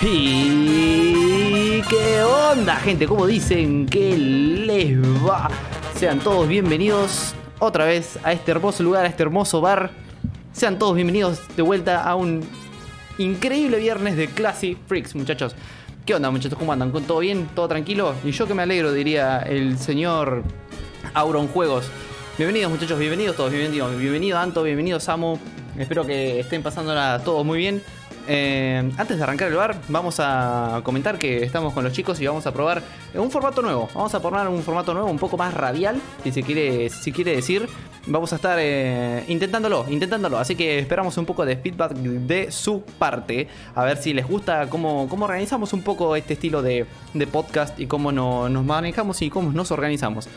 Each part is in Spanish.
Y qué onda, gente, ¿cómo dicen que les va? Sean todos bienvenidos otra vez a este hermoso lugar, a este hermoso bar. Sean todos bienvenidos de vuelta a un increíble viernes de Classy Freaks, muchachos. ¿Qué onda, muchachos? ¿Cómo andan? ¿Todo bien? ¿Todo tranquilo? Y yo que me alegro, diría el señor Auron Juegos. Bienvenidos, muchachos, bienvenidos todos, bienvenidos. Bienvenido Anto, bienvenido Samu. Espero que estén pasándola todos muy bien. Eh, antes de arrancar el bar, vamos a comentar que estamos con los chicos y vamos a probar un formato nuevo. Vamos a probar un formato nuevo, un poco más radial, si se quiere, si quiere decir. Vamos a estar eh, intentándolo, intentándolo. Así que esperamos un poco de feedback de su parte. A ver si les gusta cómo, cómo organizamos un poco este estilo de, podcast y cómo no- nos manejamos y cómo nos organizamos.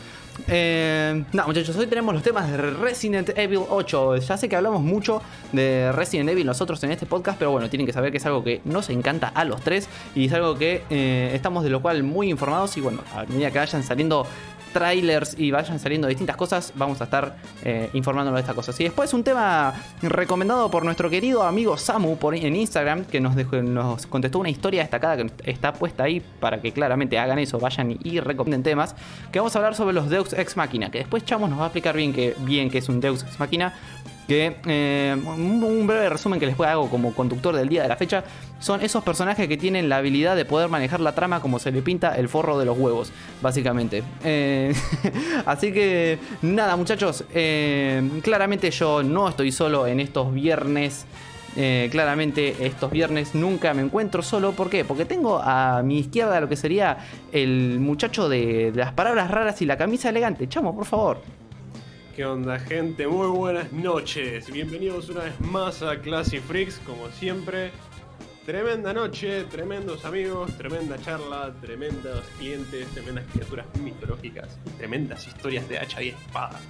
Eh, no, muchachos, hoy tenemos los temas de Resident Evil 8. Ya sé que hablamos mucho de Resident Evil nosotros en este podcast, pero bueno, tienen que saber que es algo que nos encanta a los tres y es algo que eh, estamos de lo cual muy informados. Y bueno, a medida que vayan saliendo trailers y vayan saliendo distintas cosas, vamos a estar eh, informándonos de estas cosas. Y después un tema recomendado por nuestro querido amigo Samu por, en Instagram, que nos, dejó- nos contestó una historia destacada que está puesta ahí para que claramente hagan eso, vayan y recomienden temas, que vamos a hablar sobre los Deus Ex Machina, que después Chamos nos va a explicar bien que, bien que es un Deus Ex Machina. Que eh, un, breve resumen que les hago como conductor del día de la fecha son esos personajes que tienen la habilidad de poder manejar la trama como se le pinta el forro de los huevos, básicamente. Eh, así que nada, muchachos, eh, claramente yo no estoy solo en estos viernes. Claramente estos viernes nunca me encuentro solo. ¿Por qué? Porque tengo a mi izquierda lo que sería el muchacho de las palabras raras y la camisa elegante. Chamo, por favor. ¿Qué onda, gente? Muy buenas noches. Bienvenidos una vez más a Classy Freaks, como siempre. Tremenda noche, tremendos amigos, tremenda charla, tremendos clientes, tremendas criaturas mitológicas tremendas historias de hacha y espada.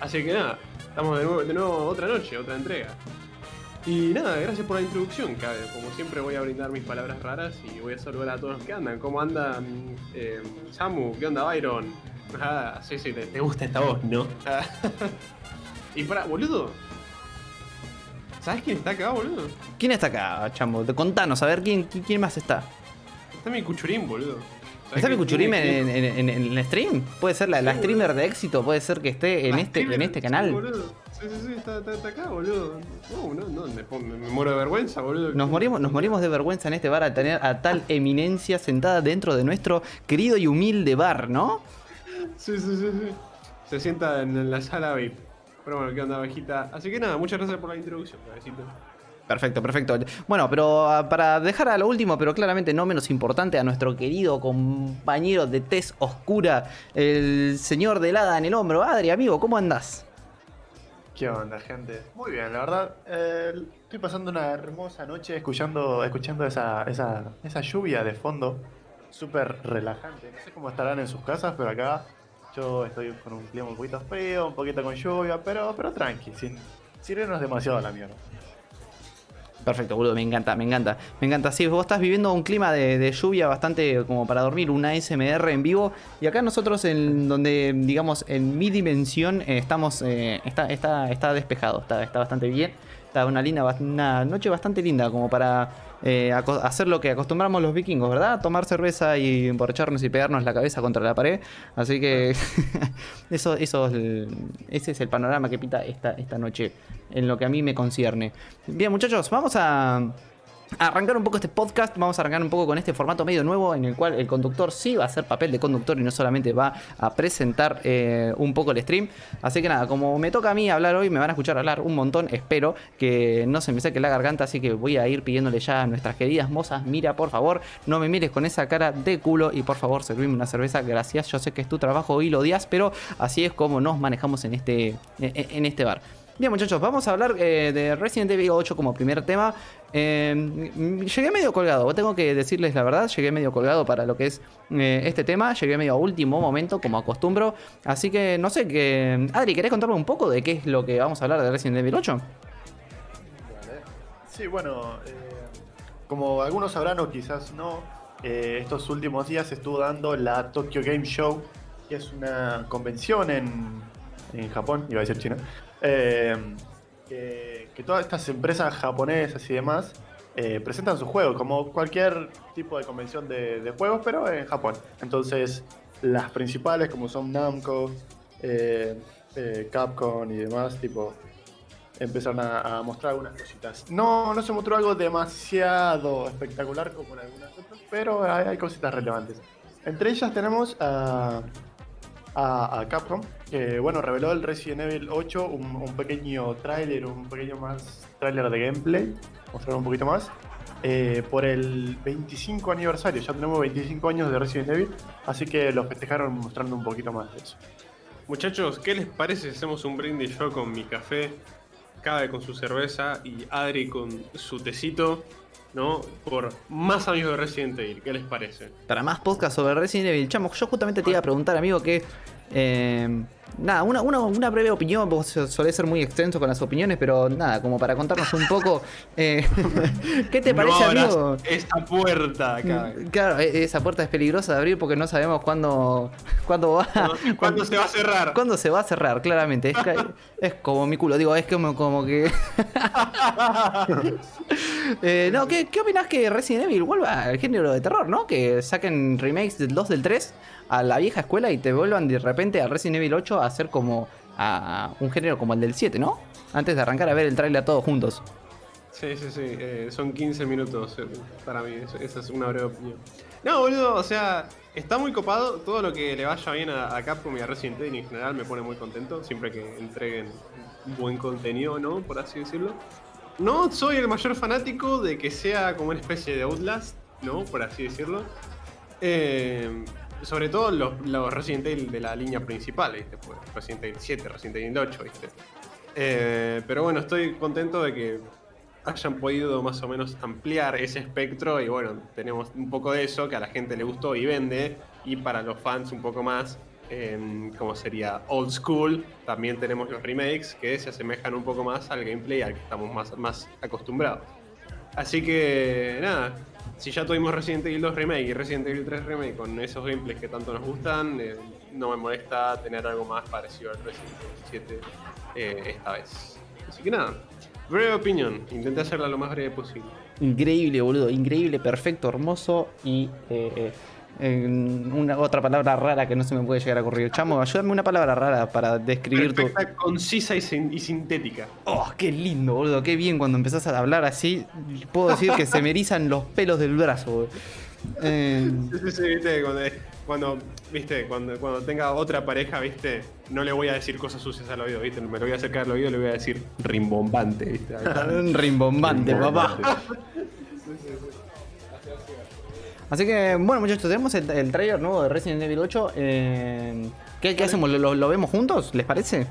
Así que nada, estamos de nuevo, de nuevo otra noche, otra entrega. Y nada, gracias por la introducción, Cabe. Como siempre voy a brindar mis palabras raras y voy a saludar a todos los que andan. ¿Cómo andan eh, Samu? ¿Qué onda Byron? Ah, sí, sí, te, te gusta esta voz, ¿no? Ah. y para, boludo. ¿Sabes quién está acá, boludo? ¿Quién está acá, Chamo? Contanos, a ver quién, quién- quién más está. Está mi cuchurín, boludo. ¿Sabes ¿Está mi cuchurín en, tiene- en- en- en el stream? ¿Puede ser la, la Sí, streamer de éxito? ¿Puede ser que esté en La este, en este sí, canal? boludo. Sí, sí, sí, está, está- está acá, boludo. No, no, no, me muero de vergüenza, boludo. Nos morimos, nos morimos de vergüenza en este bar al tener a tal eminencia sentada dentro de nuestro querido y humilde bar, ¿no? Sí, sí, sí, sí. Se sienta en, la sala VIP. Pero bueno, ¿qué onda, abejita? Así que nada, muchas gracias por la introducción, cabecito. Perfecto, perfecto. Bueno, pero ah, para dejar a lo último, pero claramente no menos importante, a nuestro querido compañero de tez oscura, el señor de helada en el hombro. Adri, amigo, ¿cómo andás? ¿Qué onda, gente? Muy bien, la verdad. eh, estoy pasando una hermosa noche escuchando, escuchando esa, esa, esa lluvia de fondo. Súper relajante. No sé cómo estarán en sus casas, pero acá yo estoy con un clima un poquito frío, un poquito con lluvia, pero, pero tranqui, sin, sin irnos demasiado a la mierda. Perfecto, boludo, me encanta, me encanta. Me encanta. Sí, vos estás viviendo un clima de, lluvia bastante como para dormir, una SMR en vivo. Y acá nosotros, en donde, digamos, en mi dimensión, eh, estamos. eh, está, está, está despejado, está, está bastante bien. Está una linda, una noche bastante linda, como para eh, hacer lo que acostumbramos los vikingos, ¿verdad? Tomar cerveza y emborracharnos y pegarnos la cabeza contra la pared. Así que eso, es el- ese es el panorama que pinta esta, noche en lo que a mí me concierne. Bien, muchachos, vamos a arrancar un poco este podcast. Vamos a arrancar un poco con este formato medio nuevo en el cual el conductor sí va a hacer papel de conductor y no solamente va a presentar eh, un poco el stream. Así que nada, como me toca a mí hablar hoy, me van a escuchar hablar un montón. Espero que no se me seque la garganta, así que voy a ir pidiéndole ya a nuestras queridas mozas, mira, por favor, no me mires con esa cara de culo y por favor, servime una cerveza. Gracias, yo sé que es tu trabajo y lo odias, pero así es como nos manejamos en este, en este bar. Bien, muchachos, vamos a hablar eh, de Resident Evil 8 como primer tema. Eh, llegué medio colgado, tengo que decirles la verdad, llegué medio colgado para lo que es eh, este tema, llegué medio último momento, como acostumbro. Así que no sé, que Adri, ¿querés contarme un poco de qué es lo que vamos a hablar de Resident Evil 8? Sí, bueno, como algunos sabrán o quizás no, estos últimos días estuvo dando la Tokyo Game Show, que es una convención en, en Japón, iba a decir China, eh, que, todas estas empresas japonesas y demás eh, presentan sus juegos, como cualquier tipo de convención de, juegos, pero en Japón. Entonces, las principales, como son Namco, eh, Capcom y demás, tipo, empezaron a, mostrar algunas cositas. No, no se mostró algo demasiado espectacular como en algunas otras, pero hay, cositas relevantes. Entre ellas tenemos a, a Capcom, que bueno, reveló el Resident Evil 8, un, un pequeño tráiler, un pequeño más tráiler de gameplay, mostraron un poquito más, eh, por el 25 aniversario. Ya tenemos 25 años de Resident Evil, así que lo festejaron mostrando un poquito más de eso. Muchachos, ¿qué les parece si hacemos un brindis yo con mi café, Cabe con su cerveza y Adri con su tecito, ¿no? Por más amigos de Resident Evil, ¿qué les parece? Para más podcast sobre Resident Evil, chamo, yo justamente te iba a preguntar, amigo, que. eh, nada, una, una, una breve opinión, vos solés ser muy extenso con las opiniones, pero nada, como para contarnos un poco. eh, ¿Qué te parece, no amigo? esa puerta acá. Claro, e- esa puerta es peligrosa de abrir porque no sabemos cuándo, cuándo va. ¿Cuándo se va a cerrar? ¿Cuándo se va a cerrar? Claramente. Es como mi culo, digo, es como, como que. Eh, no, ¿qué, ¿qué opinás que Resident Evil vuelva al género de terror, no? Que saquen remakes del 2 del 3 a la vieja escuela y te vuelvan de repente a Resident Evil 8 a hacer como a un género como el del 7, ¿no? Antes de arrancar a ver el tráiler todos juntos. Sí, sí, sí, eh, son 15 minutos eh, para mí, esa es una breve opinión. No, boludo, o sea, está muy copado, todo lo que le vaya bien a, a Capcom y a Resident Evil en general me pone muy contento, siempre que entreguen buen contenido, ¿no? Por así decirlo. No soy el mayor fanático de que sea como una especie de Outlast, ¿no? Por así decirlo. Eh, sobre todo los, los Resident Evil de la línea principal, ¿viste? Pues Resident Evil 7, Resident Evil 8, ¿viste? Eh, pero bueno, estoy contento de que hayan podido más o menos ampliar ese espectro y bueno, tenemos un poco de eso que a la gente le gustó y vende y para los fans un poco más em, como sería old school, también tenemos los remakes que se asemejan un poco más al gameplay al que estamos más, más acostumbrados. Así que nada, si ya tuvimos Resident Evil 2 Remake y Resident Evil 3 Remake con esos gameplays que tanto nos gustan, eh, no me molesta tener algo más parecido al Resident Evil 7 eh, esta vez. Así que nada, breve opinión, intenté hacerla lo más breve posible. Increíble, boludo. Increíble, perfecto, hermoso y. eh, eh, en una otra palabra rara que no se me puede llegar a ocurrir. Chamo, ayúdame una palabra rara para describir tu. Perfecta, concisa y, sin- y sintética. Oh, qué lindo, boludo. Qué bien cuando empezás a hablar así. Puedo decir que se me erizan los pelos del brazo, boludo. Eh, Sí, sí, sí, viste, cuando, cuando, viste, cuando, cuando tenga otra pareja, viste, no le voy a decir cosas sucias al oído, viste, me lo voy a acercar al oído y le voy a decir rimbombante, viste. Rimbombante, papá. Así que, bueno, muchachos, tenemos el, el trailer nuevo de Resident Evil 8. eh, ¿qué, qué hacemos? ¿Lo, lo- lo vemos juntos? ¿Les parece?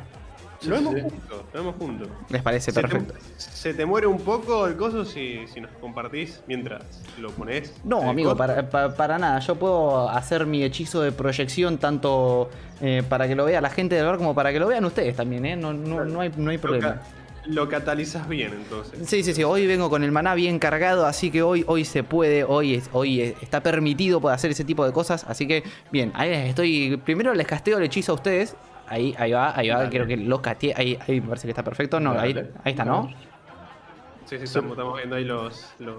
Lo vemos sí. juntos, lo vemos juntos. Les parece Se te- perfecto. Se te, muere un poco el coso si, si nos compartís mientras lo pones. No, amigo, para, pa- para nada. Yo puedo hacer mi hechizo de proyección tanto eh, para que lo vea la gente del bar como para que lo vean ustedes también, ¿eh? No, no, no, hay, no hay Lo, problema. Lo catalizas bien, entonces. Sí, sí, sí. Hoy vengo con el maná bien cargado, así que hoy, hoy se puede, hoy, es, hoy es- está permitido poder hacer ese tipo de cosas. Así que, bien, ahí estoy. Primero les casteo el hechizo a ustedes. Ahí, ahí va, ahí va. Dale. Quiero que los casteé. Ahí, ahí me parece que está perfecto. No, ahí, ahí está, ¿no? Sí, sí, estamos, estamos viendo ahí los, los,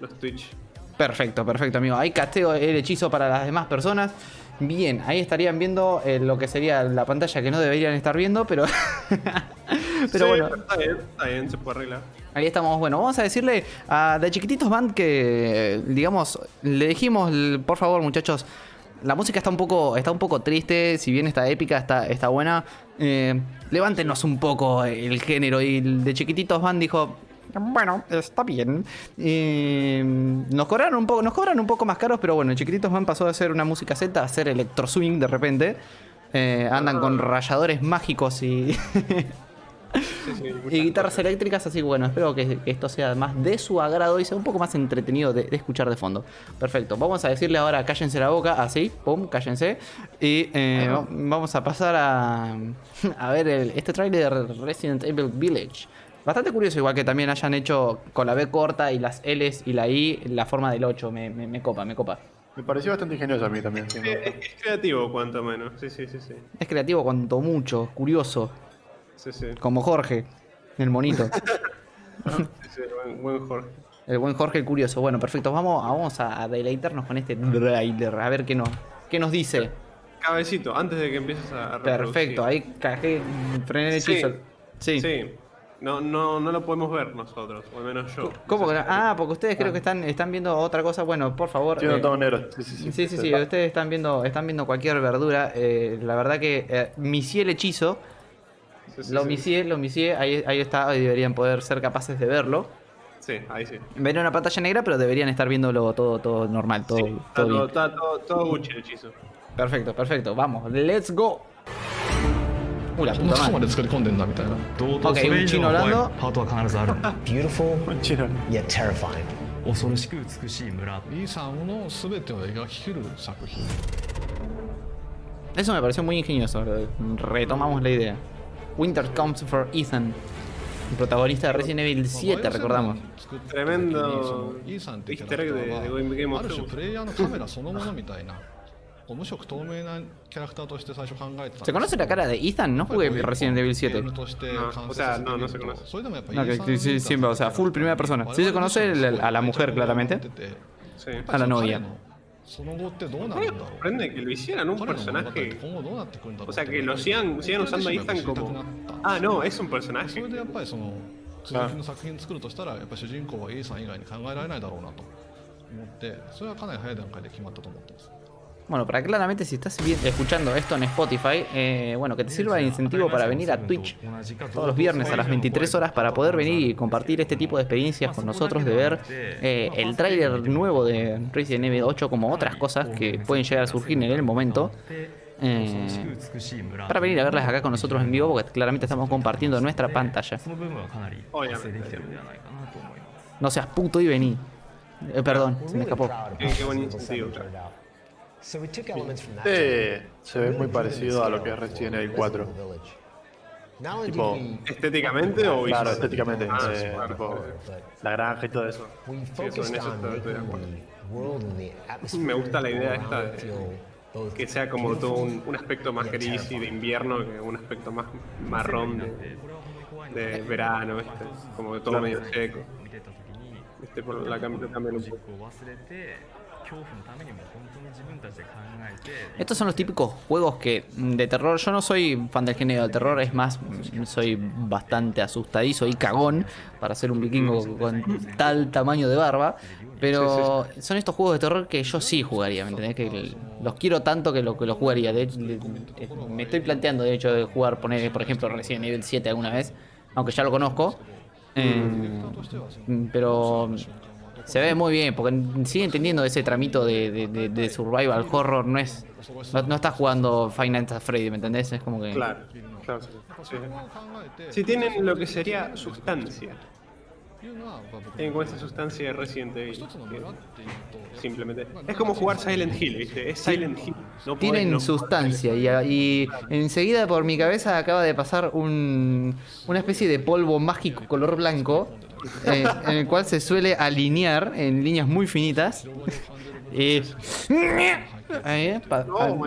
los Twitch. Perfecto, perfecto, amigo. Ahí casteo el hechizo para las demás personas. Bien, ahí estarían viendo eh, lo que sería la pantalla que no deberían estar viendo, pero. pero Sí, bueno. Está bien, está bien, se puede arreglar. Ahí estamos. Bueno, vamos a decirle a The Chiquititos Band que, digamos, le dijimos, por favor, muchachos, la música está un poco, está un poco triste, si bien está épica, está, está buena. eh, levántenos un poco el género. Y de Chiquititos Band dijo. Bueno, está bien. Eh, nos cobraron un poco, nos cobran un poco más caros, pero bueno, Chiquititos Band pasó de ser una música celta a ser electro swing de repente. Eh, andan con rayadores mágicos y Sí, sí, muchas y guitarras eléctricas, así que bueno, espero que, que esto sea más de su agrado y sea un poco más entretenido de, de escuchar de fondo. Perfecto, vamos a decirle ahora cállense la boca, así, pum, cállense. Y eh, va- vamos a pasar a, a ver el- este trailer de Resident Evil Village. Bastante curioso, igual que también hayan hecho con la B corta y las L's y la I la forma del 8. Me, me- me copa, me copa. Me pareció bastante ingenioso a mí también. Es, es creativo, cuanto menos. Sí, sí, sí, sí. Es creativo cuanto mucho, curioso, Sí, sí. como Jorge, el monito. Sí, sí, buen, buen Jorge. El buen Jorge el Curioso. Bueno, perfecto. Vamos, vamos a deleitarnos con este trailer. A ver qué nos, qué nos dice. Cabecito, antes de que empieces a reproducir. Perfecto. Ahí cajé, frené el Sí. hechizo. Sí. Sí. No, no, no lo podemos ver nosotros, o al menos yo. ¿Cómo que no? Ah, porque ustedes creo que están, están viendo otra cosa. Bueno, por favor. Estoy eh, viendo todo negro. Sí, sí, sí. Sí, sí, sí, ustedes están viendo, están viendo cualquier verdura. eh, la verdad que eh, misié el hechizo, Sí, sí, lo sí. misié, lo misié, ahí, ahí está, ahí deberían poder ser capaces de verlo. Sí, ahí sí. Ven una pantalla negra, pero deberían estar viéndolo todo, todo normal, todo, Sí, está todo bien. todo, está todo, todo Gucci el hechizo. Perfecto, perfecto, vamos, let's go. ほらこんなとこまで作り込んでんだみたいなどうとそれ以上のパートは必ずある Beautiful yet terrifying 恐ろしく美しい村イーさんの全てを描ききる作品 Eso me pareció muy ingenioso. Retomamos la idea. Winter comes for Ethan. El protagonista de Resident Evil 7, recordamos. Tremendo easter egg de, de Game of Thrones o ¿Se conoce la cara de Ethan? No jugué Resident Evil 7. No, o sea, no, no se conoce. No, que, sí, sí, o sea, full primera persona. Sí se conoce a la mujer claramente, a la novia. その後ってどうな sorprende que lo hicieran un personaje. O sea, que lo sigan, sigan usando a Ethan como. Ah, no, es un personaje. れでやっぱりその続きの作品作るとしたらやっぱ主人公は bueno, para claramente si estás escuchando esto en Spotify, eh, bueno, que te sirva de incentivo para venir a Twitch todos los viernes a las 23 horas para poder venir y compartir este tipo de experiencias con nosotros, de ver eh, el tráiler nuevo de Resident Evil 8 como otras cosas que pueden llegar a surgir en el momento. Eh, para venir a verlas acá con nosotros en vivo, porque claramente estamos compartiendo nuestra pantalla. No seas puto y vení. perdón, se me escapó. Qué, se ve muy parecido a lo que es Resident Evil 4. Tipo, ¿Estéticamente o Claro, estéticamente. Ah, eh, claro, tipo, la granja y todo eso. Sí, eso, en eso estoy, estoy de acuerdo. Me gusta la idea esta de que sea como todo un, un aspecto más gris y de invierno que un aspecto más marrón de, de verano, este, como de todo medio seco. Este por la cambian un poco. Estos son los típicos juegos que de terror. Yo no soy fan del género del terror, es más, soy bastante asustadizo y cagón para ser un vikingo con tal tamaño de barba. Pero son estos juegos de terror que yo sí jugaría, ¿me entendés? Que los quiero tanto que lo que los jugaría. De hecho, eh, me estoy planteando, de hecho, de jugar, poner, por ejemplo, Resident Evil 7 alguna vez, aunque ya lo conozco. Eh, pero se ve muy bien, porque sigue entendiendo ese tramito de, survival horror, no es. No, no jugando Final Freddy, ¿me entendés? Es como que. Claro, Si tienen lo que sería sustancia. Tienen como esa sustancia reciente simplemente. Es como jugar Silent Hill, ¿viste? Es Silent Hill. Tienen sustancia y, y, enseguida por mi cabeza acaba de pasar un, una especie de polvo mágico color blanco eh, en el cual se suele alinear en líneas muy finitas. y... Ahí, eh, no,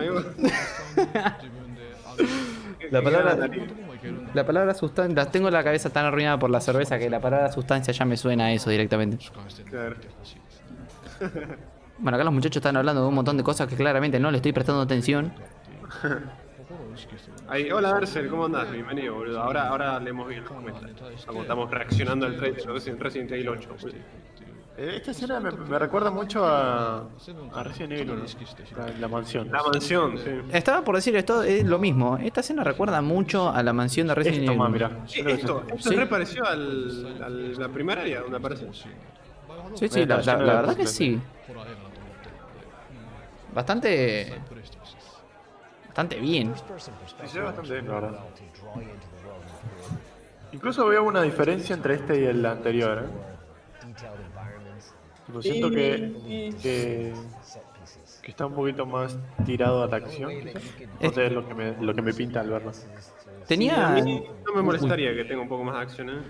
la palabra, la palabra sustancia, tengo la cabeza tan arruinada por la cerveza que la palabra sustancia ya me suena a eso directamente. Bueno, acá los muchachos están hablando de un montón de cosas que claramente no le estoy prestando atención. Hola Darcel, ¿cómo andás? Bienvenido, boludo. Ahora, ahora leemos bien los comentarios. Estamos reaccionando al trailer de Resident Evil 8. Eh, esta escena me, recuerda mucho a, a Resident Evil 1, la, mansión. La mansión, sí. Estaba por decir esto, es lo mismo. Esta escena recuerda mucho a la mansión de Resident Evil. Esto. Sí, esto, esto ¿Sí? es a la primera área donde aparece. Sí, sí, la verdad que sí. Bastante bastante bien. perspective se ve bastante bien, la verdad. Incluso veo una diferencia entre este y el anterior. ¿eh? Tipo, siento que, que, que está un poquito más tirado a la acción. No sé, es lo que me, lo que me pinta al verlo. Tenía. Sí, a mí no me molestaría que tenga un poco más de acción, ¿eh?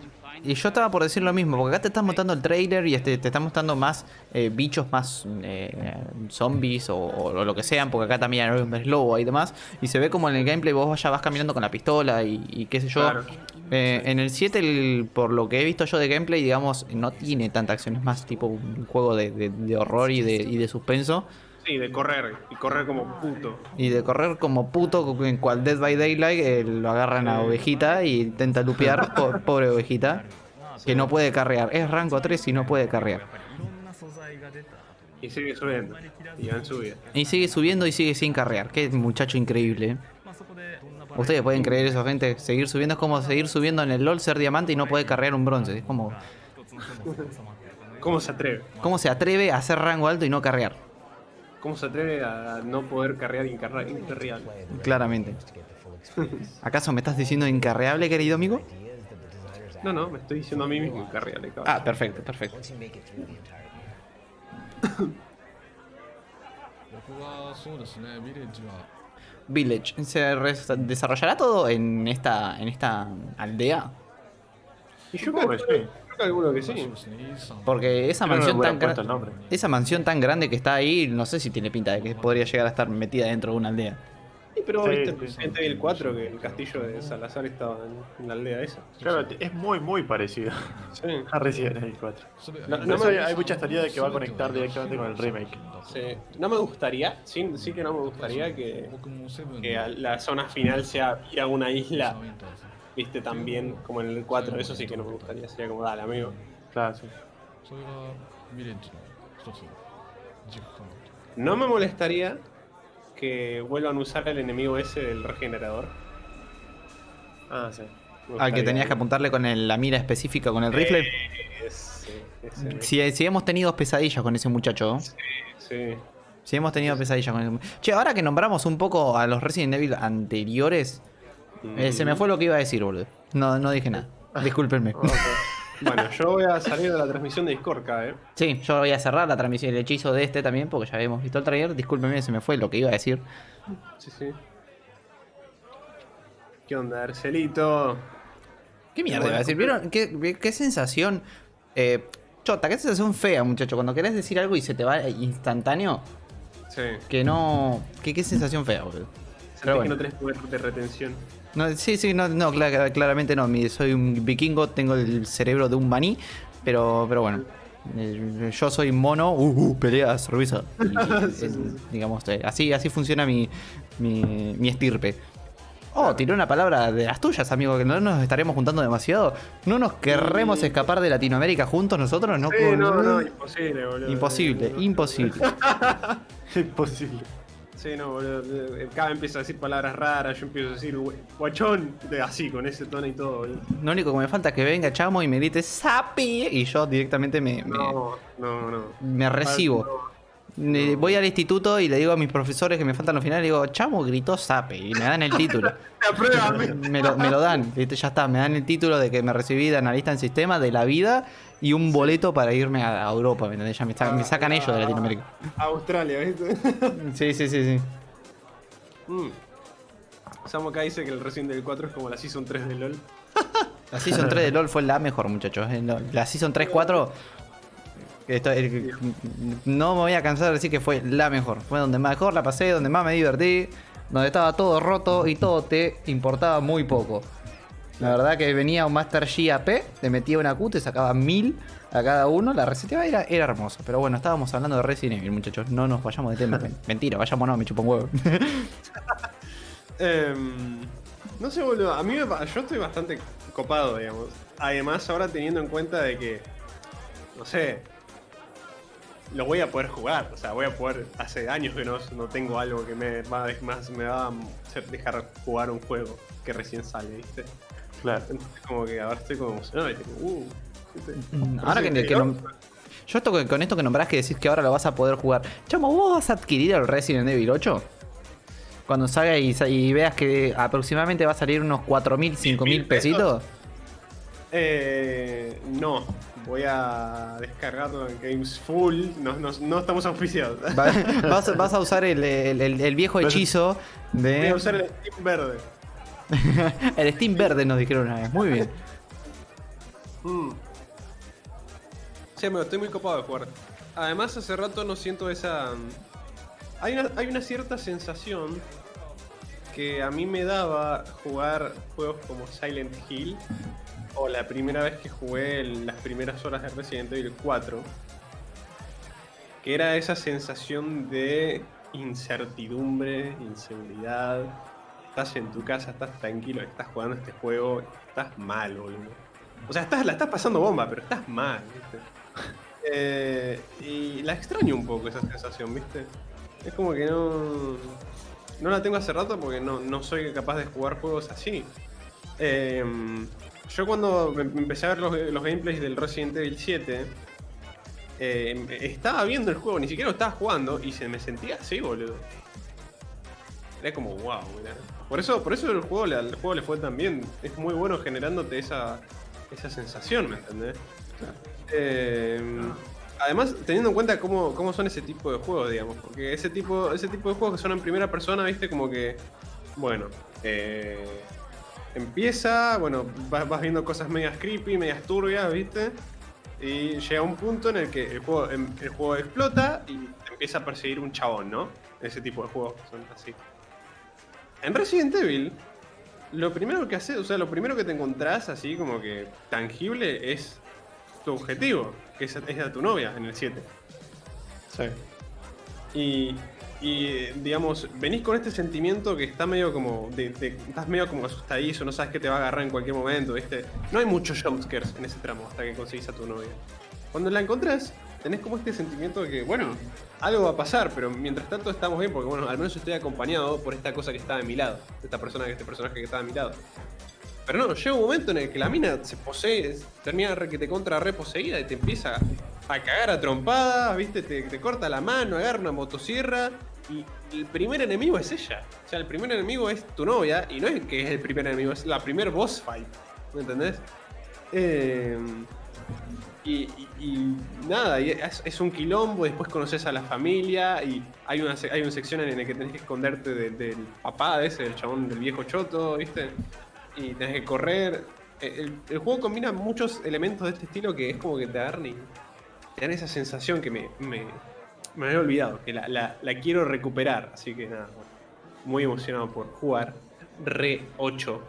Y yo estaba por decir lo mismo, porque acá te están mostrando el trailer y este, te están mostrando más eh, bichos, más eh, zombies o, o lo que sean, porque acá también hay hombres lobo y demás. Y se ve como en el gameplay vos ya vas caminando con la pistola y, y qué sé yo. Claro. Eh, en el 7, el- por lo que he visto yo de gameplay, digamos, no tiene tanta acción, es más tipo un juego de, de- de horror y de, y de suspenso. Sí, de correr, y correr como puto. Y de correr como puto, en cual Dead by Daylight eh, lo agarran a Ovejita y intenta lupear, pobre Ovejita, que no puede carrear. Es rango 3 y no puede carrear. Y sigue subiendo, y subiendo. Y sigue subiendo y sigue sin carrear. Qué muchacho increíble. Eh. Ustedes pueden creer eso, gente. Seguir subiendo es como seguir subiendo en el LOL, ser diamante y no poder carrear un bronce. Es como... ¿Cómo se atreve? ¿Cómo se atreve a hacer rango alto y no carrear? ¿Cómo se atreve a no poder carrear incarreable? Claramente. ¿Acaso me estás diciendo incarreable, querido amigo? No, no, me estoy diciendo a mí mismo incarreable. Ah, perfecto, perfecto. Village, ¿se desarrollará todo en esta, en esta aldea? ¿Y yo cómo sé? Alguno que sí. Porque esa mansión, tan gran... esa mansión tan grande que está ahí, no sé si tiene pinta de que podría llegar a estar metida dentro de una aldea. Sí, pero sí, viste Resident Evil 4 que el castillo de Salazar estaba en, la aldea esa. Claro, es muy, muy parecido a Resident Evil 4. No, me... hay, hay, muchas de que va a conectar directamente con el remake. No me gustaría, sí, sí que no me gustaría que la zona final sea ir a una isla viste también como en el 4, eso sí que no me gustaría, sería como dale, amigo. Claro, sí. No me molestaría que vuelvan a usar el enemigo ese del regenerador. Ah, sí. Al ah, que tenías que apuntarle con la mira específica, con el rifle. Sí, sí, sí. Si, hemos tenido pesadillas con ese muchacho. Sí, sí. Si hemos tenido pesadillas con ese muchacho. Che, ahora que nombramos un poco a los Resident Evil anteriores, eh, se me fue lo que iba a decir, boludo. No, no dije nada. Discúlpenme. Ok. Bueno, yo voy a salir de la transmisión de Discord acá, eh. Sí, yo voy a cerrar la transmisión, el hechizo de este también, porque ya habíamos visto el trailer. Discúlpenme, se me fue lo que iba a decir. Sí, sí. ¿Qué onda, Arcelito? ¿Qué mierda iba a decir? ¿Vieron qué, qué sensación? Eh, chota, qué sensación fea, muchacho. Cuando querés decir algo y se te va instantáneo, Sí. que no. ¿Qué, qué sensación fea, boludo? Pero que bueno. no tenés poder de retención. No, sí, sí, no, no cla- claramente no. soy un vikingo, tengo el cerebro de un maní, pero, pero bueno. Eh, Yo soy mono, uh, uh, pelea, eh, digamos, eh, así, así funciona mi, mi, mi estirpe. Oh, tiré una palabra de las tuyas, amigo, que no nos estaremos juntando demasiado. ¿No nos querremos escapar de Latinoamérica juntos nosotros? No, Sí, no, no, imposible, boludo. Imposible, imposible. Imposible. Sí, no, boludo. Eh, Cada empieza a decir palabras raras, yo empiezo a decir "Gu- guachón, así, con ese tono y todo, boludo. Lo único que me falta es que venga Chamo y me grite ¡Sapi! Y yo directamente me, me, No, no, no. me recibo. Voy al instituto y le digo a mis profesores que me faltan los finales, digo, Chamo gritó Sape y me dan el título. Me, lo, me lo dan, ya está, me dan el título de que me recibí de analista en sistema de la vida y un boleto para irme a, a Europa, ¿me entendés? Ya me, sa- me sacan ellos de Latinoamérica. Australia, ¿viste? Sí, sí, sí, sí. Mm. Samu acá dice que el Resident Evil 4 es como la Season 3 de LoL. La Season 3 de LOL fue la mejor, muchachos. eh, La Season 3, 4... esto, el- no me voy a cansar de decir que fue la mejor. Fue donde mejor la pasé, donde más me divertí, donde estaba todo roto y todo te importaba muy poco. La verdad que venía un Master G AP, le metía una Q, te sacaba mil a cada uno, la reseteaba era, era hermosa. Pero bueno, estábamos hablando de Resident Evil, muchachos. No nos vayamos de tema. Men- Mentira, vayamos no, me chupa un huevo. Em, no sé, boludo. A mí me yo estoy bastante copado, digamos. Además, ahora teniendo en cuenta de que, no sé, lo voy a poder jugar. O sea, voy a poder. Hace años que no, no tengo algo que me va más, me va a dejar jugar un juego que recién sale, ¿viste? Claro. Entonces, como que ahora estoy como emocionado. y tipo, uh, ¿viste? Mm, Ahora que, que nom- Yo esto que- con esto que nombrás que decís que ahora lo vas a poder jugar. Chamo, ¿vos vas a adquirir el Resident Evil 8? Cuando salga y, sa- y veas que aproximadamente va a salir unos 4.000, 5.000 pesitos. Eh, no, voy a descargarlo en Games Full. No, no, no estamos auspiciados. Va- vas, vas a usar el, el- el- el viejo hechizo Voy de... a usar el Steam verde. El Steam verde nos dijeron una vez. Muy bien. Mm. Sí, amigo, estoy muy copado de jugar. Además, hace rato no siento esa. Hay una, hay una cierta sensación que a mí me daba jugar juegos como Silent Hill o la primera vez que jugué en las primeras horas de Resident Evil 4. Que era esa sensación de incertidumbre, inseguridad. Estás en tu casa, estás tranquilo, estás jugando este juego, estás mal, boludo. O sea, estás, la estás pasando bomba, pero estás mal, ¿viste? Eh, y la extraño un poco esa sensación, ¿viste? Es como que no. No la tengo hace rato porque no, no soy capaz de jugar juegos así. Eh, yo cuando empecé a ver los, los gameplays del Resident Evil 7, eh, estaba viendo el juego, ni siquiera lo estaba jugando y se me sentía así, boludo. Era como wow, mirá. Por eso, por eso el juego, al juego le fue tan bien. Es muy bueno generándote esa, esa sensación, ¿me entendés? Eh, además, teniendo en cuenta cómo, cómo son ese tipo de juegos, digamos. Porque ese tipo, ese tipo de juegos que son en primera persona, viste, como que. Bueno. eh, empieza, bueno, vas, viendo cosas medias creepy, medias turbias, viste. Y llega un punto en el que el juego, em- el juego explota y te empieza a perseguir un chabón, ¿no? Ese tipo de juegos son así. En Resident Evil, lo primero que haces, o sea, lo primero que te encontrás así como que tangible es tu objetivo, que es, es a tu novia en el 7. Sí. Y, digamos, venís con este sentimiento que está medio como. estás medio como asustadizo, no sabes que te va a agarrar en cualquier momento, ¿viste? No hay muchos jumpscares en ese tramo hasta que conseguís a tu novia. Cuando la encontrás, tenés como este sentimiento de que, bueno, algo va a pasar, pero mientras tanto estamos bien, porque, bueno, al menos estoy acompañado por esta cosa que está de mi lado, esta persona, este personaje que está de mi lado. Pero no, llega un momento en el que la mina se posee, termina que te contra reposeída y te empieza a cagar a trompadas, ¿viste? Te, corta la mano, agarra una motosierra y el primer enemigo es ella. O sea, el primer enemigo es tu novia y no es que es el primer enemigo, es la primer boss fight. ¿Me entendés? Eh, y, nada, es, un quilombo, después conoces a la familia y hay una, hay una sección en la que tenés que esconderte de- del papá de ese, del chabón del viejo choto, ¿viste? Y tenés que correr. El, el- el juego combina muchos elementos de este estilo que es como que te agarran y te dan esa sensación que me, me, me había olvidado, que la, la- la quiero recuperar. Así que nada, muy emocionado por jugar Re 8.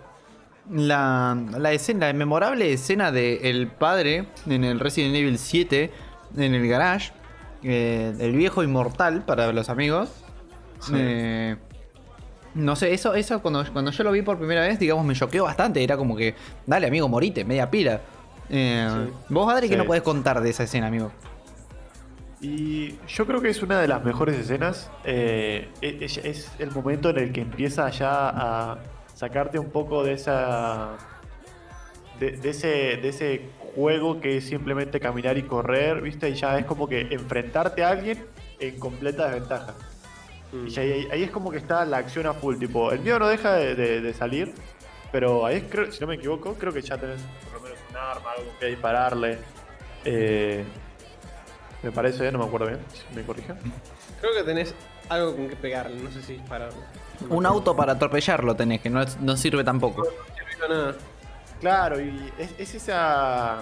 La, la escena, la memorable escena de el padre en el Resident Evil 7 en el garage, eh, el viejo inmortal para los amigos. Sí. Eh, no sé, eso, eso cuando, cuando yo lo vi por primera vez, digamos, me choqueó bastante. Era como que, dale amigo, morite, media pila. Eh, Sí. Vos, Adri, ¿qué Sí. no podés contar de esa escena, amigo? Y yo creo que es una de las mejores escenas. eh, es, es el momento en el que empieza ya a sacarte un poco de esa. De, de ese, de ese juego que es simplemente caminar y correr, ¿viste? Y ya es como que enfrentarte a alguien en completa desventaja. Mm. Y ahí, ahí es como que está la acción a full, tipo, el miedo no deja de, de- de salir, pero ahí es, creo, si no me equivoco, creo que ya tenés un arma, algo que dispararle. Eh, me parece, no me acuerdo bien, si me corrigen. Creo que tenés algo con que pegarle, no sé si dispararle. Un auto para atropellarlo tenés, que no, es- no sirve tampoco. No sirvió nada. Claro, y es, es esa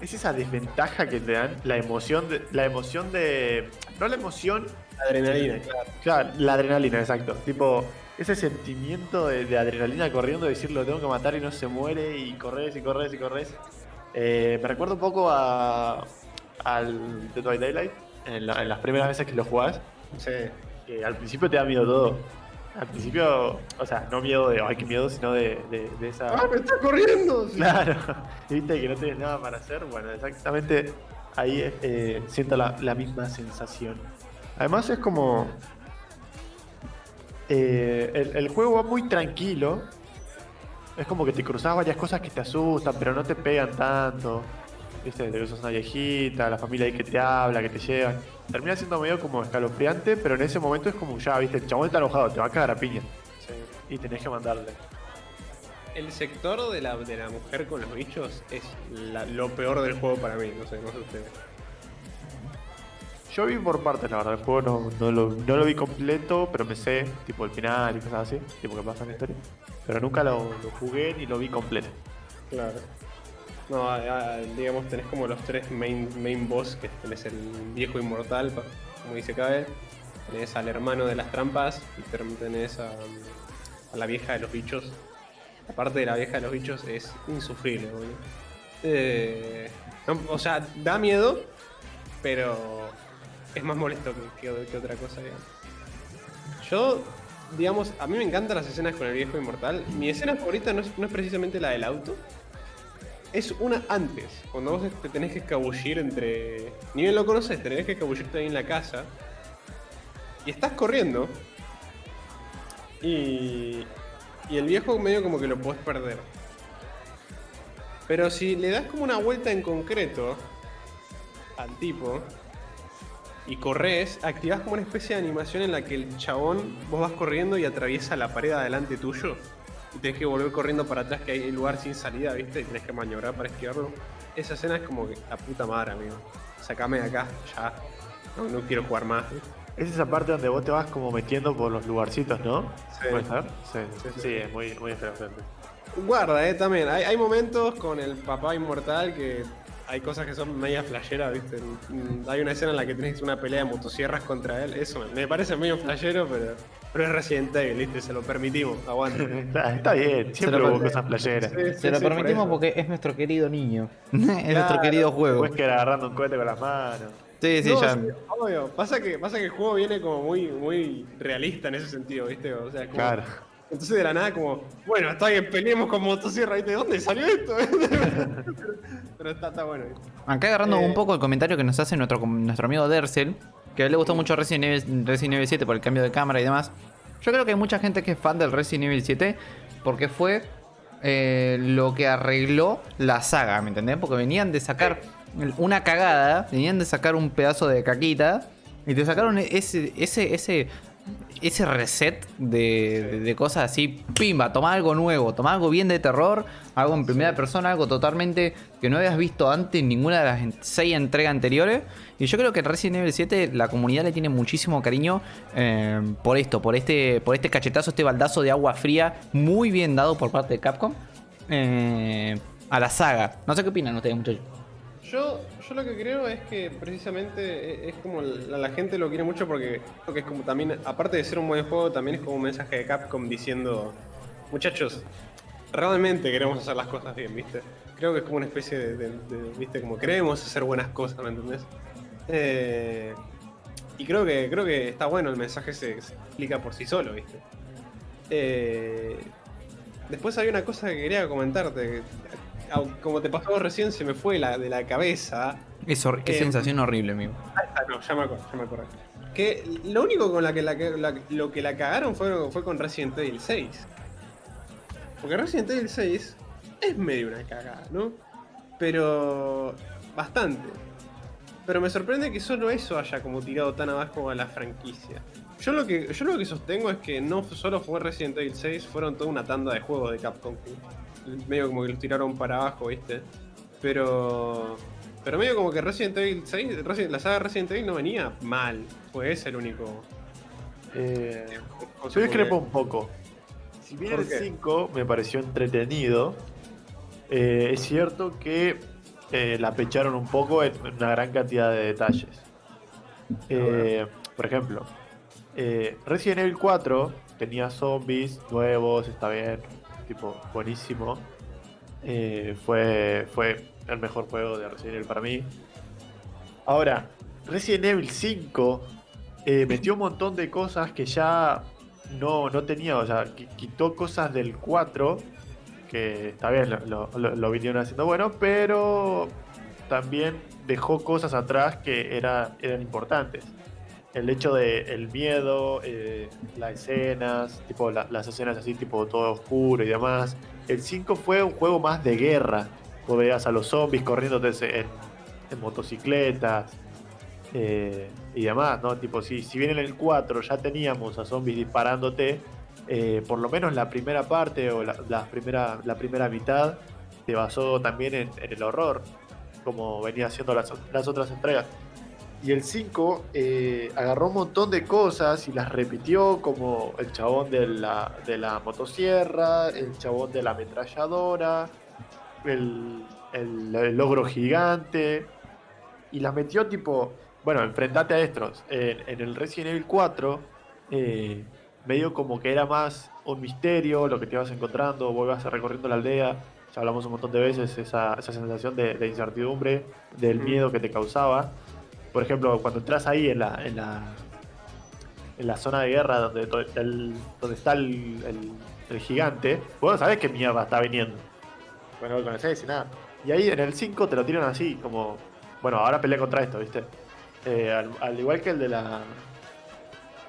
es esa desventaja que te dan, la emoción de, la emoción de, no la emoción, Adrenalina, claro. Claro, la adrenalina, exacto. Tipo, ese sentimiento de, de adrenalina corriendo, de decir lo tengo que matar y no se muere, y corres y corres y corres. Eh, me recuerda un poco a, al Dead by Daylight, en, la- en las primeras veces que lo jugás, Sí. que al principio te da miedo todo. Al principio, o sea, no miedo de, ay, qué miedo, sino de, de- de esa... ¡Ah, me está corriendo! Claro, y viste que no tienes nada para hacer. Bueno, exactamente ahí eh, siento la, la misma sensación. Además, es como. Eh, el, el juego va muy tranquilo. Es como que te cruzas varias cosas que te asustan, pero no te pegan tanto. Viste, te cruzas una viejita, la familia ahí que te habla, que te llevan. Termina siendo medio como escalofriante, pero en ese momento es como ya, viste, el chabón está enojado, te va a cagar a piña. Y tenés que mandarle. El sector de la, de la mujer con los bichos es la- lo peor del juego para mí, no sé, no sé ustedes. Yo vi por partes, la verdad. El juego no, no lo, no lo vi completo, pero me sé, tipo el final y cosas así, tipo que pasa en la historia. Pero nunca lo, lo jugué ni lo vi completo. Claro. No, digamos, tenés como los tres main, main boss, que tenés el viejo inmortal, como dice Kabe, tenés al hermano de las trampas y tenés a, la vieja de los bichos. La parte de la vieja de los bichos es insufrible, boludo. Eh, o sea, da miedo, pero es más molesto que, que- que otra cosa. Yo, digamos, a mí me encantan las escenas con el viejo inmortal. Mi escena favorita no es, no es precisamente la del auto. Es una antes, cuando vos te tenés que escabullir entre... Ni bien lo conoces, tenés que escabullirte ahí en la casa. Y estás corriendo. Y... Y el viejo medio como que lo podés perder. Pero si le das como una vuelta en concreto al tipo y corres, activás como una especie de animación en la que el chabón vos vas corriendo y atraviesa la pared adelante tuyo y tenés que volver corriendo para atrás que hay lugar sin salida, ¿viste? Y tenés que maniobrar para esquivarlo. Esa escena es como que la puta madre, amigo. Sacame de acá, ya. No, no quiero jugar más. Es esa parte donde vos te vas como metiendo por los lugarcitos, ¿no? Sí. ¿Puede ser? Sí, Sí, sí, sí. es muy, muy interesante. Guarda, eh, también. Hay, hay momentos con el papá inmortal que hay cosas que son media flasheras, ¿viste? Hay una escena en la que tenés una pelea de motosierras contra él. Eso me, me parece medio flashero, pero, pero es Resident Evil, ¿viste? Se lo permitimos. Aguante. Está, está bien, siempre lo hubo cosas playeras. Sí, sí, Se lo sí, permitimos porque es nuestro querido niño. es nuestro querido juego. Después que era agarrando un cohete con las manos. Sí, sí, No, ya. sí, obvio. Pasa que, pasa que el juego viene como muy, muy realista en ese sentido, ¿viste? O sea, como- Claro. Entonces de la nada como, bueno, está bien, peleemos con motosierra. ¿De dónde salió esto? Pero está, está bueno. Acá agarrando Eh. un poco el comentario que nos hace nuestro, nuestro amigo Dersel, que a él le gustó mucho Resident Evil, Resident Evil 7 por el cambio de cámara y demás. Yo creo que hay mucha gente que es fan del Resident Evil 7 porque fue eh, lo que arregló la saga, ¿me entendés? Porque venían de sacar una cagada, venían de sacar un pedazo de caquita y te sacaron ese, ese, ese, ese reset de, de- de cosas así, pimba, toma algo nuevo, toma algo bien de terror, algo en primera persona, algo totalmente que no habías visto antes en ninguna de las seis entregas anteriores. Y yo creo que Resident Evil 7 la comunidad le tiene muchísimo cariño eh, por esto, por este, por este cachetazo, este baldazo de agua fría muy bien dado por parte de Capcom eh, a la saga. No sé qué opinan ustedes, muchachos. Yo, yo lo que creo es que precisamente e- es como la, gente lo quiere mucho porque creo que es como también, aparte de ser un buen juego, también es como un mensaje de Capcom diciendo, muchachos, realmente queremos hacer las cosas bien, ¿viste? Creo que es como una especie de, ¿viste? Como queremos hacer buenas cosas, ¿me entendés? Eh, y creo que, creo que está bueno, el mensaje se, explica por sí solo, ¿viste? Eh, después hay una cosa que quería comentarte. Como te pasó recién, se me fue la, de la cabeza. Qué Eh, sensación horrible, amigo. Ah, no, ya me acuerdo, ya me acuerdo. Que lo único con la que la, la- lo que la cagaron fue, fue con Resident Evil 6. Porque Resident Evil 6 es medio una cagada, ¿no? Pero bastante. Pero me sorprende que solo eso haya como tirado tan abajo a la franquicia. Yo lo que, yo lo que sostengo es que no solo fue Resident Evil 6, fueron toda una tanda de juegos de Capcom. Medio como que los tiraron para abajo, ¿viste? Pero. Pero medio como que Resident Evil 6, Resident- la saga Resident Evil no venía mal. Fue ese el único. Eh, yo discrepo un poco. Si bien ¿Por el qué? 5 me pareció entretenido, eh, es cierto que eh, la pecharon un poco en una gran cantidad de detalles. Eh, por ejemplo, Resident Evil 4 tenía zombies nuevos, está bien, tipo buenísimo. Eh, fue, fue el mejor juego de Resident Evil para mí. Ahora, Resident Evil 5 eh, metió un montón de cosas que ya no, no tenía, o sea, qui- quitó cosas del 4, que está bien, lo, lo- lo vinieron haciendo bueno, pero también dejó cosas atrás que era- eran importantes. El hecho de el miedo, eh, las escenas, tipo la- las escenas así, tipo todo oscuro y demás. El 5 fue un juego más de guerra. Vos veías a los zombies corriendo en, en motocicletas eh, y demás, ¿no? Tipo, si, si bien en el 4 ya teníamos a zombies disparándote, eh, por lo menos la primera parte o la, la primera, la primera mitad se basó también en, en el horror, como venía haciendo las, las otras entregas. Y el 5 eh, agarró un montón de cosas y las repitió, como el chabón de la, de la motosierra, el chabón de la ametralladora, el, el- el logro gigante. Y las metió tipo, bueno, enfrentate a estos. En, en el Resident Evil 4, eh, medio como que era más un misterio lo que te ibas encontrando, vos ibas recorriendo la aldea. Ya hablamos un montón de veces esa, esa sensación de, de incertidumbre, del miedo que te causaba. Por ejemplo, cuando entras ahí en la, en la, en la zona de guerra donde, el- donde está el, el- el gigante, vos no sabés qué mierda está viniendo. Bueno, no lo conocés y nada. Y ahí en el 5 te lo tiran así, como, bueno, ahora pelea contra esto, ¿viste? Eh, al, al igual que el de la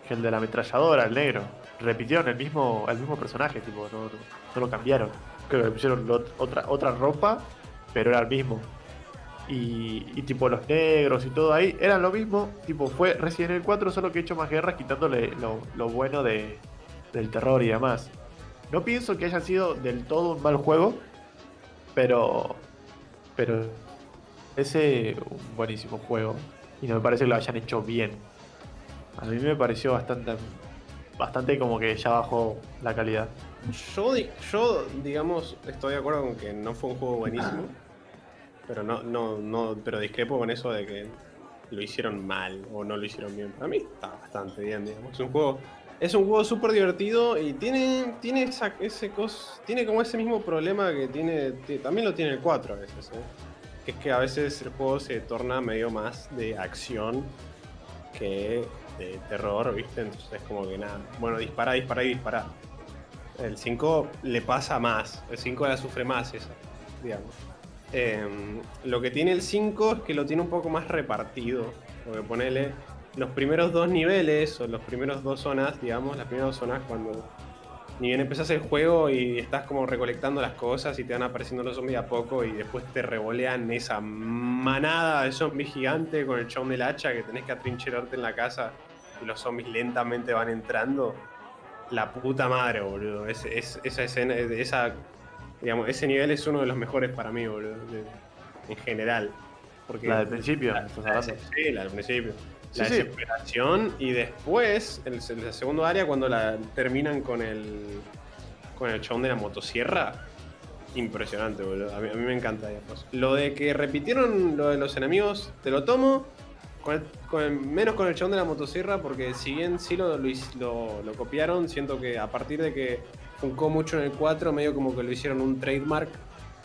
que el de la ametralladora, el negro. Repitieron el mismo, el mismo personaje, tipo, no, no, no lo cambiaron. Creo que le pusieron lo- otra, otra ropa, pero era el mismo. Y, y tipo los negros y todo ahí, eran lo mismo. Tipo, fue Resident Evil 4, solo que he hecho más guerras quitándole lo, bueno de, del terror y demás. No pienso que haya sido del todo un mal juego, pero. Pero. Ese un buenísimo juego. Y no me parece que lo hayan hecho bien. A mí me pareció bastante. Bastante como que ya bajó la calidad. Yo, yo, digamos, estoy de acuerdo con que no fue un juego buenísimo. Pero no, no, no, pero discrepo con eso de que lo hicieron mal o no lo hicieron bien. Para mí está bastante bien, digamos. Es un juego. Es un juego súper divertido y tiene, tiene esa, ese cos, tiene como ese mismo problema que tiene, ti- también lo tiene el 4 a veces, ¿eh? es que a veces el juego se torna medio más de acción que de terror, ¿viste? Entonces es como que nada, bueno, dispara, dispara y dispara. El 5 le pasa más, el 5 la sufre más esa, digamos. Em, lo que tiene el 5 es que lo tiene un poco más repartido, porque ponele los primeros dos niveles o los primeros dos zonas, digamos, las primeras dos zonas cuando ni bien empezás el juego y estás como recolectando las cosas y te van apareciendo los zombies a poco y después te revolean esa manada de zombies gigante con el chabón del hacha que tenés que atrincherarte en la casa y los zombies lentamente van entrando. La puta madre, boludo. Es- esa escena, esa, digamos, ese nivel es uno de los mejores para mí, boludo. en general. Porque La del principio, la- la- sí, la del principio. La sí. desesperación y después, el, el segundo área, cuando la terminan con el con el chabón de la motosierra, impresionante, boludo. A mí, a mí me encanta. digamos. Lo de que repitieron lo de los enemigos, te lo tomo. Con el- con el- menos con el chabón de la motosierra, porque si bien sí lo, lo- lo copiaron, siento que a partir de que funcó mucho en el 4, medio como que lo hicieron un trademark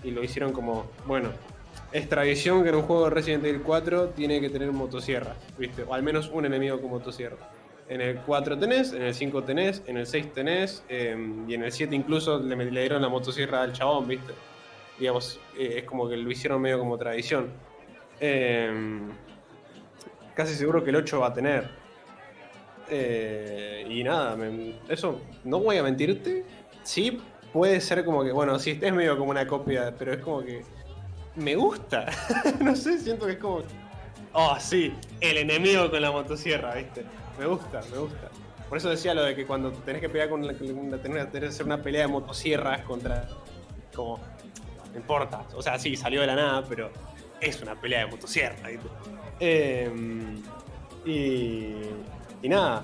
y lo hicieron como, bueno, es tradición que en un juego de Resident Evil 4 tiene que tener motosierra, ¿viste? O al menos un enemigo con motosierra. En el 4 tenés, en el 5 tenés, en el 6 tenés, eh, y en el 7 incluso le, le dieron la motosierra al chabón, ¿viste? Digamos, eh, es como que lo hicieron medio como tradición. Eh, casi seguro que el 8 va a tener. Eh, y nada, me- eso no voy a mentirte. Sí, puede ser como que, bueno, sí, es medio como una copia, pero es como que me gusta. no sé, siento que es como. Oh, sí, el enemigo con la motosierra, ¿viste? Me gusta, me gusta. Por eso decía lo de que cuando tenés que pelear con la, tener que hacer una pelea de motosierras contra. Como. No importa. O sea, sí, salió de la nada, pero es una pelea de motosierra, ¿viste? Em, y. Y nada.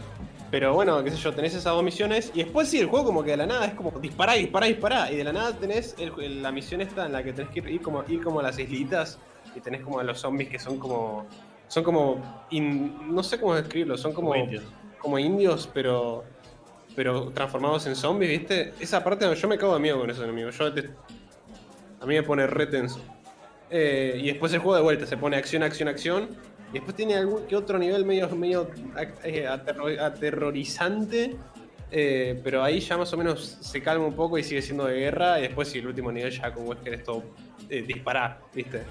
Pero bueno, qué sé yo, tenés esas dos misiones. Y después sí, el juego como que de la nada es como dispará, dispará, dispará. Y de la nada tenés el- la misión esta en la que tenés que ir, ir como, ir como a las islitas. Y tenés como a los zombies que son como. Son como. in- no sé cómo describirlo, son como. Como indios. como indios, pero. Pero transformados en zombies, ¿viste? Esa parte yo me cago de miedo con esos enemigos. Yo te- a mí me pone re tenso. Eh, y después el juego de vuelta se pone acción, acción, acción. Y después tiene algún que otro nivel medio, medio eh, aterro- aterrorizante. eh, pero ahí ya más o menos se calma un poco y sigue siendo de guerra. Y después sí, el último nivel ya con Wesker es todo eh, disparar, ¿viste?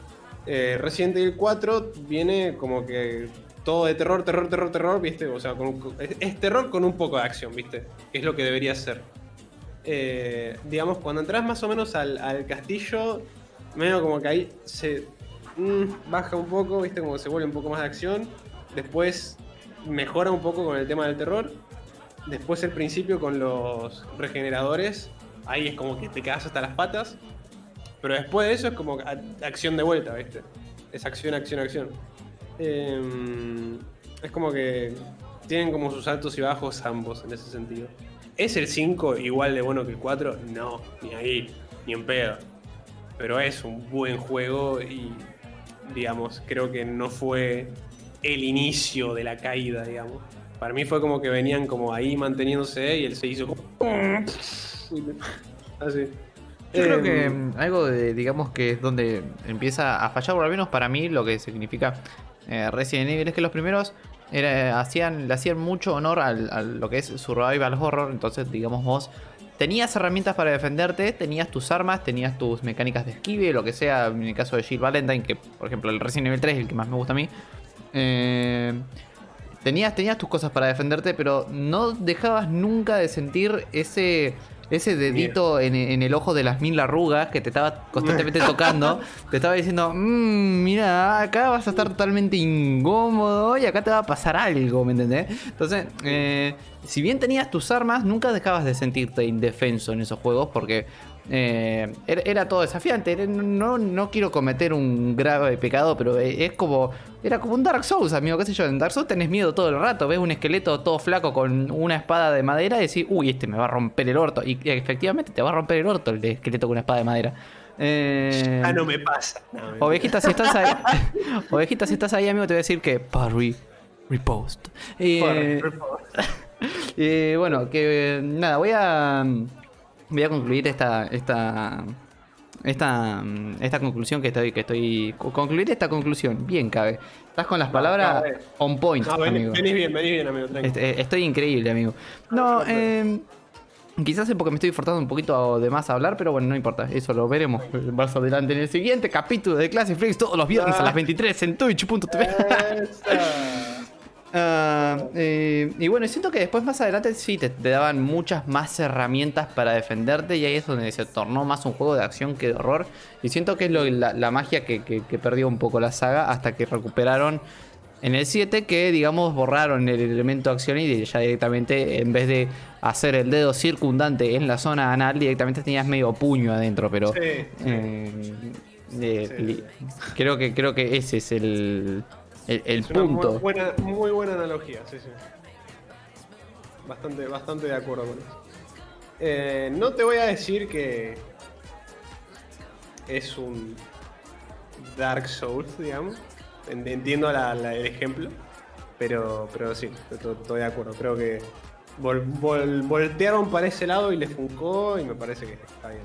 Eh, Resident Evil 4 viene como que todo de terror, terror, terror, terror, ¿viste? O sea, es terror con un poco de acción, ¿viste? Que es lo que debería ser. Eh, digamos, cuando entras más o menos al, al castillo, medio como que ahí se mm, baja un poco, ¿viste? Como se vuelve un poco más de acción. Después mejora un poco con el tema del terror. Después el principio con los regeneradores, ahí es como que te quedas hasta las patas. Pero después de eso es como acción de vuelta, ¿viste? Es acción, acción, acción. eh, es como que tienen como sus altos y bajos ambos en ese sentido. ¿Es el 5 igual de bueno que el 4? No, ni ahí, ni en pedo. Pero es un buen juego y, digamos, creo que no fue el inicio de la caída, digamos. Para mí fue como que venían como ahí manteniéndose y él se hizo como... Así. Yo creo que Em, algo de, digamos que es donde empieza a fallar, por lo menos para mí, lo que significa eh, Resident Evil es que los primeros era- hacían, le hacían mucho honor al, a lo que es survival horror. Entonces, digamos, vos tenías herramientas para defenderte, tenías tus armas, tenías tus mecánicas de esquive, lo que sea. En el caso de Jill Valentine, que por ejemplo el Resident Evil 3 es el que más me gusta a mí. Eh, tenías, tenías tus cosas para defenderte, pero no dejabas nunca de sentir ese, ese dedito en, en el ojo de las mil arrugas que te estaba constantemente tocando. Te estaba diciendo, mmm, mira, acá vas a estar totalmente incómodo y acá te va a pasar algo, ¿me entendés? Entonces, eh, si bien tenías tus armas, nunca dejabas de sentirte indefenso en esos juegos porque... eh, era, todo desafiante. No, no quiero cometer un grave pecado, pero eh, es como. Era como un Dark Souls, amigo. ¿Qué sé yo? En Dark Souls tenés miedo todo el rato. Ves un esqueleto todo flaco con una espada de madera y decís, uy, este me va a romper el orto. Y efectivamente te va a romper el orto el esqueleto con una espada de madera. Eh, Ah, no me pasa. No. Ovejita, si estás ahí. Ovejita, si estás ahí, amigo, te voy a decir que. Parry. Repost. Eh, eh, bueno, que nada, voy a. Voy a concluir esta. esta. Esta, esta conclusión que estoy, que estoy. Concluir esta conclusión. Bien, cabe. Estás con las palabras on point, ven- amigo. venís bien, venís bien, amigo. tranqui. Este- estoy increíble, amigo. No, eh, quizás es porque me estoy forzando un poquito de más a hablar, pero bueno, no importa. Eso lo veremos más adelante en el siguiente capítulo de Classic Freaks todos los viernes a las 23 en twitch.tv. Ah, eh, y bueno, siento que después más adelante sí te, te daban muchas más herramientas para defenderte y ahí es donde se tornó más un juego de acción que de horror. Y siento que es lo- la, la magia que, que- que perdió un poco la saga hasta que recuperaron en el 7 que digamos borraron el elemento acción y ya directamente en vez de hacer el dedo circundante en la zona anal directamente tenías medio puño adentro, pero... Sí, sí. eh, eh, Sí. creo que creo que ese es el, el, el Es una punto. Muy buena, muy buena analogía, sí, sí. Bastante, bastante de acuerdo con eso. Eh, no te voy a decir que es un Dark Souls, digamos. En- Entiendo la- la- el ejemplo, pero, pero sí, estoy, de acuerdo. Creo que vol- vol- voltearon para ese lado y les funcó y me parece que está bien.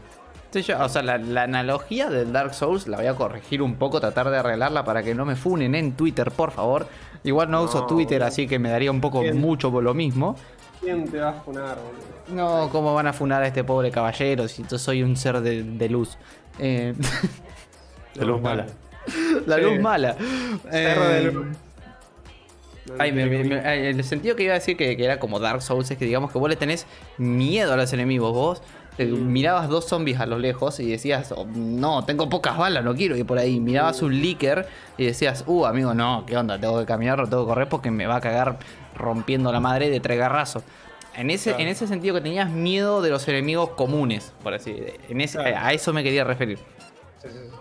Sí, yo- o sea, la, la analogía del Dark Souls la voy a corregir un poco, tratar de arreglarla para que no me funen en Twitter, por favor. Igual no, uso Twitter, así que me daría un poco mucho por lo mismo. ¿Quién te va a funar, boludo? No, ¿cómo van a funar a este pobre caballero si yo soy un ser de, de luz? Eh, De luz mala. la Sí. luz mala. Cerro de Eh, luz. Ay, me- tiene me- que- me- ay, el sentido que iba a decir que, que era como Dark Souls es que digamos que vos le tenés miedo a los enemigos. Vos eh, mirabas dos zombies a lo lejos y decías, "Oh, no, tengo pocas balas, no quiero ir por ahí. Mirabas un líker y decías, uh, amigo, no, ¿qué onda? Tengo que caminar o tengo que correr porque me va a cagar rompiendo la madre de tres garrazos. En ese, Claro. en ese sentido que tenías miedo de los enemigos comunes, por así en ese, Claro. A eso me quería referir. Sí, sí, sí.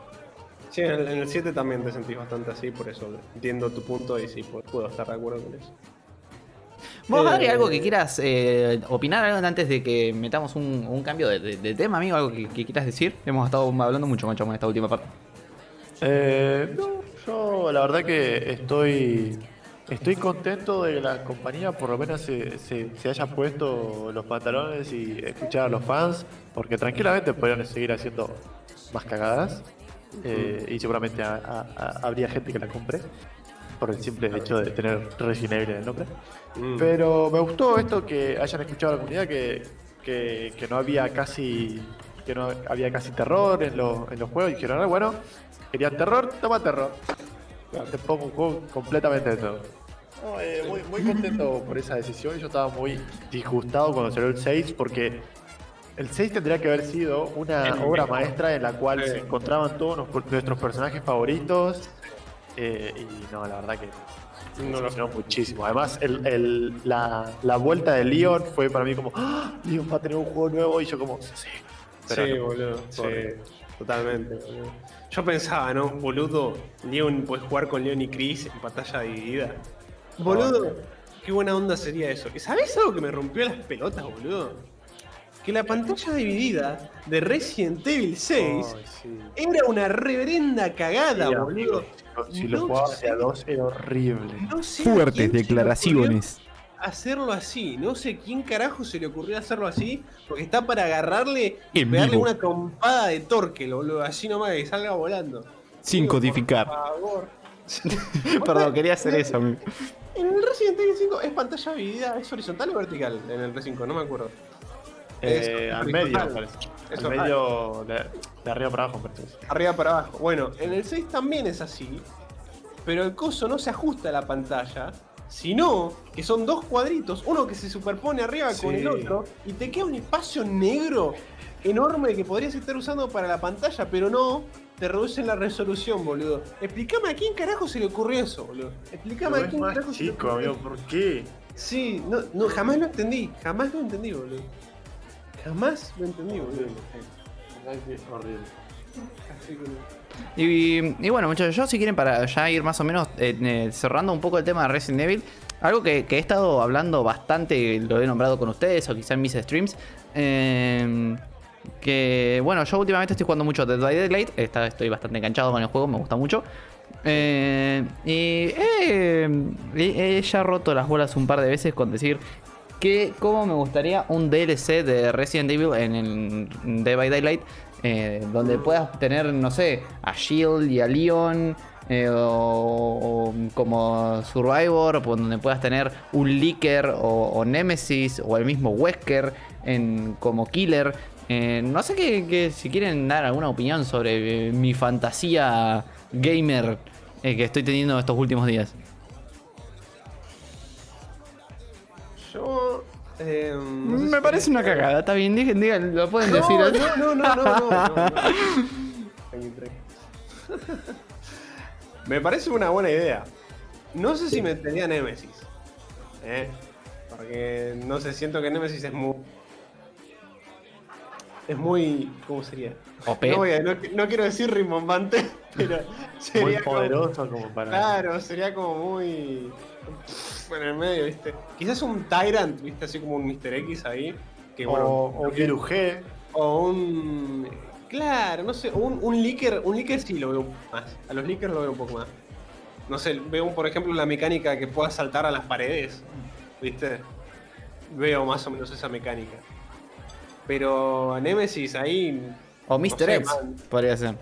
Sí, en el, en el 7 también te sentís bastante así, por eso entiendo tu punto y sí, pu- puedo estar de acuerdo con eso. ¿Vos, Eh, Adri, algo que quieras eh, opinar algo antes de que metamos un, un cambio de, de- de tema, amigo? ¿Algo que, que quieras decir? Hemos estado hablando mucho, macho, en esta última parte. Eh, no, yo la verdad que estoy estoy contento de que la compañía por lo menos se, se- se haya puesto los pantalones y escuchar a los fans, porque tranquilamente podrían seguir haciendo más cagadas eh, y seguramente a- a- a- habría gente que la compre por el simple hecho de tener Resident Evil en el nombre. Mm. Pero me gustó esto que hayan escuchado a la comunidad que, que, que no había casi que no había casi terror en, los- en los juegos y dijeron, "Ah, bueno, querían terror, toma terror. Te pongo un juego completamente de todo. No, eh, muy, muy contento por esa decisión. Yo estaba muy disgustado cuando salió el 6 porque el 6 tendría que haber sido una El obra mejor. maestra en la cual Sí. se encontraban todos nos- nuestros personajes favoritos. Eh, y no, la verdad que No me lo- emocionó muchísimo. Además, el, el- la, la vuelta de Leon fue para mí como, ¡Ah! Leon va a tener un juego nuevo y yo como, sí. Pero sí, no, boludo. Sí, totalmente. boludo. Yo pensaba, ¿no? Boludo, Leon, puedes jugar con Leon y Chris en pantalla dividida. Boludo, qué buena onda sería eso. ¿Y ¿Sabés algo que me rompió las pelotas, boludo? Que la pantalla dividida de Resident Evil 6 Ay, sí. era una reverenda cagada, Sí, boludo. Si lo jugabas de a dos era horrible. No sé a Fuertes declaraciones. Hacerlo así, no sé quién carajo se le ocurrió hacerlo así, porque está para agarrarle y En pegarle vivo. una trompada de torque, boludo, así nomás que salga volando. Sin Digo, codificar. Por favor. Perdón, quería hacer eso. En el Resident Evil 5 es pantalla dividida, es horizontal o vertical en el R5, no me acuerdo. Eh, al medio, parece. Eso, Al medio de, de arriba para abajo, parece. Arriba para abajo. Bueno, en el 6 también es así, pero el coso no se ajusta a la pantalla, sino que son dos cuadritos, uno que se superpone arriba con el otro, y te queda un espacio negro enorme que podrías estar usando para la pantalla, pero no, te reducen la resolución, boludo. Explícame a quién carajo se le ocurrió eso, boludo. Explícame a quién más carajo se le chico, ocurrió amigo, ¿por qué? Sí, no, no, jamás lo entendí, jamás lo entendí, boludo. Jamás lo entendí, boludo. Horrible. Así que- Y, y bueno, muchachos, yo si quieren para ya ir más o menos eh, eh, cerrando un poco el tema de Resident Evil, algo que, que he estado hablando bastante, lo he nombrado con ustedes o quizá en mis streams, eh, que bueno, yo últimamente estoy jugando mucho Dead by Daylight, está- estoy bastante enganchado con el juego, me gusta mucho. Eh, y eh, he, he ya roto las bolas un par de veces con decir que cómo me gustaría un DLC de Resident Evil en el Dead by Daylight eh, donde puedas tener, no sé, a Shield y a Leon eh, o, como Survivor, donde puedas tener un Licker o, Nemesis o el mismo Wesker en, como Killer. Eh, no sé que, si quieren dar alguna opinión sobre mi fantasía gamer que estoy teniendo estos últimos días. Yo. eh, no sé Me si- parece una cagada, está bien, digan, digan, lo pueden No, decir. así. no, no, no, no, no, no. Me parece una buena idea. No sé si metería Nemesis. ¿eh? Porque no sé, siento que Nemesis es muy. Es muy. ¿Cómo sería? OP. No, voy a- no- no quiero decir rimbombante, pero Muy como- poderoso como para. Claro, sería como muy. En el medio, ¿viste? Quizás un Tyrant, ¿viste? Así como un Mr. X ahí. Que bueno. o Virus G. o un. Claro, no sé, un, un leaker, un leaker sí lo veo un poco más. A los leakers lo veo un poco más. No sé, veo por ejemplo la mecánica que pueda saltar a las paredes. ¿Viste? Veo más o menos esa mecánica. Pero a Nemesis ahí. O no Mr. sé, X man. podría ser.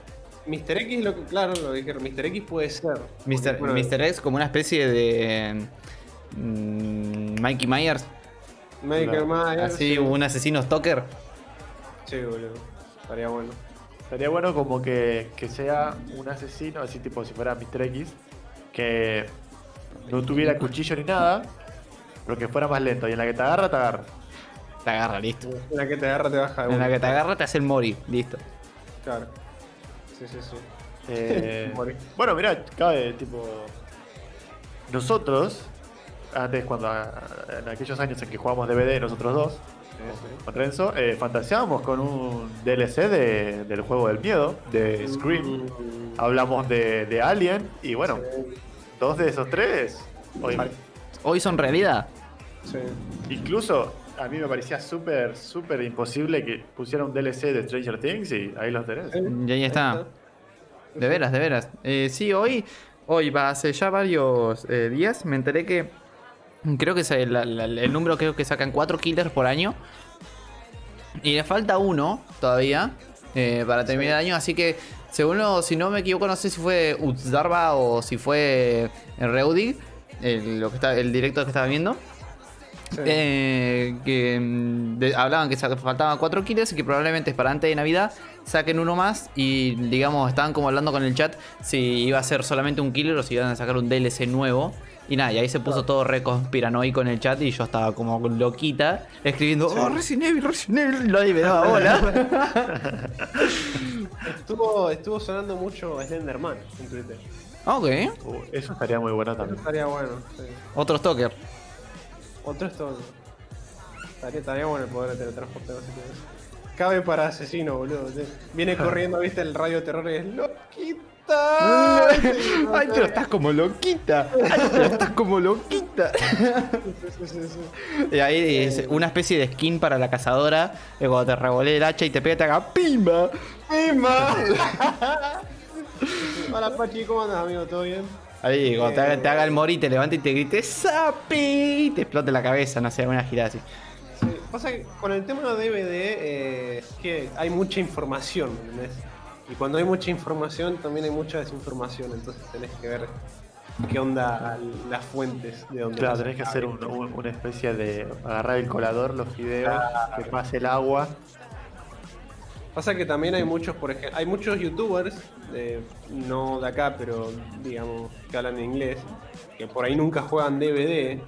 Mr. X, lo que, claro, lo dijeron. Mr. X puede ser. Mr. Bueno, Mr. X como una especie de. Mm, Mikey Myers. Michael Myers. Así, sí. un asesino stalker. Sí, boludo. Estaría bueno. Estaría bueno como que, que sea un asesino, así tipo si fuera Mr. X, que no tuviera cuchillo ni nada, pero que fuera más lento. Y en la que te agarra, te agarra. Te agarra, listo. En la que te agarra te baja de En la que te agarra te hace el mori, listo. Claro. Sí, sí, sí. Eh, bueno, mirá, cabe tipo. Nosotros, antes cuando en aquellos años en que jugábamos DVD nosotros dos, con Renzo, eh, fantaseábamos con un DLC de- del juego del miedo, de Scream. Hablamos de, de Alien y bueno, dos de esos tres. hoy- Hoy son realidad. Sí. incluso a mí me parecía súper, súper imposible que pusiera un DLC de Stranger Things y ahí los tenés. Y ahí está. De veras, de veras. Eh, sí, hoy, hoy va hace ya varios eh, días me enteré que creo que es el, la- el número creo que sacan cuatro killers por año y le falta uno todavía eh, para terminar el año, así que según lo- si no me equivoco no sé si fue Uzdarba o si fue Reudig, el, lo que está, el directo que estaba viendo. Sí. Eh, que mm, de- hablaban que faltaban cuatro kills y que probablemente para antes de Navidad saquen uno más y digamos estaban como hablando con el chat si iba a ser solamente un killer o si iban a sacar un DLC nuevo y nada, y ahí se puso todo re conspiranoico en el chat y yo estaba como loquita escribiendo oh Resident Evil, Resident Evil, nadie me daba bola. Estuvo, estuvo sonando mucho Slenderman en Twitter. ok, Uh, eso estaría muy bueno Eso también. estaría bueno. Sí. otro stalker. Otro esto. Estaría, estaría bueno el poder de teletransporte. básicamente. cabe para asesino, boludo. Viene corriendo, viste, el radio de terror y es Ay, pero estás como loquita. Ay, pero estás como loquita. Y ahí es una especie de skin para la cazadora. Y cuando te revolé el hacha y te pega, te haga ¡Pimba! ¡Pimba! Hola Pachi, ¿cómo andas, amigo? ¿Todo bien? Ahí, cuando te haga, te haga el mori, te levanta y te grite ¡Sapi! Y te explote la cabeza, no sé, alguna gira así. Sí, pasa que con el tema de DVD eh, es que hay mucha información, ¿me ¿entendés? Y cuando hay mucha información también hay mucha desinformación, entonces tenés que ver qué onda las fuentes de donde Claro, tenés que hacer un- un- una especie de agarrar el colador, los fideos, que pase el agua. Pasa que también hay muchos, por ejemplo, hay muchos youtubers, eh, no de acá, pero digamos que hablan en inglés, que por ahí nunca juegan DVD,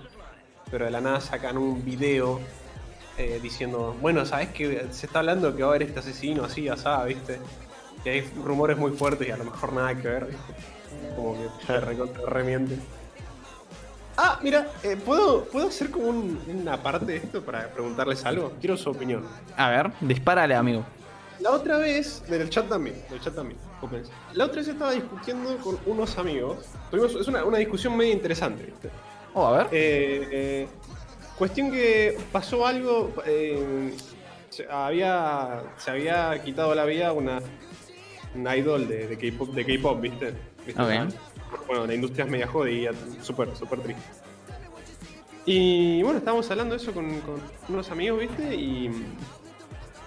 pero de la nada sacan un video eh, diciendo, bueno, ¿sabes que se está hablando que va a haber este asesino así, asá, viste? Que hay rumores muy fuertes y a lo mejor nada que ver. Como que se recontra remiente. Ah, mira, eh, ¿puedo, ¿puedo hacer como un- una parte de esto para preguntarles algo? Quiero su opinión. A ver, dispárale, amigo. La otra vez, del chat también, del chat también. La otra vez estaba discutiendo con unos amigos. Tuvimos, es una, una discusión medio interesante, ¿viste? Oh, a ver. Eh, eh, cuestión que pasó algo. eh, se, había, se había quitado la vida una, una idol de, de K-pop, de K-pop, ¿viste? ¿Viste? Ok. Bueno, la industria es media jodida, súper, súper triste. Y bueno, estábamos hablando de eso con, con unos amigos, ¿viste? Y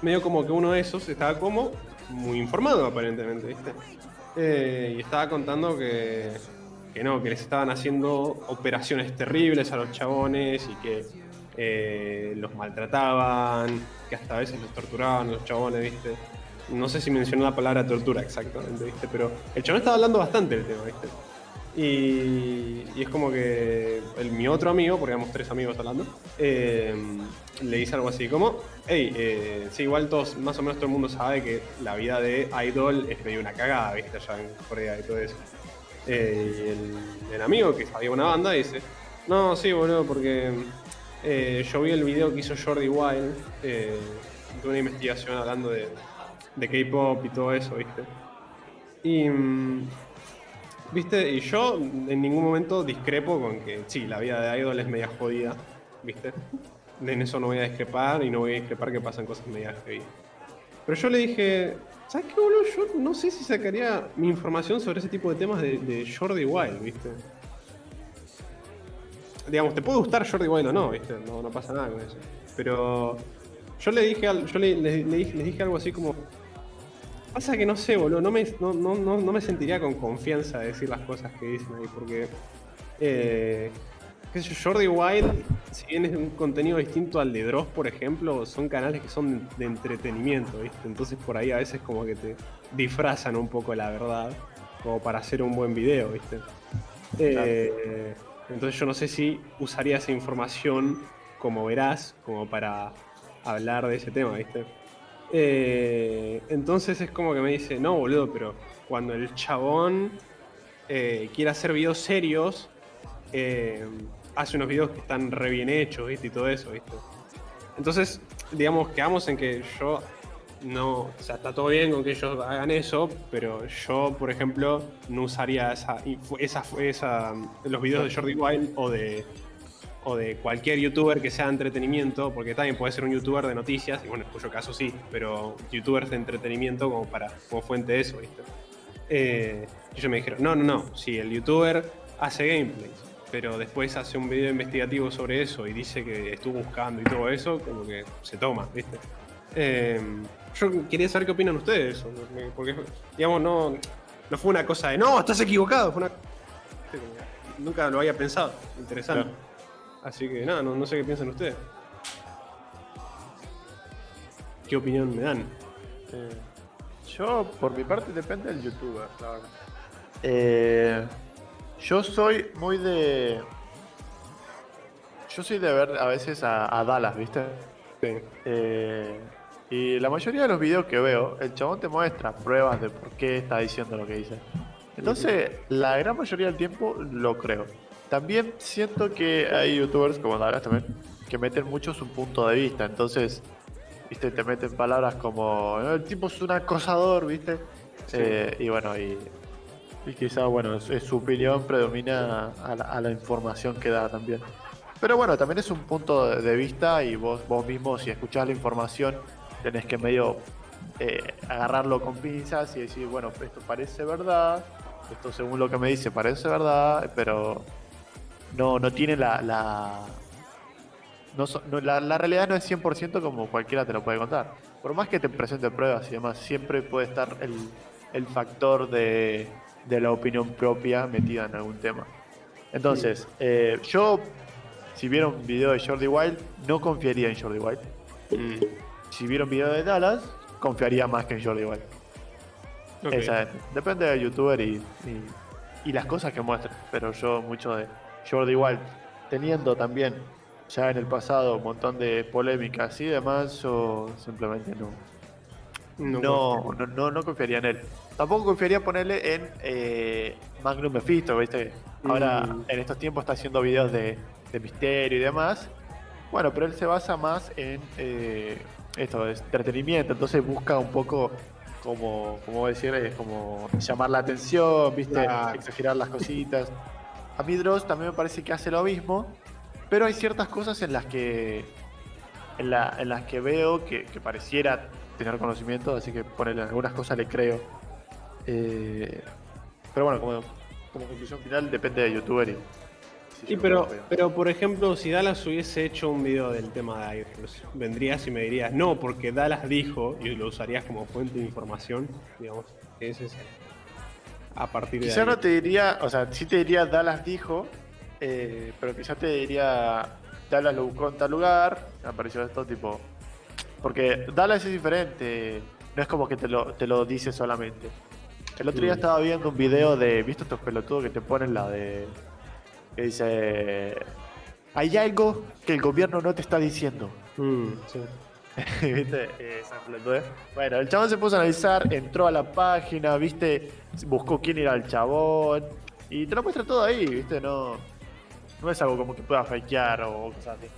medio como que uno de esos estaba como muy informado aparentemente, ¿viste? Eh, y estaba contando que, que no, que les estaban haciendo operaciones terribles a los chabones y que eh, los maltrataban, que hasta a veces los torturaban los chabones, ¿viste? No sé si mencionó la palabra tortura exactamente, ¿viste? Pero el chabón estaba hablando bastante del tema, ¿viste? Y, y es como que mi otro amigo, porque éramos tres amigos hablando, eh, le dice algo así como, hey, eh, sí, igual todos, más o menos todo el mundo sabe que la vida de Idol es medio una cagada, ¿viste? Allá en Corea y todo eso. Eh, y el, el amigo que sabía una banda dice, no, sí, boludo, porque eh, yo vi el video que hizo Jordi Wild de una investigación hablando de, de K-pop y todo eso, ¿viste? Y... mm, ¿Viste? Y yo en ningún momento discrepo con que sí, la vida de Idol es media jodida, ¿viste? En eso no voy a discrepar y no voy a discrepar que pasan cosas media heavy. Pero yo le dije, ¿sabes qué, boludo? Yo no sé si sacaría mi información sobre ese tipo de temas de, de Jordi Wild, ¿viste? Digamos, te puede gustar Jordi Wild o no, ¿viste? No, pasa nada con eso. Pero yo le dije, yo le dije, les dije algo así como, Pasa que no sé, boludo, no me, no, no, no, no me sentiría con confianza de decir las cosas que dicen ahí, porque. Eh, qué sé yo, Jordi Wild, si bien es un contenido distinto al de Dross, por ejemplo, son canales que son de entretenimiento, ¿viste? Entonces por ahí a veces como que te disfrazan un poco la verdad, como para hacer un buen video, ¿viste? Eh, entonces yo no sé si usaría esa información como verás, como para hablar de ese tema, ¿viste? Eh, entonces es como que me dice, no, boludo, pero cuando el chabón eh, quiere hacer videos serios, eh, hace unos videos que están re bien hechos, ¿viste? Y todo eso, ¿viste? Entonces, digamos, quedamos en que yo no, o sea, está todo bien con que ellos hagan eso, pero yo, por ejemplo, no usaría esa, esa, los videos de Jordi Wild o de, o de cualquier youtuber que sea entretenimiento, porque también puede ser un youtuber de noticias, y bueno, en cuyo caso sí, pero youtubers de entretenimiento como, para, como fuente de eso, ¿viste? Eh, y ellos me dijeron, no, no, no, si el youtuber hace gameplays, pero después hace un video investigativo sobre eso y dice que estuvo buscando y todo eso, como que se toma, ¿viste? Eh, yo quería saber qué opinan ustedes de porque- digamos, no, no fue una cosa de, no, estás equivocado, fue una... Nunca lo había pensado, interesante. Así que nada, no, no sé qué piensan ustedes. ¿Qué opinión me dan? Eh, yo, por mi parte, depende del youtuber, la verdad. Eh, yo soy muy de. Yo soy de ver a veces a, a Dallas, ¿viste? Sí. Eh, y la mayoría de los videos que veo, el chabón te muestra pruebas de por qué está diciendo lo que dice. Entonces, la gran mayoría del tiempo lo creo. También siento que hay youtubers como Dallas también que meten mucho su punto de vista. Entonces, viste, te meten palabras como "Eh, el tipo es un acosador, viste. Eh, y bueno, y, y quizá, bueno, es- es su opinión predomina a la, a la información que da también. Pero bueno, también es un punto de- de vista y vos, vos mismo, si escuchás la información, tenés que medio eh, agarrarlo con pinzas y decir, bueno, esto parece verdad, esto según lo que me dice parece verdad, pero no, no tiene la... la no, no- la, la realidad no es 100% como cualquiera te lo puede contar. Por más que te presente pruebas y demás, siempre puede estar el, el factor de, de la opinión propia metida en algún tema. Entonces, eh, yo, si viera un video de Jordi Wild, no confiaría en Jordi Wild. Mm, Si viera un video de Dallas, confiaría más que en Jordi Wild. Esa es. Depende del youtuber y, y, y las cosas que muestre. Pero yo mucho de Jordi Wild, teniendo también ya en el pasado un montón de polémicas y demás, yo simplemente no, No no, no, no, confiaría en él. Tampoco confiaría ponerle en eh, Magnum Mephisto, ¿viste? Ahora, Mm. en estos tiempos está haciendo videos de, de misterio y demás. Bueno, pero él se basa más en eh, esto, entretenimiento. Entonces busca un poco, como, como decir, eh, como llamar la atención, ¿viste? Claro. Exagerar las cositas. A mí Dross también me parece que hace lo mismo, pero hay ciertas cosas en las que en, la- en las que veo que, que pareciera tener conocimiento, así que ponerle algunas cosas le creo. Eh, pero bueno, como, como conclusión final depende de youtuber y. Sí, yo pero, pero por ejemplo, si Dallas hubiese hecho un video del tema de idols, vendrías y me dirías, no, porque Dallas dijo, y lo usarías como fuente de información, digamos, ese es el- a partir de Quizá ahí. no te diría, o sea, sí te diría Dallas dijo, eh, pero quizá te diría Dallas lo buscó en tal lugar, apareció esto tipo. Porque Dallas es diferente, no es como que te lo, te lo dice solamente. El otro día estaba viendo un video de, ¿viste estos pelotudos que te ponen la de. que dice. Hay algo que el gobierno no te está diciendo. Mm, sí. ¿Viste? Bueno, el chabón se puso a analizar, entró a la página, ¿viste? Buscó quién era el chabón. Y te lo muestra todo ahí, ¿viste? No, no es algo como que pueda fakear o cosas así.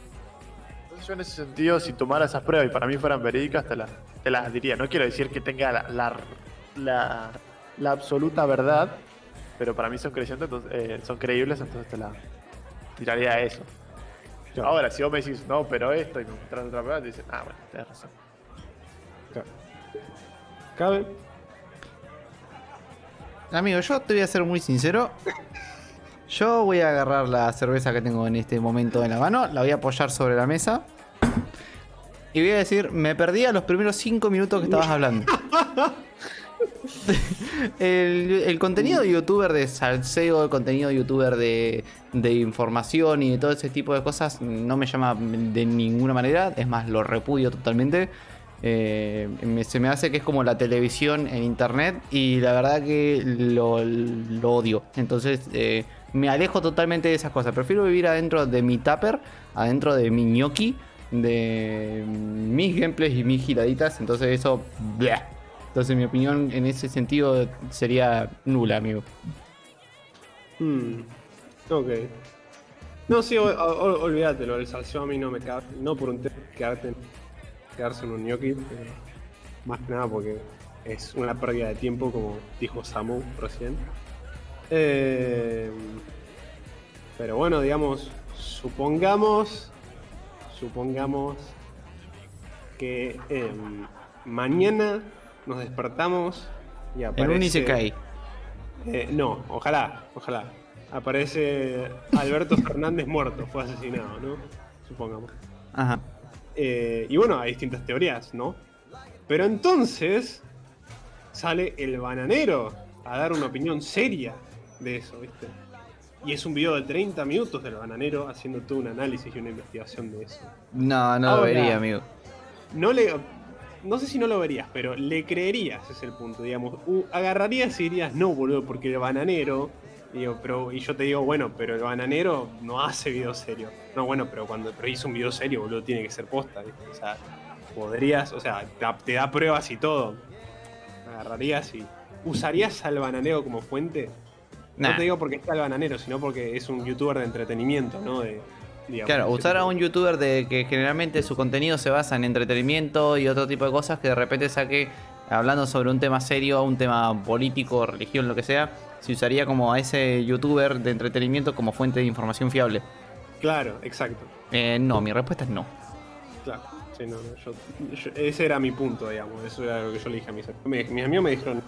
Entonces yo en ese sentido, si tomara esas pruebas y para mí fueran verídicas, te las, te las diría. No quiero decir que tenga la, la, la- la absoluta verdad, pero para mí son entonces, eh, son creíbles, entonces te la tiraría a eso. Ahora, si vos me decís, no, pero esto, y me mostrás otra prueba, te dicen, ah, bueno, tenés razón. ¿Cabe? Amigo, yo te voy a ser muy sincero. Yo voy a agarrar la cerveza que tengo en este momento en la mano, la voy a apoyar sobre la mesa. Y voy a decir, me perdí a los primeros 5 minutos que estabas hablando. el, el contenido de youtuber de salseo, el contenido youtuber de, información y de todo ese tipo de cosas no me llama de ninguna manera. Es más, lo repudio totalmente. Eh, me- se me hace que es como la televisión en internet y la verdad que lo, odio. Entonces eh, me alejo totalmente de esas cosas. Prefiero vivir adentro de mi tupper, adentro de mi gnocchi, de mis gameplays y mis giraditas. Entonces eso... blah. Entonces mi opinión en ese sentido sería nula, amigo. Mm, ok. No, sí, o- o- olvídatelo, a mí no me cabe. No por un tema quedarte, quedarse en un gnocchi, más que nada porque es una pérdida de tiempo, como dijo Samu recién. Eh, pero bueno, digamos, supongamos, supongamos que em, mañana nos despertamos y En aparece... un Isekai. Eh, no, ojalá, ojalá. Aparece Alberto Fernández muerto, fue asesinado, ¿no? Supongamos. Ajá. Eh, y bueno, hay distintas teorías, ¿no? Pero entonces sale el bananero a dar una opinión seria de eso, ¿viste? Y es un video de 30 minutos del bananero haciendo todo un análisis y una investigación de eso. No, no Ahora. vería, amigo. No le. No sé si no lo verías, pero le creerías, es el punto, digamos. Agarrarías y dirías, no, boludo, porque el bananero. Digo, pero, y yo te digo, bueno, pero el bananero no hace video serio. No, bueno, pero cuando pero hizo un video serio, boludo, tiene que ser posta, ¿viste? O sea, podrías, o sea, te, da- te da pruebas y todo. Agarrarías y. ¿Usarías al bananero como fuente? Nah. No te digo porque está el bananero, sino porque es un youtuber de entretenimiento, ¿no? De, digamos. Claro, usar a un youtuber de que generalmente su contenido se basa en entretenimiento y otro tipo de cosas que de repente saque hablando sobre un tema serio, un tema político, religión, lo que sea, se usaría como a ese youtuber de entretenimiento como fuente de información fiable. Claro, exacto. Eh, no, mi respuesta es no. Claro. Sí, no, no, yo- yo- ese era mi punto, digamos. Eso era lo que yo le dije a mis amigos. Mis amigos me dijeron.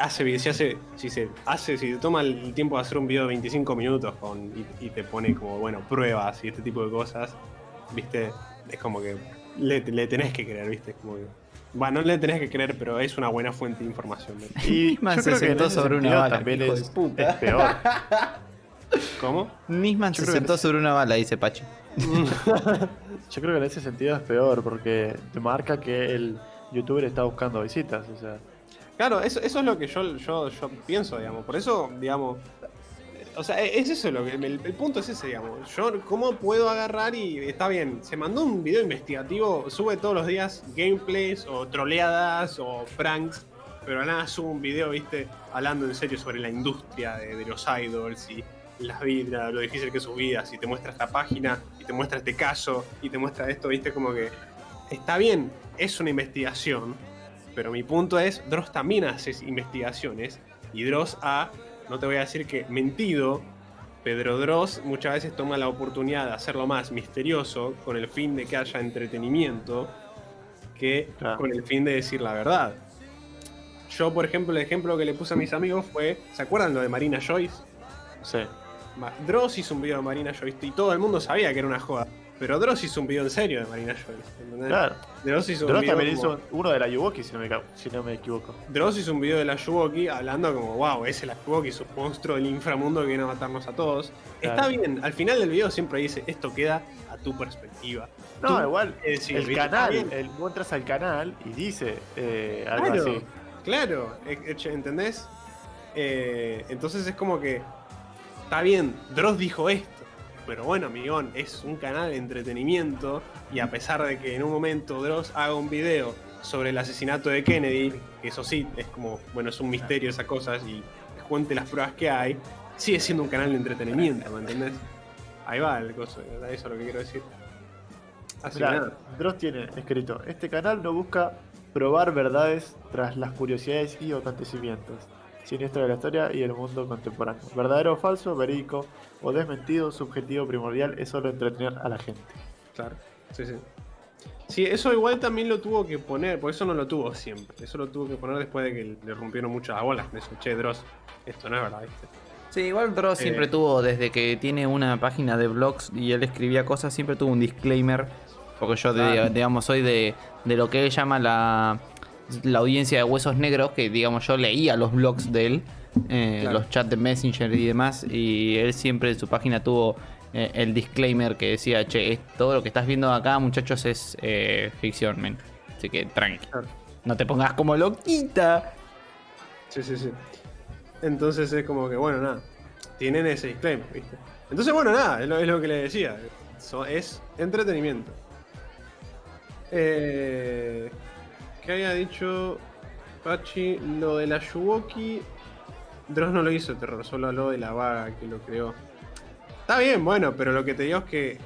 Hace, si hace, si se hace, si te toma el tiempo de hacer un video de 25 minutos con, y, y te pone como, bueno, pruebas y este tipo de cosas, viste, es como que le, le tenés que creer, viste, como que. Bueno, no le tenés que creer, pero es una buena fuente de información. Nisman se sentó sobre una bala, también hijo es, de puta. es peor. ¿Cómo? Nisman Yo se sentó sobre una bala, dice Pachi. Yo creo que en ese sentido es peor porque te marca que el youtuber está buscando visitas. O sea, Claro, eso, eso es lo que yo, yo, yo pienso, digamos. Por eso, digamos. O sea, es eso lo que. El, el punto es ese, digamos. Yo, ¿cómo puedo agarrar y. Está bien, se mandó un video investigativo, sube todos los días gameplays o troleadas o pranks. Pero nada, sube un video, viste, hablando en serio sobre la industria de, de los idols y las vidas, lo difícil que es sus vidas. Y te muestra esta página, y te muestra este caso, y te muestra esto, viste, como que. Está bien, es una investigación, pero mi punto es, Dross también hace investigaciones y Dross ha, no te voy a decir que mentido, Pedro Dross muchas veces toma la oportunidad de hacerlo más misterioso con el fin de que haya entretenimiento que Claro. con el fin de decir la verdad. Yo, por ejemplo, el ejemplo que le puse a mis amigos fue, ¿se acuerdan lo de Marina Joyce? sí. Dross hizo un video de Marina Joyce y todo el mundo sabía que era una joda. Pero Dross hizo un video en serio de Marina Joyce. ¿entendés? Claro. Dross hizo un video también como- hizo uno de la Yuwoki, si no si no me equivoco. Dross hizo un video de la Yuwoki hablando como, wow, ese es la Yuwoki, es un monstruo del inframundo que viene a matarnos a todos. Claro. Está bien, al final del video siempre dice, esto queda a tu perspectiva. No, Tú- igual, decir, el canal, el, vos entras al canal y dice eh, algo Claro, así. claro, eh, eh, ¿entendés? Eh, entonces es como que, está bien, Dross dijo esto, pero bueno, amigón, es un canal de entretenimiento y a pesar de que en un momento Dross haga un video sobre el asesinato de Kennedy, que eso sí, es como, bueno, es un misterio esas cosas y cuente las pruebas que hay, sigue siendo un canal de entretenimiento, ¿me entendés? Ahí va el coso, eso es lo que quiero decir. Así que Mirá, nada. Dross tiene escrito, este canal no busca probar verdades tras las curiosidades y acontecimientos siniestros de la historia y el mundo contemporáneo. Verdadero o falso, verídico o desmentido, subjetivo primordial es solo entretener a la gente. Claro, sí, sí. Sí, eso igual también lo tuvo que poner, por eso no lo tuvo siempre. Eso lo tuvo que poner después de que le rompieron muchas las bolas. De eso, che, Dross, esto no es verdad, ¿viste? Sí, igual Dross Eh. siempre tuvo, desde que tiene una página de blogs y él escribía cosas, siempre tuvo un disclaimer. Porque yo, digamos, soy de, de lo que él llama la, la audiencia de huesos negros, que, digamos, yo leía los blogs de él, eh, Claro. los chats de Messenger y demás, y él siempre en su página tuvo eh, el disclaimer que decía, che, es- todo lo que estás viendo acá, muchachos, es eh, ficción, men. Así que tranqui. Claro. No te pongas como loquita. Sí, sí, sí. Entonces es como que, bueno, nada. Tienen ese disclaimer, ¿viste? Entonces, bueno, nada, es lo, es lo que le decía. So- es entretenimiento. Eh, ¿Qué había dicho Pachi? Lo de la Yuwoki. Dross no lo hizo terror, solo habló de la vaga que lo creó. Está bien, bueno, pero lo que te digo es que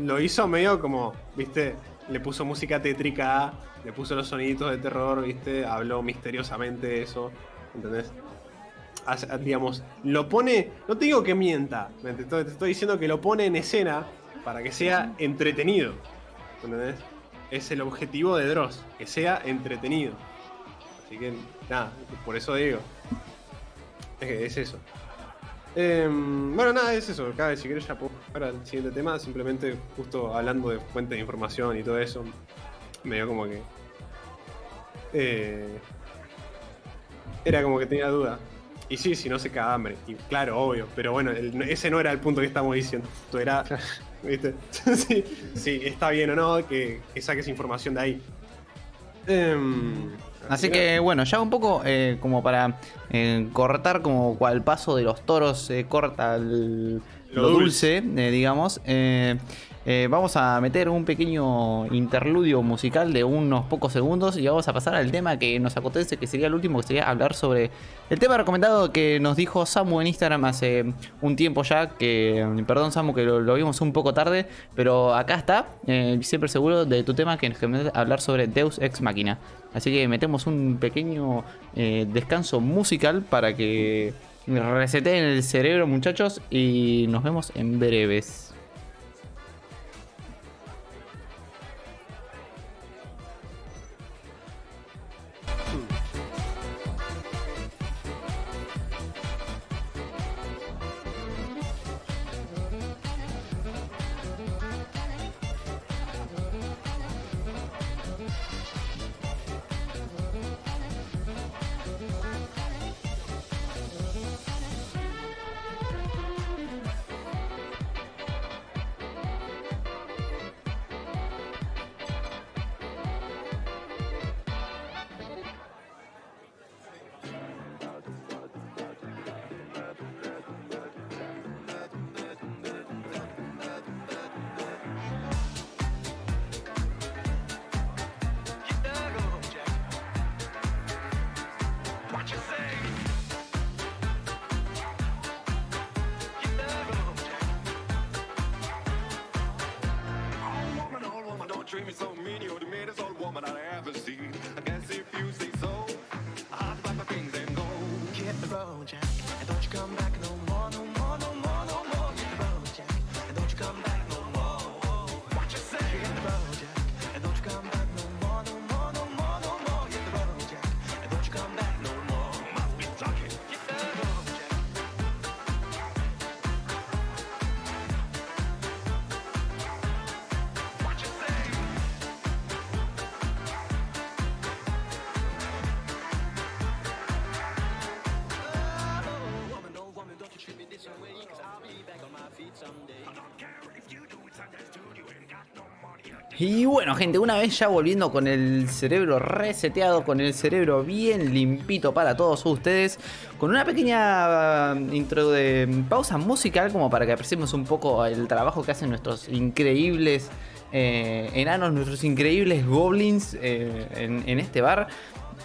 lo hizo medio como, viste, le puso música tétrica, le puso los soniditos de terror, viste, habló misteriosamente de eso, ¿entendés? Hace- digamos, lo pone, no te digo que mienta, te estoy, te estoy diciendo que lo pone en escena para que sea entretenido, ¿entendés? Es el objetivo de Dross, que sea entretenido. Así que, nada, por eso digo. Es, que es eso. Em, bueno, nada, es eso. Cada vez si querés ya puedo para el siguiente tema. Simplemente, justo hablando de fuente de información y todo eso, me dio como que. eh, era como que tenía duda. Y sí, si no se caga hambre. Y claro, obvio. Pero bueno, ese no era el punto que estamos diciendo. Esto era. ¿Viste? sí, sí, está bien o no que, que saques información de ahí. Em, Así que bueno, ya un poco eh, como para eh, cortar como cual paso de los toros eh, corta el- Lo lo, dulce, eh, digamos. Eh, vamos a meter un pequeño interludio musical de unos pocos segundos y vamos a pasar al tema que nos acontece, que sería el último, que sería hablar sobre el tema recomendado que nos dijo Samu en Instagram hace un tiempo ya, que perdón Samu que lo, lo vimos un poco tarde, pero acá está, eh, siempre seguro de tu tema que nos querés hablar sobre Deus Ex Machina. Así que metemos un pequeño eh, descanso musical para que reseteen el cerebro muchachos y nos vemos en breves. Bueno, gente, una vez ya volviendo con el cerebro reseteado, con el cerebro bien limpito para todos ustedes, con una pequeña uh, intro de pausa musical como para que apreciemos un poco el trabajo que hacen nuestros increíbles eh, enanos, nuestros increíbles goblins eh, en, este bar.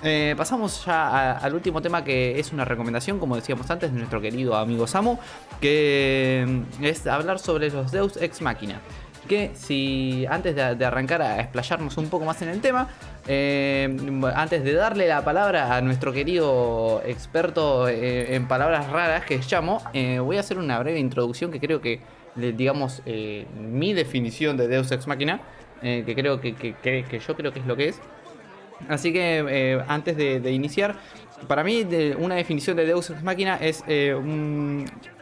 Eh, pasamos ya al último tema que es una recomendación, como decíamos antes, de nuestro querido amigo Samu, que mm, es hablar sobre los Deus Ex Machina. Que si antes de, arrancar a explayarnos un poco más en el tema, eh, antes de darle la palabra a nuestro querido experto eh, en palabras raras que Chamo, eh, voy a hacer una breve introducción que creo que, digamos, eh, mi definición de Deus Ex Machina, que creo que- que- que- yo creo que es lo que es. Así que antes de, iniciar, para mí una definición de Deus Ex Machina es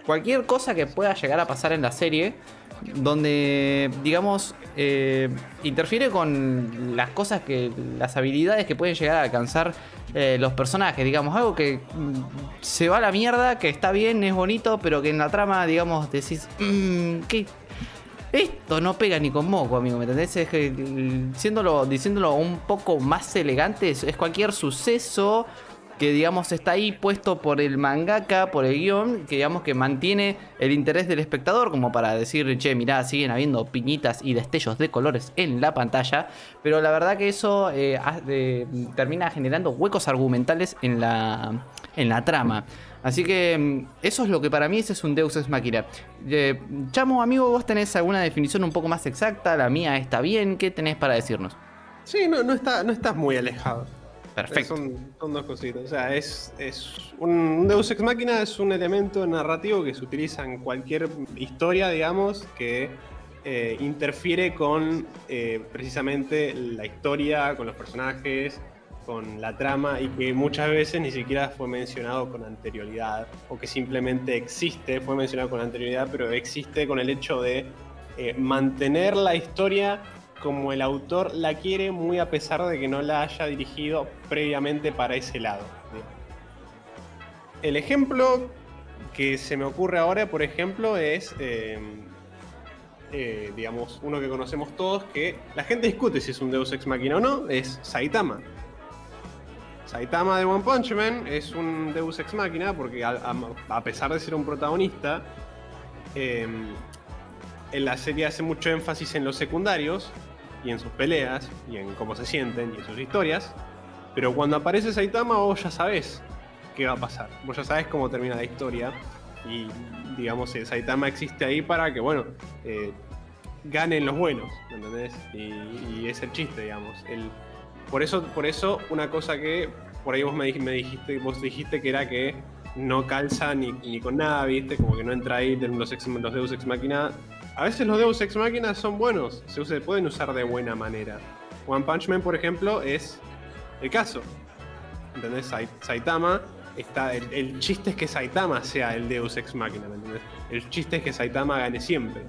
cualquier cosa que pueda llegar a pasar en la serie, donde digamos eh, interfiere con las cosas que, las habilidades que pueden llegar a alcanzar eh, los personajes, digamos algo que mm, se va a la mierda, que está bien, es bonito, pero que en la trama, digamos, decís, "Mm, ¿qué, esto no pega ni con moco, amigo, ¿me entendés? Es que, mm, diciéndolo un poco más elegante, es cualquier suceso que, digamos, está ahí puesto por el mangaka, por el guion, que, digamos, que mantiene el interés del espectador, como para decir, che, mirá, siguen habiendo piñitas y destellos de colores en la pantalla, pero la verdad que eso eh, termina generando huecos argumentales en la, en la trama. Así que mm, eso es lo que para mí es un Deus Ex Machina. Eh, Chamo, amigo, vos tenés alguna definición un poco más exacta, la mía está bien, ¿qué tenés para decirnos? Sí, no, está, no estás muy alejado. Son, dos cositas. O sea, es, es un, Deus Ex Machina es un elemento narrativo que se utiliza en cualquier historia, digamos, que eh, interfiere con eh, precisamente la historia, con los personajes, con la trama y que muchas veces ni siquiera fue mencionado con anterioridad o que simplemente existe, fue mencionado con anterioridad, pero existe con el hecho de eh, mantener la historia como el autor la quiere, muy a pesar de que no la haya dirigido previamente para ese lado. El ejemplo que se me ocurre ahora, por ejemplo, es, eh, eh, digamos, uno que conocemos todos, que la gente discute si es un Deus Ex Machina o no, es Saitama. Saitama de One Punch Man es un Deus Ex Machina porque a, pesar de ser un protagonista, eh, en la serie hace mucho énfasis en los secundarios y en sus peleas y en cómo se sienten y en sus historias. Pero cuando aparece Saitama, vos ya sabés qué va a pasar. Vos ya sabés cómo termina la historia. Y digamos, eh, Saitama existe ahí para que, bueno, eh, ganen los buenos, ¿me entendés? Y, y es el chiste, digamos. El, por, eso, por eso, una cosa que por ahí vos me, me dijiste, vos dijiste que era que no calza ni, ni con nada, ¿viste? Como que no entra ahí los, ex- los Deus Ex Machina. A veces los Deus Ex Machina son buenos, se, se pueden usar de buena manera. One Punch Man, por ejemplo, es el caso. ¿Entendés? Sai- Saitama está. El, chiste es que Saitama sea el Deus Ex Machina, ¿me? El chiste es que Saitama gane siempre.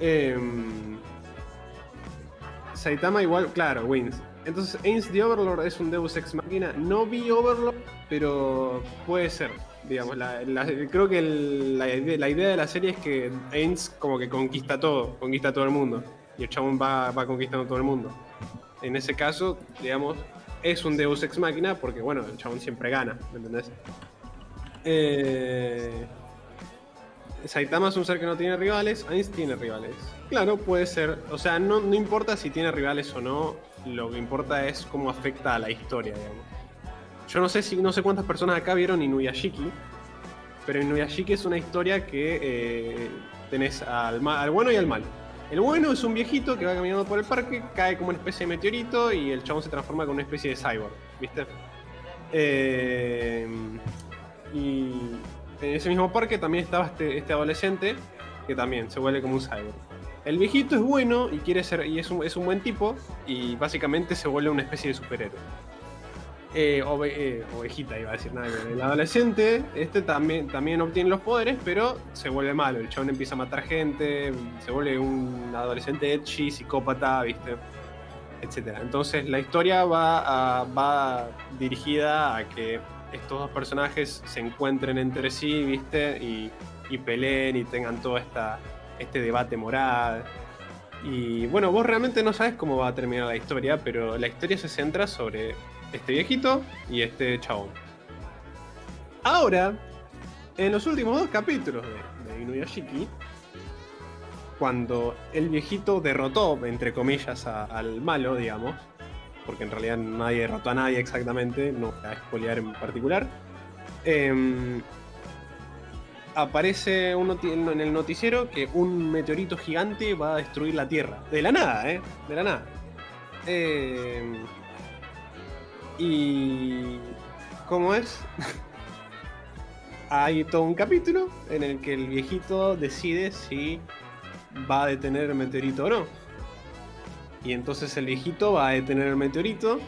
Em, Saitama igual, claro, wins. Entonces, Ains the Overlord es un Deus Ex Machina. No vi Overlord, pero puede ser. Digamos, la- creo que la, ide- la idea de la serie es que Ains como que conquista todo, conquista todo el mundo. Y el chabón va, conquistando todo el mundo. En ese caso, digamos, es un Deus Ex Machina porque, bueno, el chabón siempre gana, ¿me entendés? Eh... Saitama es un ser que no tiene rivales, Ainz tiene rivales. Claro, puede ser. O sea, no, no importa si tiene rivales o no, lo que importa es cómo afecta a la historia, digamos. Yo no sé si no sé cuántas personas acá vieron Inuyashiki, pero Inuyashiki es una historia que eh, tenés al, bueno y al malo. El bueno es un viejito que va caminando por el parque, cae como una especie de meteorito y el chabón se transforma con una especie de cyborg, ¿viste? Eh, y en ese mismo parque también estaba este, este adolescente que también se vuelve como un cyborg. El viejito es bueno y quiere ser y es un, es un buen tipo y básicamente se vuelve una especie de superhéroe. Eh, eh, ovejita iba a decir nada. El adolescente este también, también obtiene los poderes, pero se vuelve malo. El chabón empieza a matar gente, se vuelve un adolescente edgy, psicópata, ¿viste? Etcétera. Entonces la historia va, a- va dirigida a que estos dos personajes se encuentren entre sí, ¿viste? Y, y peleen y tengan todo esta, este debate moral. Y bueno, vos realmente no sabes cómo va a terminar la historia, pero la historia se centra sobre este viejito y este chabón. Ahora, en los últimos dos capítulos de, de Inuyashiki, cuando el viejito derrotó, entre comillas, al malo, digamos, porque en realidad nadie derrotó a nadie exactamente, no a spoilear en particular, em, aparece un en el noticiero que un meteorito gigante va a destruir la Tierra. De la nada, ¿eh? De la nada. Em, y... ¿Cómo es? Hay todo un capítulo en el que el viejito decide si va a detener el meteorito o no. Y entonces el viejito va a detener el meteorito.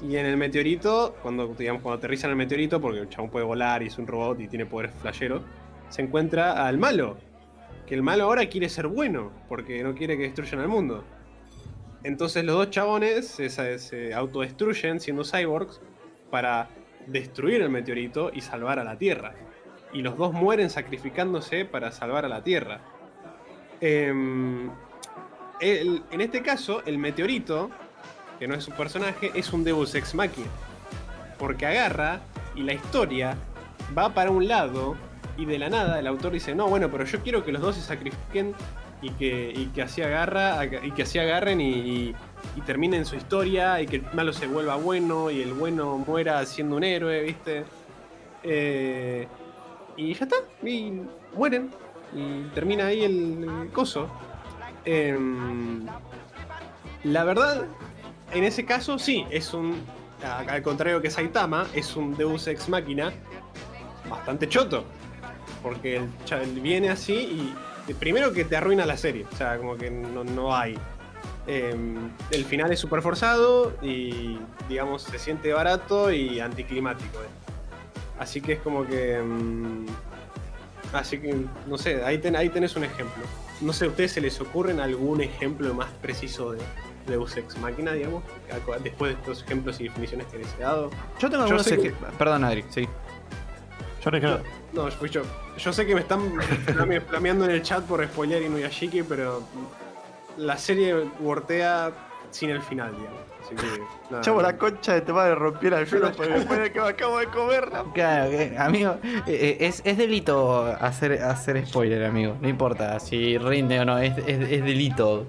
Y en el meteorito, cuando, digamos, cuando aterriza en el meteorito, porque el chabón puede volar y es un robot y tiene poderes flasheros, se encuentra al malo. Que el malo ahora quiere ser bueno, porque no quiere que destruyan al mundo. Entonces los dos chabones se, autodestruyen siendo cyborgs para destruir el meteorito y salvar a la Tierra. Y los dos mueren sacrificándose para salvar a la Tierra. Em, en este caso, el meteorito, que no es un personaje, es un Deus Ex Machina. Porque agarra y la historia va para un lado y de la nada el autor dice, no, bueno, pero yo quiero que los dos se sacrifiquen y que, y que así agarra y que así agarren y, y- y terminen su historia y que el malo se vuelva bueno y el bueno muera siendo un héroe, ¿viste? Eh, y ya está, y mueren y termina ahí el, coso. Em, la verdad, en ese caso sí, es un, al contrario que Saitama, es un Deus Ex Máquina bastante choto. Porque el, el viene así y primero que te arruina la serie, o sea, como que no, no hay. Em, el final es súper forzado y, digamos, se siente barato y anticlimático. eh. Así que es como que... em, así que, no sé, ahí, ten- ahí tenés un ejemplo. No sé, ¿a ustedes se les ocurren algún ejemplo más preciso de Deus Ex Máquina, digamos? Después de estos ejemplos y definiciones que les he dado. Yo tengo algunos sé que- Perdón, Adri, sí. Yo no. No, fui yo. Yo sé que me están flame- flameando en el chat por spoilear Inuyashiki, pero la serie wortea sin el final, digamos. Así que. nada. Chavo, la concha de tu madre rompiera el suelo porque después de que me acabo de comer. Claro, amigo, eh, eh, es, es delito hacer, hacer spoiler, amigo. No importa si rinde o no, es, es, es delito.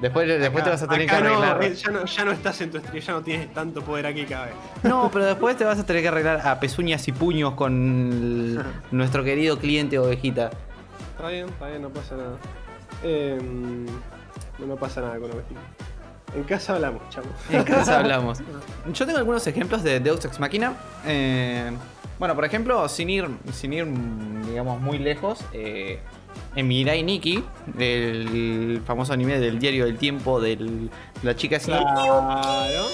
Después, después te vas a tener que Acá no, arreglar. eh, ya, no, ya no estás en tu estrella, ya no tienes tanto poder aquí cada vez. No, pero después te vas a tener que arreglar a pezuñas y puños con el- nuestro querido cliente ovejita. Está bien, está bien, no pasa nada. Eh, no, no pasa nada con Ovejita. En casa hablamos, chavo. En casa hablamos. Yo tengo algunos ejemplos de Deus Ex Machina. Eh, bueno, por ejemplo, sin ir, sin ir digamos, muy lejos, eh, en Mirai Nikki, el famoso anime del diario del tiempo de la chica así, Claro.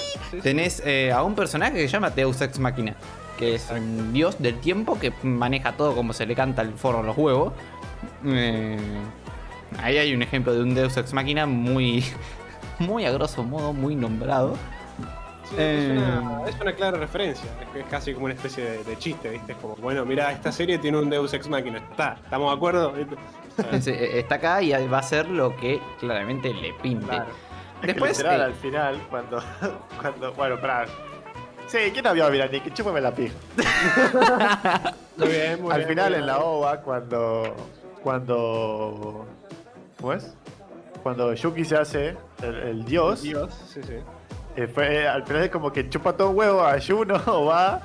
Tenés eh, a un personaje que se llama Deus Ex Machina, que es un dios del tiempo que maneja todo como se le canta el forro a los huevos. Eh, ahí hay un ejemplo de un Deus Ex Machina muy, muy a grosso modo, muy nombrado. Sí, Eh, es, una, es una clara referencia. Es, es casi como una especie de, de chiste, ¿viste? Es como, bueno, mira, esta serie tiene un Deus Ex Machina. Está, ¿estamos de acuerdo? Eh, Está acá y va a ser lo que claramente le pinte. Claro. Después, Literal, eh, al final, cuando. cuando bueno, pará. Sí, ¿quién no vio a Mirani? Chúpame la pija. Muy bien, muy Al bien, final, muy en la OVA, cuando. Cuando. ¿Cómo es? Cuando Yuki se hace el, el dios, Dios, sí, sí. Eh, fue, al final es como que chupa todo huevo a Juno, va.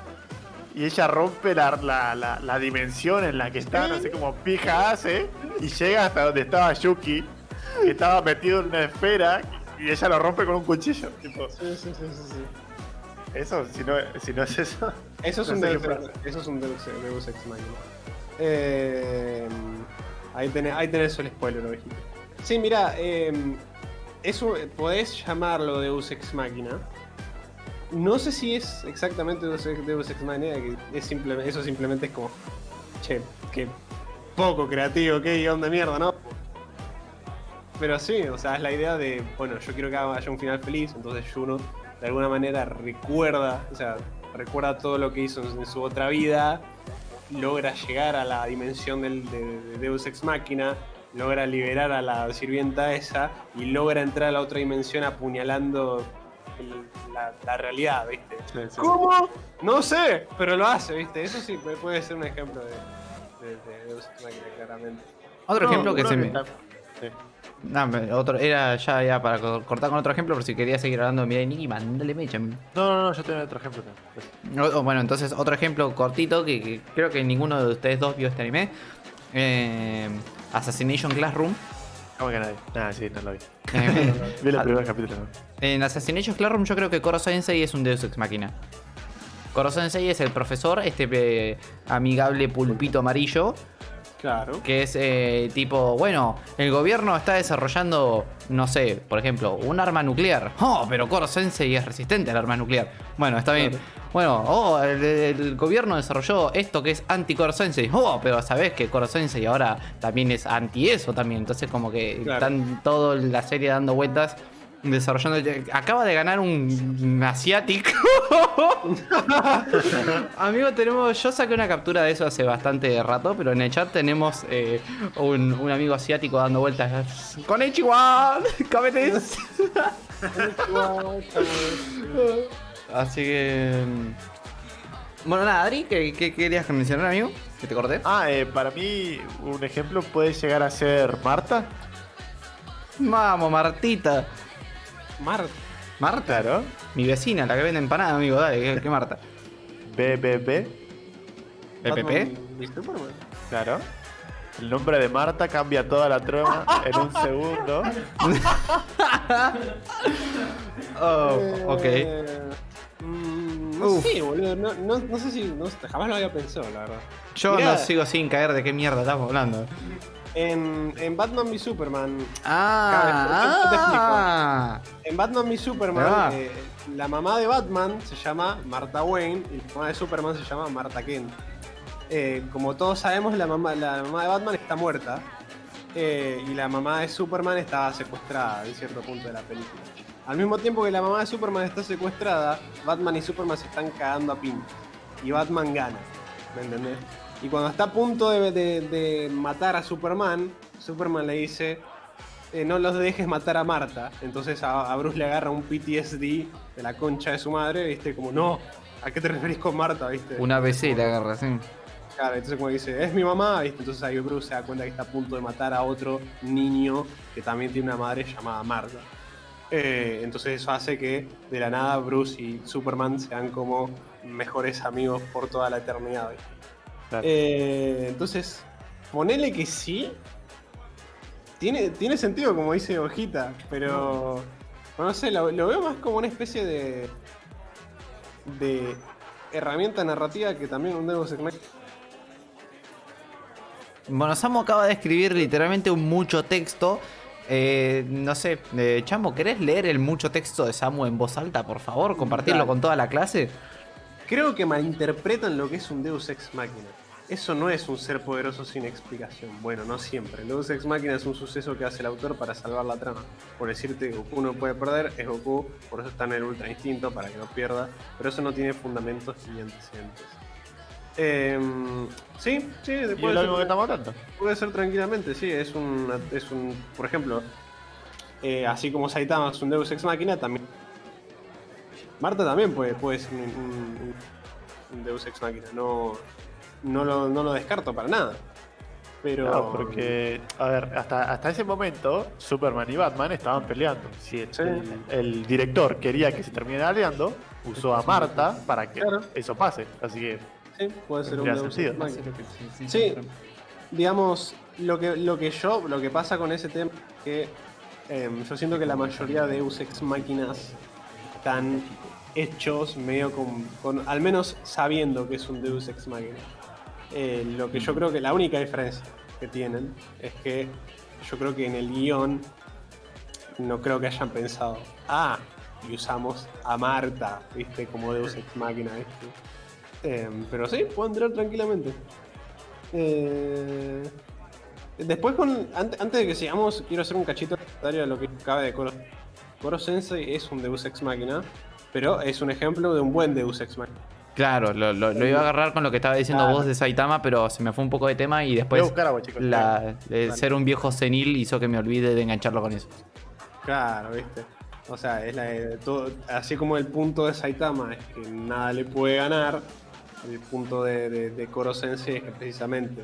Y ella rompe la, la, la, la dimensión en la que está, no sé cómo pija hace, y llega hasta donde estaba Yuki, que estaba metido en una esfera, y ella lo rompe con un cuchillo. Tipo, Sí, sí, sí, sí, sí. eso, si no, si no es eso. Eso es No un Deus, eso es un Deus, Deus Ex Machina. Eh, ahí, tenés, ahí tenés el spoiler, ovejita. Sí, mira, eh, eso podés llamarlo Deus Ex Machina. No sé si es exactamente Deus Ex, Machina, que eso simplemente es como, che, qué poco creativo, qué guion de mierda, ¿no? Pero sí, o sea, es la idea de, bueno, yo quiero que haya un final feliz, entonces Juno de alguna manera recuerda, o sea, recuerda todo lo que hizo en, su otra vida, logra llegar a la dimensión del, de, de Deus Ex Machina, logra liberar a la sirvienta esa y logra entrar a la otra dimensión apuñalando el- la, la realidad, ¿viste? ¿Cómo? No sé, pero lo hace, ¿viste? Eso sí puede- puede ser un ejemplo de, de- claramente. otro No, ejemplo que se me. sí. No, otro, era ya, ya para co- cortar con otro ejemplo, pero si quería seguir hablando de Mirai Nikki, mandale mecha. No, no, no, yo tengo otro ejemplo también. O- o bueno, entonces otro ejemplo cortito que, que creo que ninguno de ustedes dos vio este anime. Eh, Assassination Classroom. ¿Cómo que nadie? Nada, sí, no lo vi. Eh, Vi el primer capítulo. ¿no? en Assassination Classroom yo creo que Koro Sensei es un Deus Ex Machina. Koro Sensei es el profesor, este eh, amigable pulpito amarillo, Claro. que es eh, tipo, bueno, el gobierno está desarrollando, no sé, por ejemplo, un arma nuclear. Oh, pero Koro Sensei es resistente al arma nuclear. Bueno, está bien. Bueno, oh, el, el gobierno desarrolló esto que es anti Koro Sensei. Oh, pero sabes que Koro Sensei ahora también es anti eso también. Entonces como que Claro. están toda la serie dando vueltas. Desarrollando. Acaba de ganar un asiático. Amigo, tenemos. Yo saqué una captura de eso hace bastante rato, pero en el chat tenemos eh, un, un amigo asiático dando vueltas. ¡Con Ichiwan! ¡Cabetes! Así que. mm, Bueno, nada, Adri, ¿qué, qué querías mencionar, amigo? Que te corté. Ah, eh, para mí, un ejemplo puede llegar a ser Marta. Vamos, Martita. Marta. Marta, Claro. mi vecina, la que vende empanada, amigo, dale, ¿qué, qué Marta? BBB. Superman. Claro. El nombre de Marta cambia toda la trama en un segundo. Oh, ok. Eh, mm, no Uf. sé, boludo. No, no, no sé si. no jamás lo había pensado, la verdad. Yo Mirá, no sigo sin caer de qué mierda estamos hablando. En, en Batman v Superman. Ah, te ah. En Batman v Superman, Ah. eh, la mamá de Batman se llama Martha Wayne y la mamá de Superman se llama Martha Kent. Eh, como todos sabemos, la mamá, la mamá de Batman está muerta eh, y la mamá de Superman está secuestrada en cierto punto de la película. Al mismo tiempo que la mamá de Superman está secuestrada, Batman y Superman se están cagando a pin y Batman gana, ¿me entendés? Y cuando está a punto de, de- de matar a Superman, Superman le dice, eh, no los dejes matar a Marta. Entonces a, a Bruce le agarra un PTSD de la concha de su madre, ¿viste? Como, no, ¿a qué te referís con Marta, viste? Una ABC le agarra, sí. Claro, entonces como dice, es mi mamá, ¿viste? Entonces ahí Bruce se da cuenta que está a punto de matar a otro niño que también tiene una madre llamada Marta. Eh, entonces eso hace que de la nada Bruce y Superman sean como mejores amigos por toda la eternidad. ¿viste? Claro. Eh, entonces, ponele que sí. Tiene, tiene sentido, como dice Hojita, pero. No sé, lo, lo veo más como una especie de. de herramienta narrativa que también un Deus Ex Machina. Bueno, Samu acaba de escribir literalmente un mucho texto. Eh, no sé, eh, Chamo, ¿querés leer el mucho texto de Samu en voz alta, por favor? Compartirlo con toda la clase. Creo que malinterpretan lo que es un Deus Ex Machina. Eso no es un ser poderoso sin explicación. Bueno, no siempre. El Deus Ex Machina es un suceso que hace el autor para salvar la trama. Por decirte, Goku no puede perder, es Goku, por eso está en el Ultra Instinto, para que no pierda. Pero eso no tiene fundamentos ni antecedentes. Em, sí, sí, Y puede ser- que estamos hablando. Puede ser tranquilamente, sí. Es un, es un por ejemplo, eh, así como Saitama es un Deus Ex Machina, también. Marta también puede, puede ser un, un- un Deus Ex Machina. No, no, lo, no lo descarto para nada. Pero. No, porque, a ver, hasta, hasta ese momento Superman y Batman estaban peleando. Si el, Sí. el- el director quería que se terminara aliando, usó a Marta para que Claro. eso pase. Así que Sí, puede ser un sentido. Machina. Sí, digamos, lo que, lo que yo, lo que pasa con ese tema es que em, yo siento que la mayoría de Deus Ex Máquinas están hechos medio con, con- al menos sabiendo que es un Deus Ex Máquina. Eh, lo que yo creo que la única diferencia que tienen es que yo creo que en el guion no creo que hayan pensado, ah, y usamos a Marta, viste, como Deus Ex Máquina, viste. Em, pero sí, puedo entrar tranquilamente. Eh, después, con, ante- antes de que sigamos, quiero hacer un cachito de lo que cabe de Koro. Koro Sensei es un Deus Ex Machina, pero es un ejemplo de un buen Deus Ex Machina. Claro, lo, lo- lo iba a agarrar con lo que estaba diciendo Claro. vos de Saitama, pero se me fue un poco de tema y después chicos. la, de Dale. ser un viejo senil hizo que me olvide de engancharlo con eso. Claro, viste. O sea, es la de todo, así como el punto de Saitama es que nada le puede ganar, el punto de, de, de Koro Sensei es que precisamente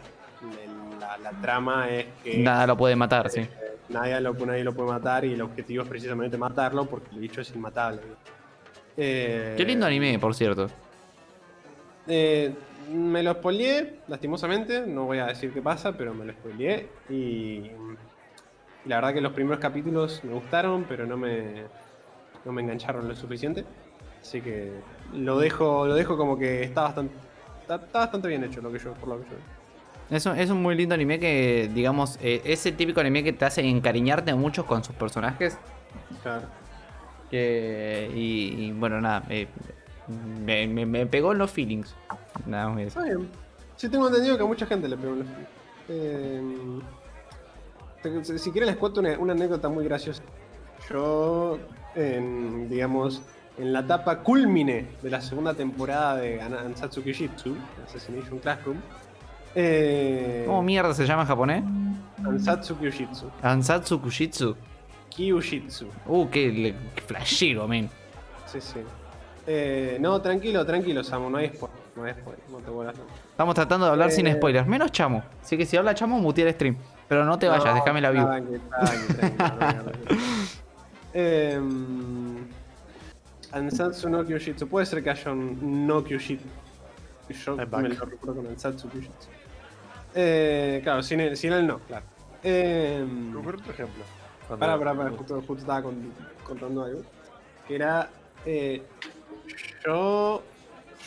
la, la trama es que Nada lo puede matar, sí. Eh, nadie, lo, nadie lo puede matar y el objetivo es precisamente matarlo porque el bicho es inmatable. Eh, Qué lindo anime, por cierto. Eh, me lo spoileé, lastimosamente, no voy a decir qué pasa, pero me lo spoileé y, la verdad que los primeros capítulos me gustaron, pero no me, no me engancharon lo suficiente. Así que lo dejo, lo dejo como que está bastante, está, está bastante bien hecho lo que yo, por lo que yo veo. Es un, es un muy lindo anime que, digamos, eh, es el típico anime que te hace encariñarte mucho con sus personajes. Claro. Que, y, y, bueno, nada, eh, me, me- me pegó en los feelings. Nada más. Está bien. Sí, tengo entendido que a mucha gente le pegó en los eh, te- si- quieren les cuento una, una anécdota muy graciosa. Yo, en, digamos, en la etapa culmine de la segunda temporada de Ansatsu Kyujitsu, Assassination Classroom, eh, ¿Cómo mierda se llama en japonés? Ansatsu Kyujitsu, Ansatsu Kushitsu. Kyujitsu, Uh, qué, flashero, men. sí, sí. Eh, no, tranquilo, tranquilo, Samu, no hay spoiler, no hay spoiler, no te vuelvas loco. Estamos tratando de hablar sin Eh. spoilers, menos Chamo. Así que si habla Chamo, mutea el stream. Pero no te vayas, No, déjame la view. tranqui, tranqui, tranqui, tranqui, tranqui. Em, Ansatsu no Kyujitsu. Puede ser que haya un no Kyujitsu. Yo me lo recuerdo con Ansatsu Kyujitsu. Eh, claro, sin el no, claro. Em, Por otro ejemplo. Pará, pará, pará, justo, justo estaba con- contando algo. Que era. eh, yo.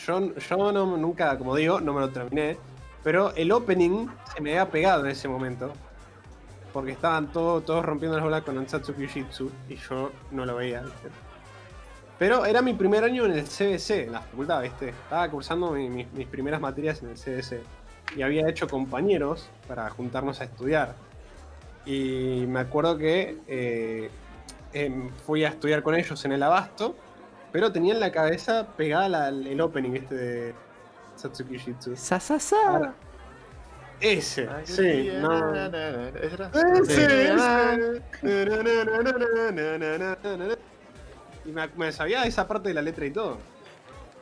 Yo, yo no, nunca, como digo, no me lo terminé. Pero el opening se me había pegado en ese momento. Porque estaban todo- todos rompiendo las bolas con Ansatsu Kyujitsu. Y yo no lo veía, ¿viste? Pero era mi primer año en el CBC, en la facultad, ¿viste? Estaba cursando mi- mis, mis primeras materias en el CBC. Y había hecho compañeros para juntarnos a estudiar. Y me acuerdo que eh, em, fui a estudiar con ellos en el Abasto, pero tenían la cabeza pegada el opening este de Satsuki Shitsu. ¡Sasasa! Ese, sí, no. Ese, Y me, me, sabía esa parte de la letra y todo.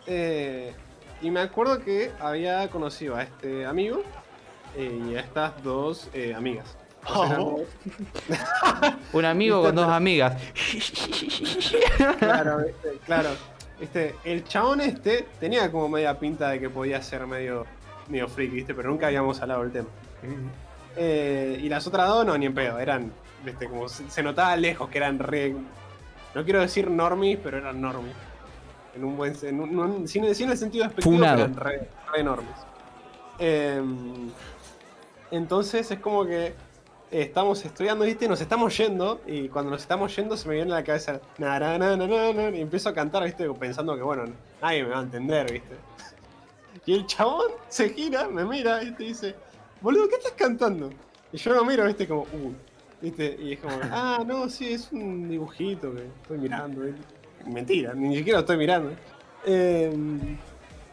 Eh, y me acuerdo que había conocido a este amigo eh, y a estas dos eh, amigas. Oh. Un amigo con dos amigas. claro, este, claro. Este, el chabón este tenía como media pinta de que podía ser medio, medio freak, ¿viste? Pero nunca habíamos hablado del tema. Eh, y las otras dos no, ni en pedo, eran, viste, como se, se notaba lejos que eran re. No quiero decir normies, pero eran normies. En un buen en un- un- sin, sin el sentido despectivo, Funado. eran re, re normies. Em, entonces es como que estamos estudiando, ¿viste? Nos estamos yendo y cuando nos estamos yendo se me viene a la cabeza na, na, na, y empiezo a cantar, ¿viste? Pensando que, bueno, nadie me va a entender, ¿viste? Y el chabón se gira, me mira y te dice, boludo, ¿qué estás cantando? Y yo lo miro, ¿viste? Como, uh, ¿viste? Y es como, ah, no, sí, es un dibujito que estoy mirando. ¿viste? Mentira, ni siquiera lo estoy mirando. Em,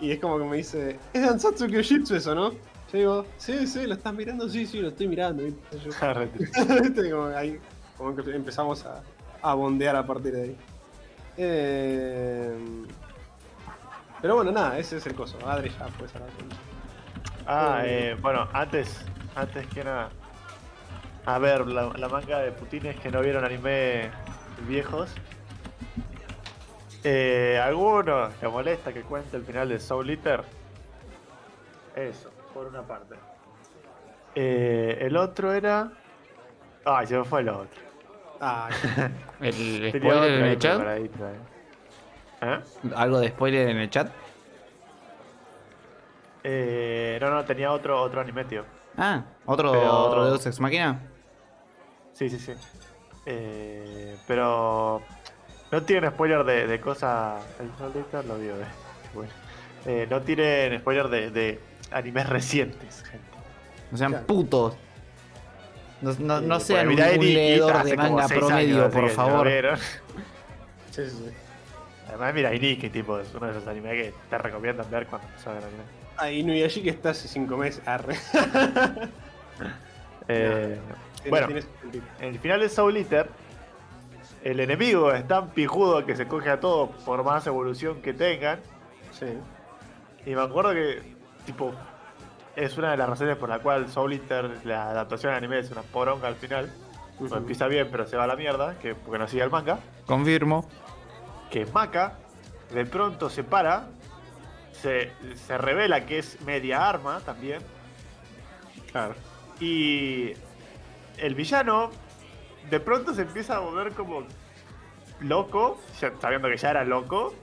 y es como que me dice, es Ansatsu Kyojitsu eso, ¿no? Yo digo, sí, sí, lo estás mirando, sí, sí, lo estoy mirando. Como que ahí como que empezamos a, a bondear a partir de ahí. Eh, pero bueno, nada, ese es el coso. Adri ya puedes hablar con Ah, eh, bueno, antes, antes que nada. A ver, la, la manga de putines que no vieron anime viejos. Eh, ¿Alguno le molesta que cuente el final de Soul Eater? Eso, por una parte. Eh, el otro era. Ay, se me fue el otro. Ah, El spoiler otro en el chat. eh. ¿Algo de spoiler en el chat? Eh, no, no, tenía otro, otro anime, tío. Ah, otro, Pero- otro Deus Ex Máquina. Sí, sí, sí. Eh, pero no tienen spoiler de, de cosas. El Soul lo vio, eh. Bueno. Eh, no tienen spoiler de, de animes recientes, gente. No sean Claro. putos. No, no- no Eh, sean porque un, leedor de manga promedio, años, por favor. sí, sí, sí. Además, mira, Iniki, tipo, es uno de esos animes que te recomiendan ver cuando ver anime. Ah, Inuyashiki que está hace 5 meses. Arre. Eh, bueno, en el final de Soul Eater, el enemigo es tan pijudo que se coge a todos por más evolución que tengan. Sí. Y me acuerdo que, tipo, es una de las razones por la cual Soul Eater, la adaptación al anime, es una poronga al final. No empieza bien, pero se va a la mierda, que, porque no sigue el manga. Confirmo. Que Maka, de pronto se para, se, se revela que es media arma también. Claro. Y el villano, de pronto se empieza a volver como loco, ya- sabiendo que ya era loco.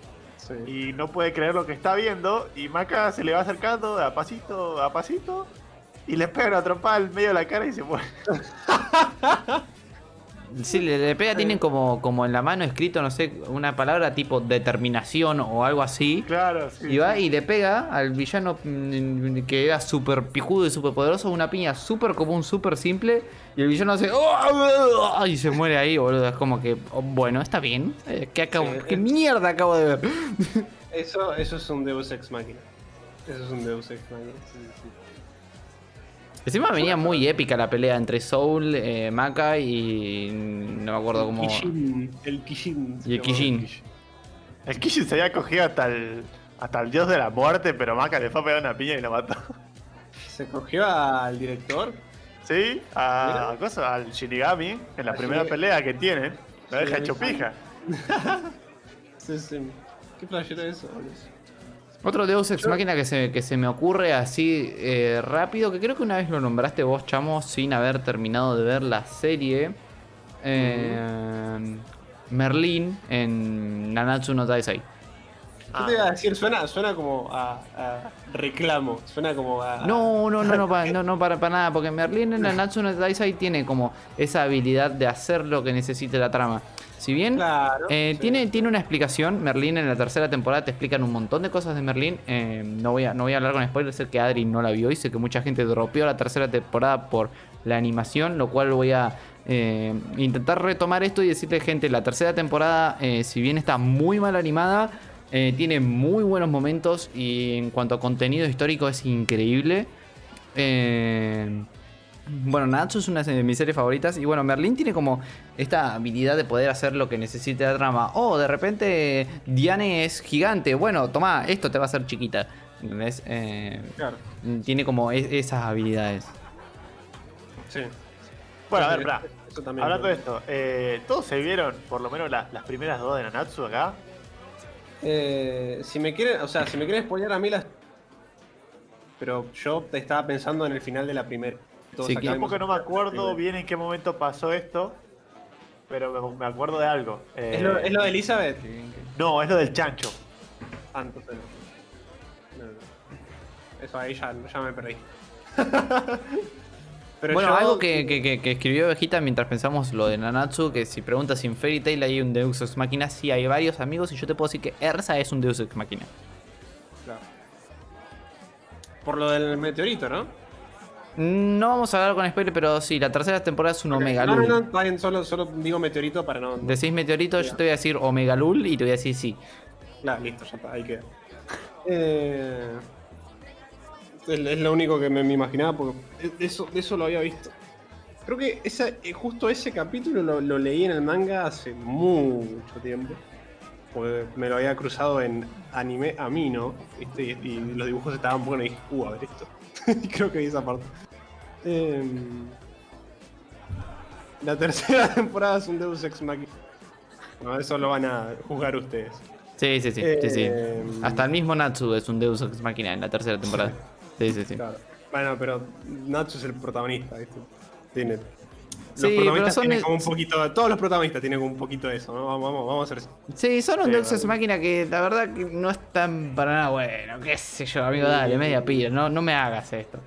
Sí. y no puede creer lo que está viendo y Maca se le va acercando de a pasito a pasito y le pega una trompada al medio de la cara y se muere. Sí, le, le pega, tienen como, como en la mano escrito, no sé, una palabra tipo determinación o algo así. Claro, sí. Y va y le pega al villano mm, que era súper pijudo y súper poderoso, una piña súper común, súper simple. Y el villano hace. "Oh", Y se muere ahí, boludo. Es como que, oh, bueno, está bien. Eh, ¿Qué, acabo, Sí, ¿Qué es- mierda acabo de ver? Eso, eso es un Deus Ex Machina. Eso es un Deus Ex Machina. Sí, sí, sí. Encima venía muy épica la pelea entre Soul, eh, Maka y. No me acuerdo cómo. Kishin, el Kishin. Y el Kishin. El Kishin se había cogido hasta el, hasta el dios de la muerte, pero Maca le fue a pegar una piña y lo mató. Se cogió al director. ¿Sí? A, cosa, al Shinigami, en la primera Shinigami. pelea que tienen. Lo deja hecho pija. Sí, sí. ¿Qué flashera es eso, boludo? Otro Deus Ex Máquina que se, que se me ocurre así eh, rápido, que creo que una vez lo nombraste vos, chamo, sin haber terminado de ver la serie. Eh, Merlín en Nanatsu no Taisai. Yo te iba a decir, suena, suena como a, a reclamo. Suena como a. No, no, no, no, pa- no, no para, para nada, porque Merlín en Nanatsu no Taisai tiene como esa habilidad de hacer lo que necesite la trama. Si bien Claro. Eh, sí. tiene, tiene una explicación. Merlín en la tercera temporada te explican un montón de cosas de Merlín. Eh, no, voy a, no voy a hablar con spoilers, sé que Adri no la vio y sé que mucha gente dropeó la tercera temporada por la animación, lo cual voy a eh, intentar retomar esto y decirle, gente, la tercera temporada, si bien está muy mal animada, eh, tiene muy buenos momentos y en cuanto a contenido histórico es increíble. Eh, bueno, Natsu es una de mis series favoritas. Y bueno, Merlin tiene como esta habilidad de poder hacer lo que necesite la trama. Oh, de repente Diane es gigante. Bueno, toma, esto te va a hacer chiquita. ¿Entendés? Eh, Claro. tiene como e- esas habilidades. Sí. Bueno, a ver, también. Hablando de esto, eh, ¿todos se vieron por lo menos la- las primeras dos de Nanatsu acá? Eh, si me quieren, o sea, si me quieren spoiler a mí las. Pero yo estaba pensando en el final de la primera. Sí, acá que- vimos- Tampoco no me acuerdo bien en qué momento pasó esto, pero me, me acuerdo de algo. Eh, ¿Es lo, es lo de Elizabeth? No, es lo del chancho. Ah, entonces no. No, no. Eso ahí ya, ya me perdí. Pero bueno, yo- algo que, que- que- que escribió Vegeta mientras pensamos lo de Nanatsu, que si preguntas si en Fairy Tail hay un Deus Ex Machina, sí hay varios amigos y yo te puedo decir que Ersa es un Deus Ex Machina. Claro. Por lo del meteorito, ¿no? No vamos a hablar con spoiler, pero sí, la tercera temporada es un. Omega No, no, Lul. no, está bien, solo, solo digo meteorito para no. Decís meteorito, yo te voy a decir Omega Lul y te voy a decir sí. Claro, listo, ya está, ahí queda. Eh, es, lo único que me, me imaginaba porque eso, eso lo había visto. Creo que esa, eh, justo ese capítulo lo, lo leí en el manga hace mucho tiempo. Porque me lo había cruzado en anime a mí, ¿no? ¿Viste? Y, y los dibujos estaban buenos y dije, uh, a ver esto. y creo que vi esa parte. Em, la tercera temporada es un Deus Ex Machina. No, eso lo van a juzgar ustedes. Sí, sí, sí, sí, sí. Eh, Hasta el mismo Natsu es un Deus Ex Machina en la tercera temporada. Sí, sí, sí. Claro. Bueno, pero Natsu es el protagonista, ¿viste? Tiene. Los Sí, protagonistas son tienen el- como un poquito. Todos los protagonistas tienen como un poquito de eso, ¿no? Vamos, vamos, vamos a hacer eso. Sí, son un Deus Ex. Machina que la verdad que no están para nada bueno. Qué sé yo, amigo, dale, media pila. No, no me hagas esto.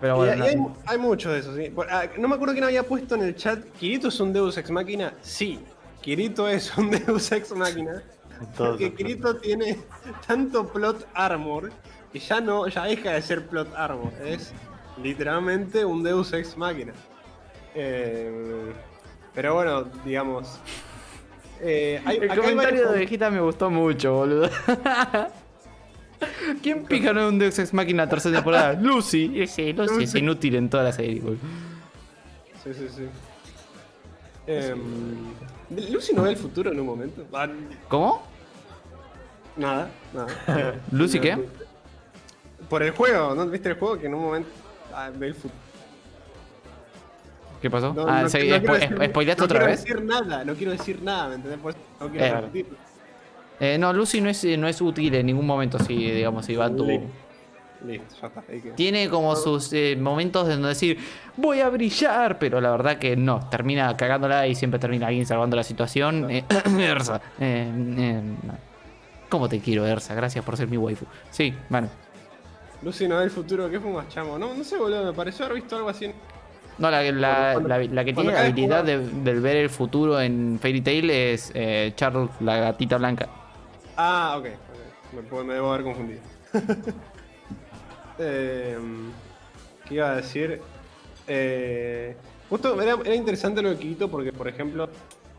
Pero Y- bueno, y hay, mucho de eso, sí. Ah, No me acuerdo quién había puesto en el chat. ¿Kirito es un Deus Ex Máquina? Sí. Kirito es un Deus Ex Máquina. Porque Kirito tiene tanto plot armor que ya no, ya deja de ser plot armor. Es literalmente un Deus Ex Máquina. Eh, pero bueno, digamos. eh, hay, el hay comentario varios- de Vegeta me gustó mucho, boludo. ¿Quién pija no es un Deus Ex la tercera temporada? Lucy. Y Sí, Lucy es inútil en toda la serie, boludo. Sí, sí, sí. Em, Lucy no ve el futuro en un momento. ¿Cómo? Nada, nada. ¿Lucy qué? Por el juego, ¿no? ¿Viste el juego? Que en un momento ah, ve el. ¿Qué pasó? No, ah, no- sí, no quiero spo- decir- ¿spoileaste no otra quiero vez? decir nada, no quiero decir nada, ¿me entendés? Por eso no quiero Eh. repetir. Eh, no, Lucy no es, no es útil en ningún momento, si digamos, si va a tu... Listo. Ya está. Ahí. Tiene como sus eh, momentos de donde decir, voy a brillar, pero la verdad que no, termina cagándola y siempre termina alguien salvando la situación. Eh, Ersa, eh, eh, ¿cómo te quiero, Ersa? Gracias por ser mi waifu. Sí, bueno. Lucy no ve el futuro, ¿qué fumas, chamo? No, no sé, boludo, me pareció haber visto algo así. en- No, la, la- Cuando- la- la que tiene la habilidad de, del ver el futuro en Fairy Tail es eh, Charles, la gatita blanca. Ah, ok. ok. Me, me debo haber confundido. Em, ¿Qué iba a decir? Eh, justo era, era interesante lo de Kirito porque, por ejemplo,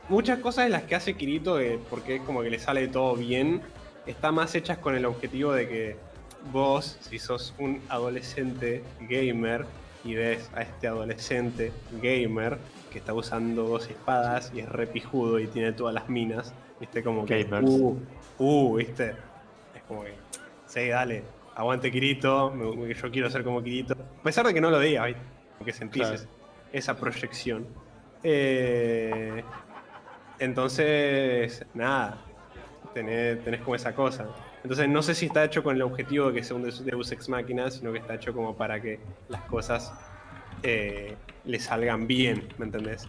muchas cosas de las que hace Kirito, eh, porque es como que le sale todo bien, están más hechas con el objetivo de que vos, si sos un adolescente gamer y ves a este adolescente gamer que está usando dos espadas y es repijudo y tiene todas las minas, viste como que... Uh, uh, viste. Es como que... Sí, dale. Aguante Kirito. me- yo quiero ser como Kirito. A pesar de que no lo diga, ¿viste? Que sentís Claro. esa proyección. Eh, entonces, nada. Tenés, tenés como esa cosa. Entonces no sé si está hecho con el objetivo de que sea un Deus Ex Máquina, sino que está hecho como para que las cosas eh, le salgan bien, ¿me entendés?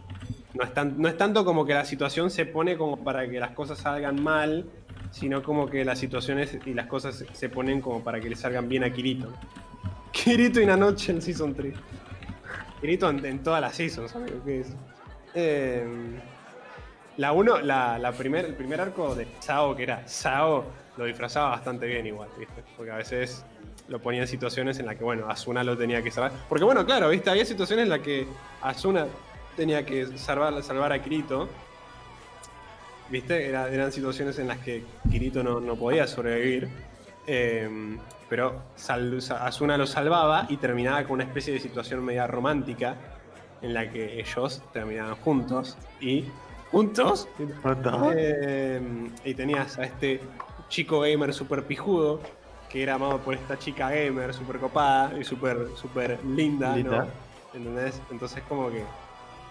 No es, tan- no es tanto como que la situación se pone como para que las cosas salgan mal, sino como que las situaciones y las cosas se ponen como para que le salgan bien a Kirito. Kirito y noche en Season 3. Kirito en, en todas las seasons, amigo, ¿qué es? Eh, la 1, la, la primer, el primer arco de Sao, que era Sao, lo disfrazaba bastante bien igual, ¿viste? Porque a veces lo ponía en situaciones en las que, bueno, Asuna lo tenía que salvar. Porque, bueno, claro, ¿viste? Había situaciones en las que Asuna tenía que salvar, salvar a Kirito. ¿Viste? Era- eran situaciones en las que Kirito no, no podía sobrevivir. Eh, pero sal- sa- Asuna lo salvaba y terminaba con una especie de situación media romántica en la que ellos terminaban juntos y juntos eh, y tenías a este chico gamer super pijudo que era amado por esta chica gamer super copada y super super linda, Linda. ¿no? ¿Entendés? Entonces como que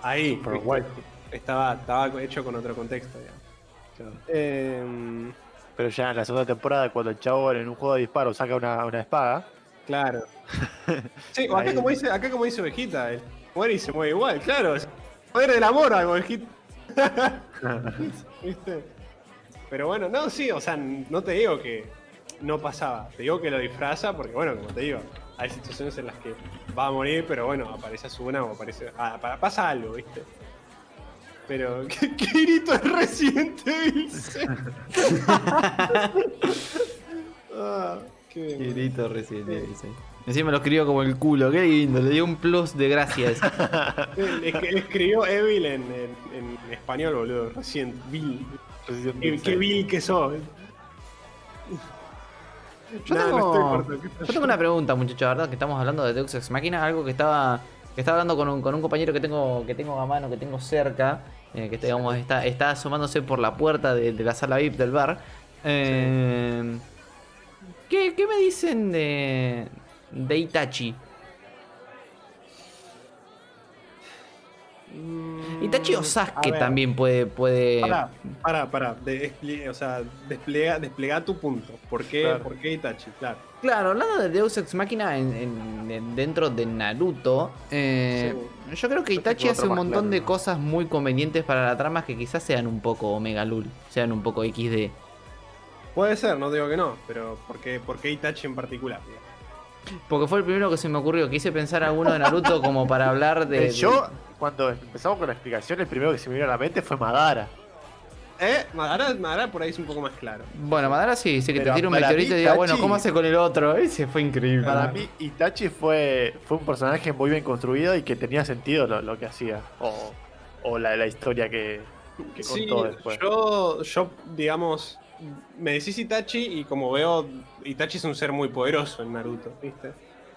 ahí Super ¿viste? guay. estaba, estaba hecho con otro contexto, digamos. Em, Pero ya en la segunda temporada, cuando el chavo en un juego de disparo saca una, una espada, Claro. Sí, o acá Ahí. como dice, acá como dice Ovejita, el muere y se mueve igual, claro. Poder del amor a Ovejita. ¿Viste? Pero bueno, no, sí, o sea, no te digo que no pasaba. Te digo que lo disfraza porque, bueno, como te digo, hay situaciones en las que va a morir, pero bueno, aparece Asuna o aparece. ah, pa- pasa algo, ¿viste? Pero, ¿qué, qué grito es Resident Evil? ah, qué bien. Quirito recién, dice. Encima lo escribió como el culo, qué lindo, le dio un plus de gracias. Es que escribió Evil en, en- en español, boludo. Recién, Bill. Qué, qué Bill que sos. Yo, No, tengo, no estoy corto, ¿qué yo pasó? tengo una pregunta, muchachos, ¿verdad? Que estamos hablando de Deus Ex Machina, algo que estaba, que estaba hablando con un, con un compañero que tengo, que tengo a mano, que tengo cerca, eh, que digamos, está, está asomándose por la puerta de, de la sala VIP del bar. Eh, ¿qué, qué me dicen de, de Itachi? Itachi o Mm, A Sasuke ver, también puede... puede... Pará, pará, pará. De- expli- o sea, despliega, despliega tu punto. ¿Por qué, Claro. ¿Por qué Itachi? Claro. Claro, hablando de Deus Ex Machina en, en- en- dentro de Naruto, eh, yo creo que Itachi hace un montón claro, de ¿no? cosas muy convenientes para la trama que quizás sean un poco Omega Lul, sean un poco XD. Puede ser, no digo que no, pero ¿por qué, por qué Itachi en particular? Porque fue el primero que se me ocurrió. Quise pensar alguno de Naruto como para hablar de. Eh, yo, cuando empezamos con la explicación, el primero que se me vino a la mente fue Madara. Eh, Madara, Madara por ahí es un poco más claro. Bueno, Madara sí, sí que te tira un meteorito mí, y diga, bueno, ¿cómo hace con el otro? Ese fue increíble. Para mí, Itachi fue, fue un personaje muy bien construido y que tenía sentido lo, lo que hacía. O, o la, la historia que, que Sí, contó después. yo, yo, digamos, me decís Itachi y como veo, Itachi es un ser muy poderoso en Naruto, ¿viste?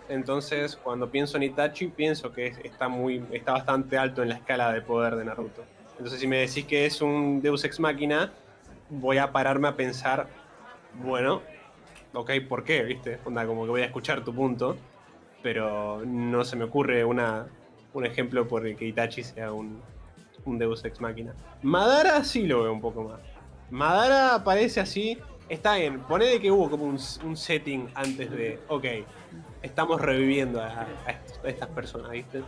Entonces, cuando pienso en Itachi, pienso que es- está, muy, está bastante alto en la escala de poder de Naruto. Entonces, si me decís que es un Deus Ex Máquina, voy a pararme a pensar, bueno, ok, ¿por qué? ¿Viste? Onda, como que voy a escuchar tu punto, pero no se me ocurre una, un ejemplo por el que Itachi sea un, un Deus Ex Máquina. Madara sí lo veo un poco más. Madara aparece así. Está bien, ponele que hubo como un, un setting antes de. Ok, estamos reviviendo a, a est- a estas personas, ¿viste?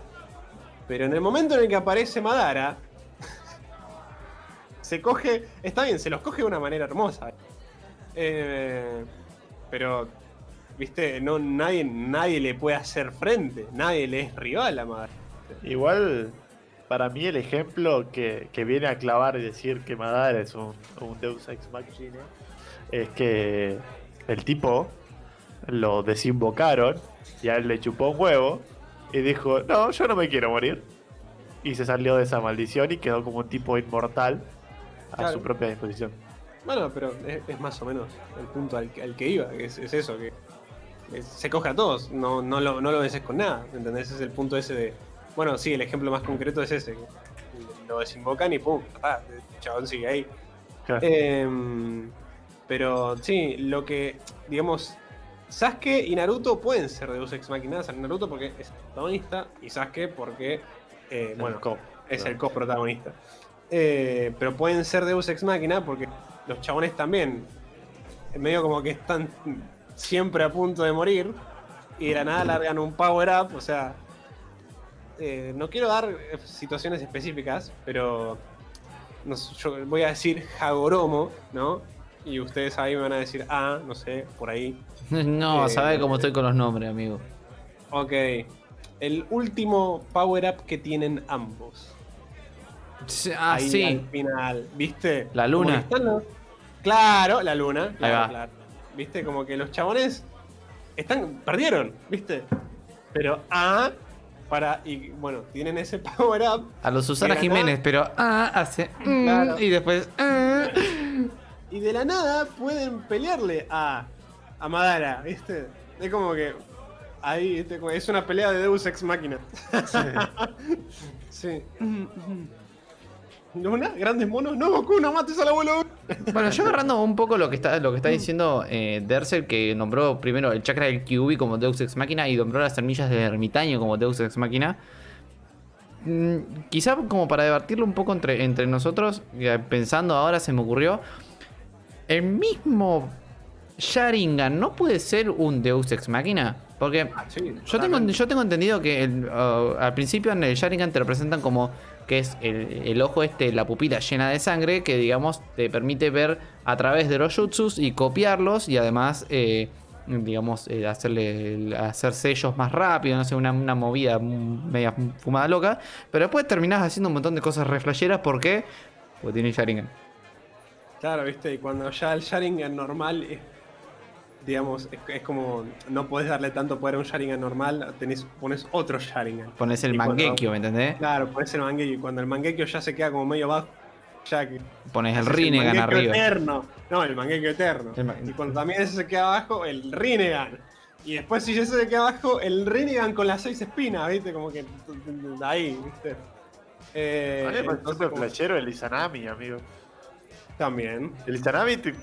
Pero en el momento en el que aparece Madara. se coge. Está bien, se los coge de una manera hermosa. Eh, pero. ¿Viste? No, nadie, nadie le puede hacer frente. Nadie le es rival a Madara. Igual, para mí el ejemplo que, que viene a clavar y decir que Madara es un, un Deus Ex Machina es que el tipo lo desinvocaron y a él le chupó un huevo y dijo, no, yo no me quiero morir. Y se salió de esa maldición y quedó como un tipo inmortal a Claro. su propia disposición. Bueno, pero es, es más o menos el punto al, al que iba, que es, es eso, que es- se coge a todos, no, no, lo, no lo deses con nada, ¿entendés? Ese es el punto ese de... Bueno, sí, el ejemplo más concreto es ese, lo desinvocan y pum, el chabón sigue ahí. Claro. Em, pero sí, lo que, digamos, Sasuke y Naruto pueden ser Deus Ex Machina, Naruto porque es el protagonista y Sasuke porque, eh, bueno, es el coprotagonista. Eh, pero pueden ser Deus Ex Máquina porque los chabones también, medio como que están siempre a punto de morir y de la nada largan un power up, o sea, eh, no quiero dar eh, situaciones específicas, pero no yo voy a decir Hagoromo, ¿no? Y ustedes ahí me van a decir, ah, no sé, por ahí. no, Eh, sabes cómo estoy con los nombres, amigo. Ok, el último power up que tienen ambos. Sí, Ah, ahí sí. al final, ¿viste? La luna. que están los- Claro, la luna. Claro, claro. ¿Viste? Como que los chabones están perdieron, ¿viste? Pero ah, para y bueno, tienen ese power up A los Susana Jiménez, nada- pero ah, hace. mm, Claro. Y después. ah. y de la nada pueden pelearle a a Madara, ¿viste? Es como que. Ahí, ¿viste? Es una pelea de Deus Ex Máquina. Sí. ¿Luna? ¿Grandes monos? No, Goku, no mates al abuelo. Bueno, yo agarrando un poco lo que está, lo que está diciendo eh, Derzel, que nombró primero el chakra del Kyuubi como Deus Ex Machina y nombró las semillas del ermitaño como Deus Ex Machina. Mm, quizá como para debatirlo un poco entre, entre nosotros, eh, pensando ahora se me ocurrió, el mismo Sharingan no puede ser un Deus Ex Machina, porque Sí, yo tengo, yo tengo entendido que el, uh, al principio en el Sharingan te lo presentan como que es el, ojo este, la pupila llena de sangre, que digamos te permite ver a través de los jutsus y copiarlos y además, eh, digamos, eh, hacerle hacer sellos más rápido, no sé, una, una movida media fumada loca. Pero después terminás haciendo un montón de cosas reflejeras porque, porque tiene Sharingan. Claro, viste, y cuando ya el Sharingan normal digamos, es, es como no podés darle tanto poder a un Sharingan normal, tenés, pones otro Sharingan. Pones el Mangekyo, ¿me entendés? Claro, pones el Mangekyo y cuando el Mangekyo ya se queda como medio bajo, ya que Pones el Rinnegan arriba. eterno. No, el Mangekyo eterno. El Y cuando también ese se queda abajo, el Rinnegan. Y después si ese se queda abajo, el Rinnegan con las seis espinas, viste, como que ahí, viste. Eh, parece entonces, como- flashero el Izanami, amigo. también. El Izanami, te-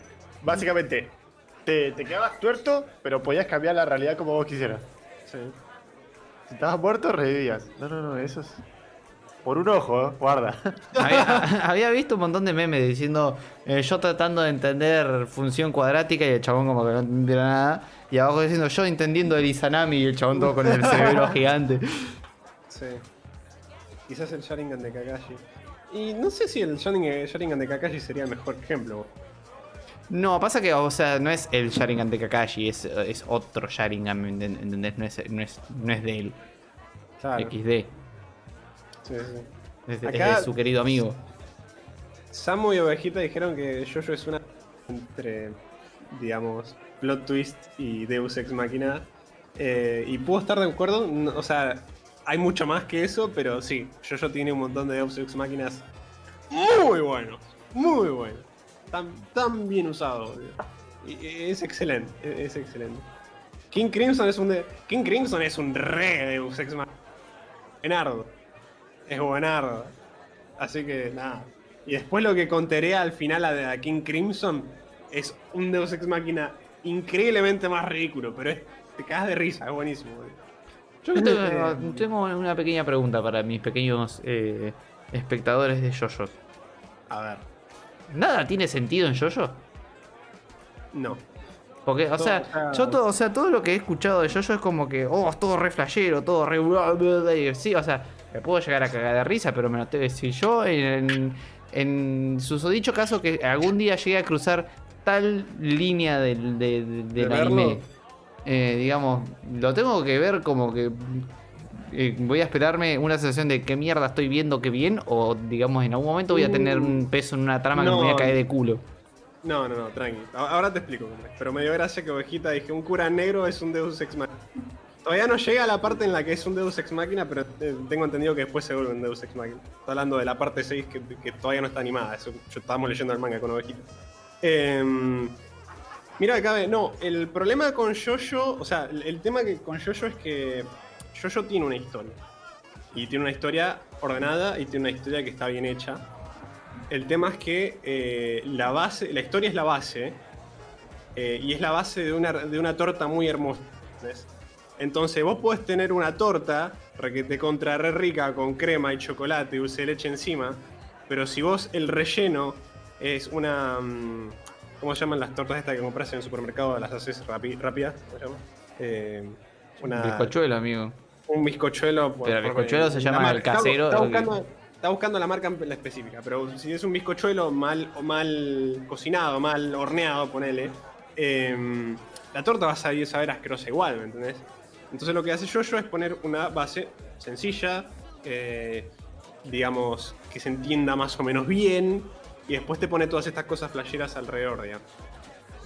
básicamente, te, te quedabas tuerto, pero podías cambiar la realidad como vos quisieras. Sí. Si estabas muerto, revivías. No, no, no, eso es. Por un ojo, ¿eh? guarda. Había, había visto un montón de memes diciendo eh, yo tratando de entender función cuadrática y el chabón como que no entendiera nada. Y abajo diciendo yo entendiendo el Izanami y el chabón todo con el cerebro gigante. Sí. Quizás el Sharingan de Kakashi. Y no sé si el Sharingan, Sharingan de Kakashi sería el mejor ejemplo. No, pasa que, o sea, no es el Sharingan de Kakashi, es, es otro Sharingan, ¿me enten- ¿entendés? No es, no es, no es de él. Claro. XD. Sí, sí. Es de, es Acá- de su querido amigo. Samu y Ovejita dijeron que Jojo es una entre, digamos, plot twist y Deus Ex Machina. Eh, y puedo estar de acuerdo, no- o sea, hay mucho más que eso, pero sí, Jojo tiene un montón de Deus Ex Máquinas muy buenos, muy buenos. Tan, tan bien usados. Y- y es excelente, e- es excelente. King Crimson es un de, King Crimson es un re Deus Ex. Buenardo. Es buenardo. Así que nada. Y después lo que contaré al final a, a King Crimson es un Deus Ex Máquina increíblemente más ridículo, pero es- te cagas de risa, es buenísimo. boludo. Yo que tengo, tengo una pequeña pregunta para mis pequeños eh, espectadores de Jojo. A ver, ¿Nada tiene sentido en Jojo? no. Porque, o Todo, sea, o sea- yo todo, o sea, todo lo que he escuchado de Jojo es como que, oh, es todo re flashero, todo re. Sí, o sea, me puedo llegar a cagar de risa, pero me lo te- si yo en, en susodicho caso que algún día llegue a cruzar tal línea del, de- de- del anime, eh, digamos, lo tengo que ver como que. Eh, voy a esperarme una sensación de qué mierda estoy viendo, qué bien, o digamos, en algún momento voy a tener un peso en una trama que me voy a caer de culo. No, no, no, tranqui. Ahora te explico. Pero me dio gracia que Ovejita dije, un cura negro es un Deus Ex Machina. Todavía no llega a la parte en la que es un Deus Ex Machina, pero eh, tengo entendido que después se vuelve un Deus Ex Machina. Está hablando de la parte 6 que, que todavía no está animada. Eso, yo estábamos leyendo el manga con Ovejita. Em, mira, acá ve, no, el problema con Jojo, o sea, el, el tema que con Jojo es que Jojo tiene una historia. Y tiene una historia ordenada y tiene una historia que está bien hecha. El tema es que eh, la base, la historia es la base, eh, y es la base de una, de una torta muy hermosa. Entonces vos podés tener una torta requete contra re rica con crema y chocolate y dulce de leche encima, pero si vos el relleno es una... mm, ¿Cómo se llaman las tortas estas que compras en el supermercado? Las haces rápidas, ¿cómo se llama? Eh, una, amigo. Un bizcochuelo. por- Pero el bizcochuelo se la llama el casero, Está, buscando, está buscando la marca la específica, pero si es un bizcochuelo mal, o mal cocinado, mal horneado, ponele, em, la torta va a saber, saber asquerosa igual, ¿me entendés? Entonces lo que hace Jojo es poner una base sencilla, eh, digamos, que se entienda más o menos bien, y después te pone todas estas cosas flasheras alrededor, digamos.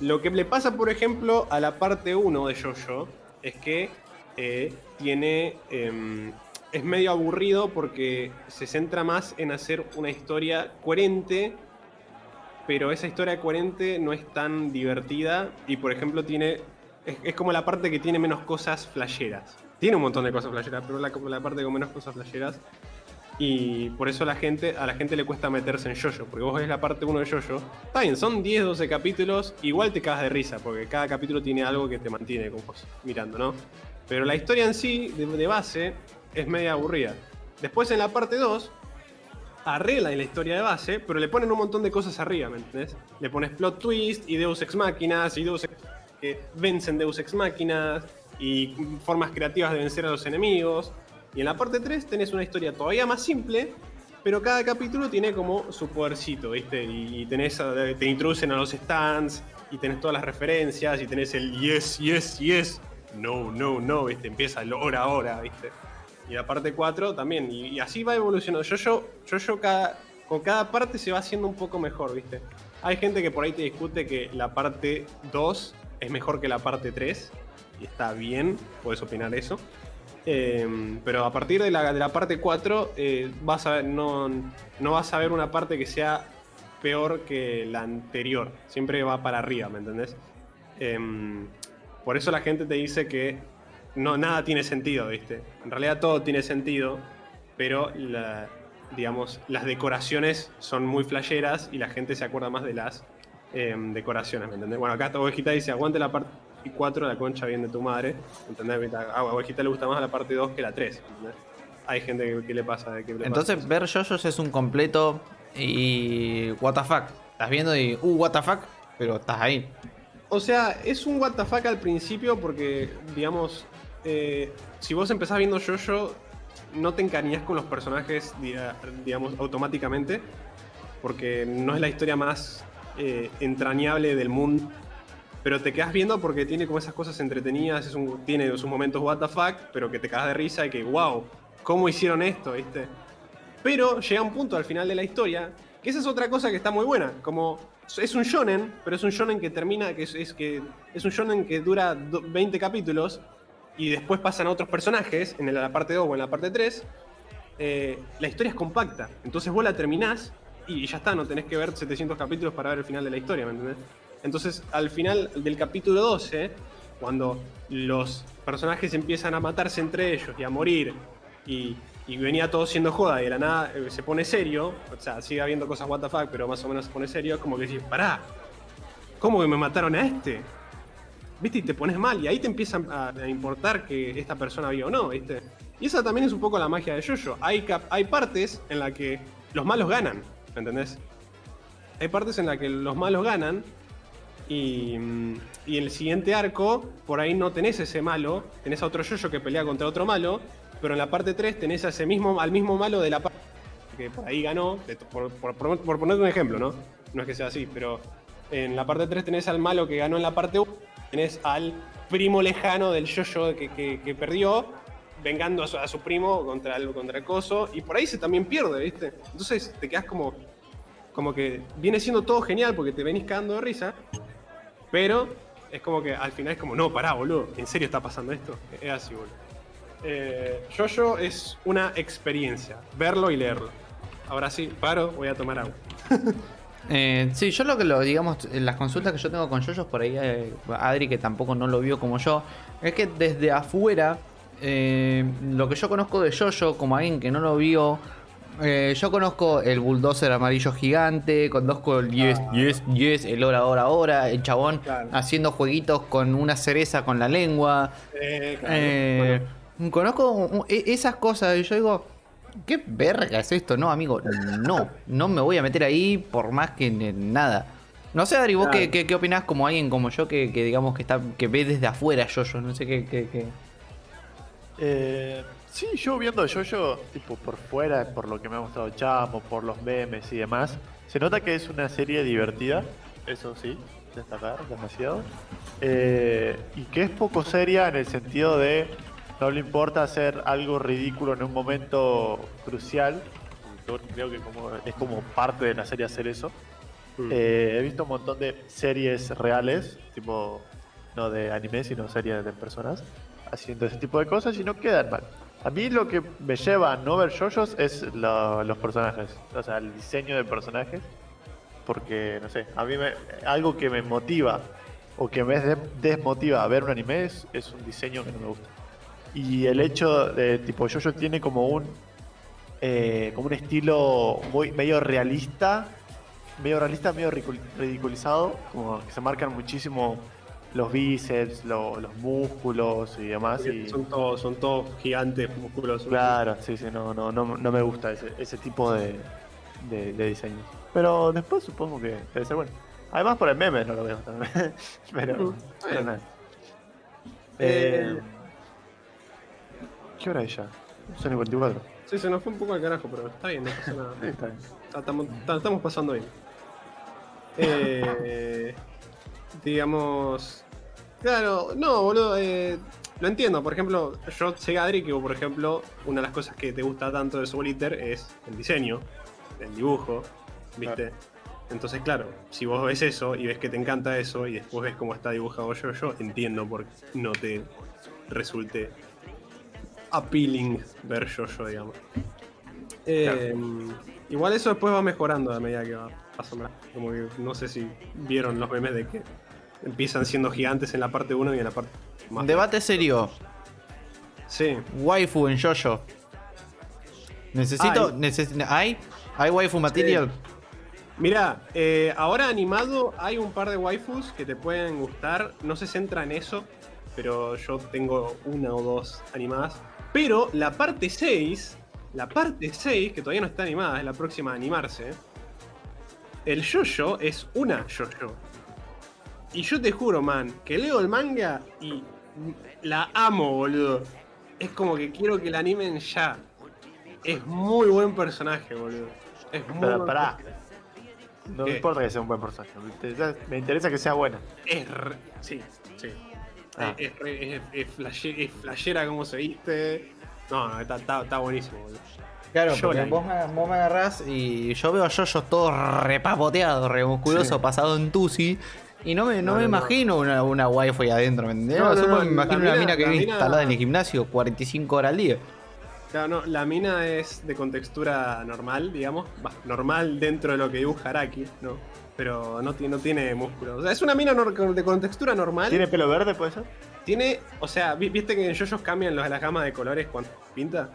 Lo que le pasa, por ejemplo, a la parte 1 de Jojo es que eh, tiene. em, es medio aburrido porque se centra más en hacer una historia coherente, pero esa historia coherente no es tan divertida y, por ejemplo, tiene es, es como la parte que tiene menos cosas flasheras. Tiene un montón de cosas flasheras, pero la, la parte con menos cosas flasheras. Y por eso la gente, a la gente le cuesta meterse en Jojo, porque vos ves la parte 1 de Jojo. Está bien, son 10, 12 capítulos, igual te cagas de risa, porque cada capítulo tiene algo que te mantiene como vos mirando, ¿no? Pero la historia en sí, de, base, es media aburrida. Después en la parte 2, arreglan la historia de base, pero le ponen un montón de cosas arriba, ¿me entendés? Le pones plot twist y Deus Ex Máquinas y Deus Ex que vencen Deus Ex Máquinas y formas creativas de vencer a los enemigos. Y en la parte 3 tenés una historia todavía más simple, pero cada capítulo tiene como su podercito, ¿viste? Y, tenés, te introducen a los stands y tenés todas las referencias y tenés el yes, yes, yes, no, no, no, ¿viste? Empieza el hora, ahora, ¿viste? Y la parte 4 también. Y, así va evolucionando. Yo, yo, yo, yo cada, con cada parte se va haciendo un poco mejor, ¿viste? Hay gente que por ahí te discute que la parte 2 es mejor que la parte 3. Y está bien, puedes opinar eso. Eh, pero a partir de la, de la parte 4 eh, vas a, no, no vas a ver una parte que sea peor que la anterior. Siempre va para arriba, ¿me entendés? Em, por eso la gente te dice que no, nada tiene sentido, ¿viste? En realidad todo tiene sentido, pero la- digamos, las decoraciones son muy flasheras y la gente se acuerda más de las em, decoraciones, ¿me entendés? Bueno, acá esta ovejita dice, aguante la parte 4, la concha bien de tu madre, ¿entendés? A ovejita le gusta más la parte 2 que la 3, ¿entendés? Hay gente que, que le pasa. Que le Entonces, pasa. ver JoJo's es un completo y. ¿What the fuck? Estás viendo y. Uh, ¿What the fuck? Pero estás ahí. O sea, es un fuck al principio porque, digamos, eh, si vos empezás viendo Jojo, no te encariñas con los personajes, diga- digamos, automáticamente, porque no es la historia más eh, entrañable del mundo. Pero te quedas viendo porque tiene como esas cosas entretenidas, es un- tiene sus momentos fuck, pero que te cagas de risa y que, wow, ¿cómo hicieron esto? ¿Viste? Pero llega un punto al final de la historia, que esa es otra cosa que está muy buena. Como es un shonen, pero es un shonen que termina, que es, que es un shonen que dura do- 20 capítulos y después pasan a otros personajes, en la parte 2 o en la parte 3. eh, la historia es compacta. Entonces vos la terminás y ya está, no tenés que ver 700 capítulos para ver el final de la historia, ¿me entendés? Entonces, al final del capítulo 12, cuando los personajes empiezan a matarse entre ellos y a morir, y, y venía todo siendo joda y de la nada eh, se pone serio, o sea, sigue habiendo cosas what the fuck, pero más o menos se pone serio, es como que decís, pará, ¿cómo que me mataron a este? ¿Viste? Y te pones mal, y ahí te empiezan a, importar que esta persona viva o no, ¿viste? Y esa también es un poco la magia de Jojo. Hay, cap- hay partes en las que los malos ganan, ¿me entendés? Hay partes en las que los malos ganan y, mm, y en el siguiente arco, por ahí no tenés ese malo, tenés a otro Jojo que pelea contra otro malo, pero en la parte 3 tenés a ese mismo, al mismo malo de la parte que por ahí ganó, por, por, por, ponerte un ejemplo, ¿no? No es que sea así, pero en la parte 3 tenés al malo que ganó en la parte 1, tenés al primo lejano del Jojo que, que, perdió, vengando a su, a su primo contra el, contra coso, y por ahí se también pierde, ¿viste? Entonces te quedas como, como que viene siendo todo genial porque te venís cagando de risa, pero es como que al final es como, no, pará, boludo, ¿en serio está pasando esto? Es así, boludo. Eh, Jojo es una experiencia, verlo y leerlo. Ahora sí, paro, voy a tomar agua. Eh, sí, yo lo que lo, digamos, las consultas que yo tengo con Yoyos por ahí, eh, Adri, que tampoco no lo vio como yo, es que desde afuera, eh, lo que yo conozco de Yoyo, como alguien que no lo vio, eh, yo conozco el bulldozer amarillo gigante, conozco el yes, yes, yes, el hora, hora, hora, el chabón Claro. haciendo jueguitos con una cereza con la lengua. Claro, bueno. Conozco un- e- esas cosas y yo digo, ¿qué verga es esto? No, amigo, no, no me voy a meter ahí por más que nada. No sé, Adri, vos Claro. qué, qué, qué opinás como alguien como yo que, que digamos que está que ve desde afuera yo, yo no sé qué, qué, qué- Eh, sí, yo viendo Jojo, tipo por fuera, por lo que me ha gustado Chamo, por los memes y demás, se nota que es una serie divertida, eso sí, destacar demasiado. Eh, y que es poco seria en el sentido de no le importa hacer algo ridículo en un momento crucial. Yo creo que como, es como parte de la serie hacer eso. Mm. Eh, he visto un montón de series reales, tipo no de anime, sino series de personas, haciendo ese tipo de cosas y no quedan mal. A mí lo que me lleva a no ver JoJo's es lo- los personajes, o sea, el diseño de personajes, porque, no sé, a mí me, algo que me motiva o que me des- desmotiva a ver un anime es, es un diseño que no me gusta. Y el hecho de tipo Jojo tiene como un eh, como un estilo muy medio realista, medio realista, medio ridiculizado, como que se marcan muchísimo los bíceps, lo- los músculos y demás. Y, Son todos, son todos gigantes, musculosos. Claro, sí, sí, no, no, no, no me gusta ese, ese tipo de, de, de diseños. Pero después supongo que debe ser bueno. Además por el meme no lo veo también. pero, pero nada. Eh, Eh, ¿Qué hora es ya? Son 54. Sí, se nos fue un poco al carajo, pero está bien, no pasa nada. Sí, está bien. Estamos, estamos pasando bien. Eh, digamos. Claro, no, boludo. eh, lo entiendo. Por ejemplo, yo sé, Adri, que por ejemplo, una de las cosas que te gusta tanto de Soul Eater es el diseño, el dibujo, ¿viste? Entonces, claro, si vos ves eso y ves que te encanta eso y después ves cómo está dibujado yo, yo entiendo por qué no te resulte appealing ver yo, digamos. Eh, Igual eso después va mejorando a medida que va pasando. Como que no sé si vieron los memes de que empiezan siendo gigantes en la parte 1 y en la parte más. Debate serio. Sí. Waifu en Jojo. Necesito. Ay. neces- ¿Hay? ¿Hay waifu material? Mira, eh, ahora animado hay un par de waifus que te pueden gustar. No se centra en eso, pero yo tengo una o dos animadas. Pero la parte 6, la parte 6, que todavía no está animada, es la próxima a animarse. El Jojo es una Jojo. Y yo te juro, man, que leo el manga y la amo, boludo. Es como que quiero que la animen ya. Es muy buen personaje, boludo. Es muy Pero buen pará. No ¿Qué? me importa que sea un buen personaje. Me interesa, me interesa que sea buena. Es re- sí. Ah. Es, es, re- es, es flashe- es flashera como se viste. No, no, está, está, está buenísimo, boludo. Claro, Yo porque la- vos me, vos me agarrás y yo veo a Jojo todo repapoteado, remusculoso, Sí. pasado en tusi. Y no me, no No, me no, no. imagino una, una ahí adentro, ¿me entendés? No, me imagino una mina- que viene mina- instalada en el gimnasio 45 horas al día. Claro, no, la mina es de contextura normal, digamos. Normal dentro de lo que dibuja Araki, ¿no? Pero no, no tiene músculos. O sea, es una mina de contextura normal. ¿Tiene pelo verde, puede ser? Tiene, o sea, vi- viste que en JoJo's cambian los, las gamas de colores cuando pinta.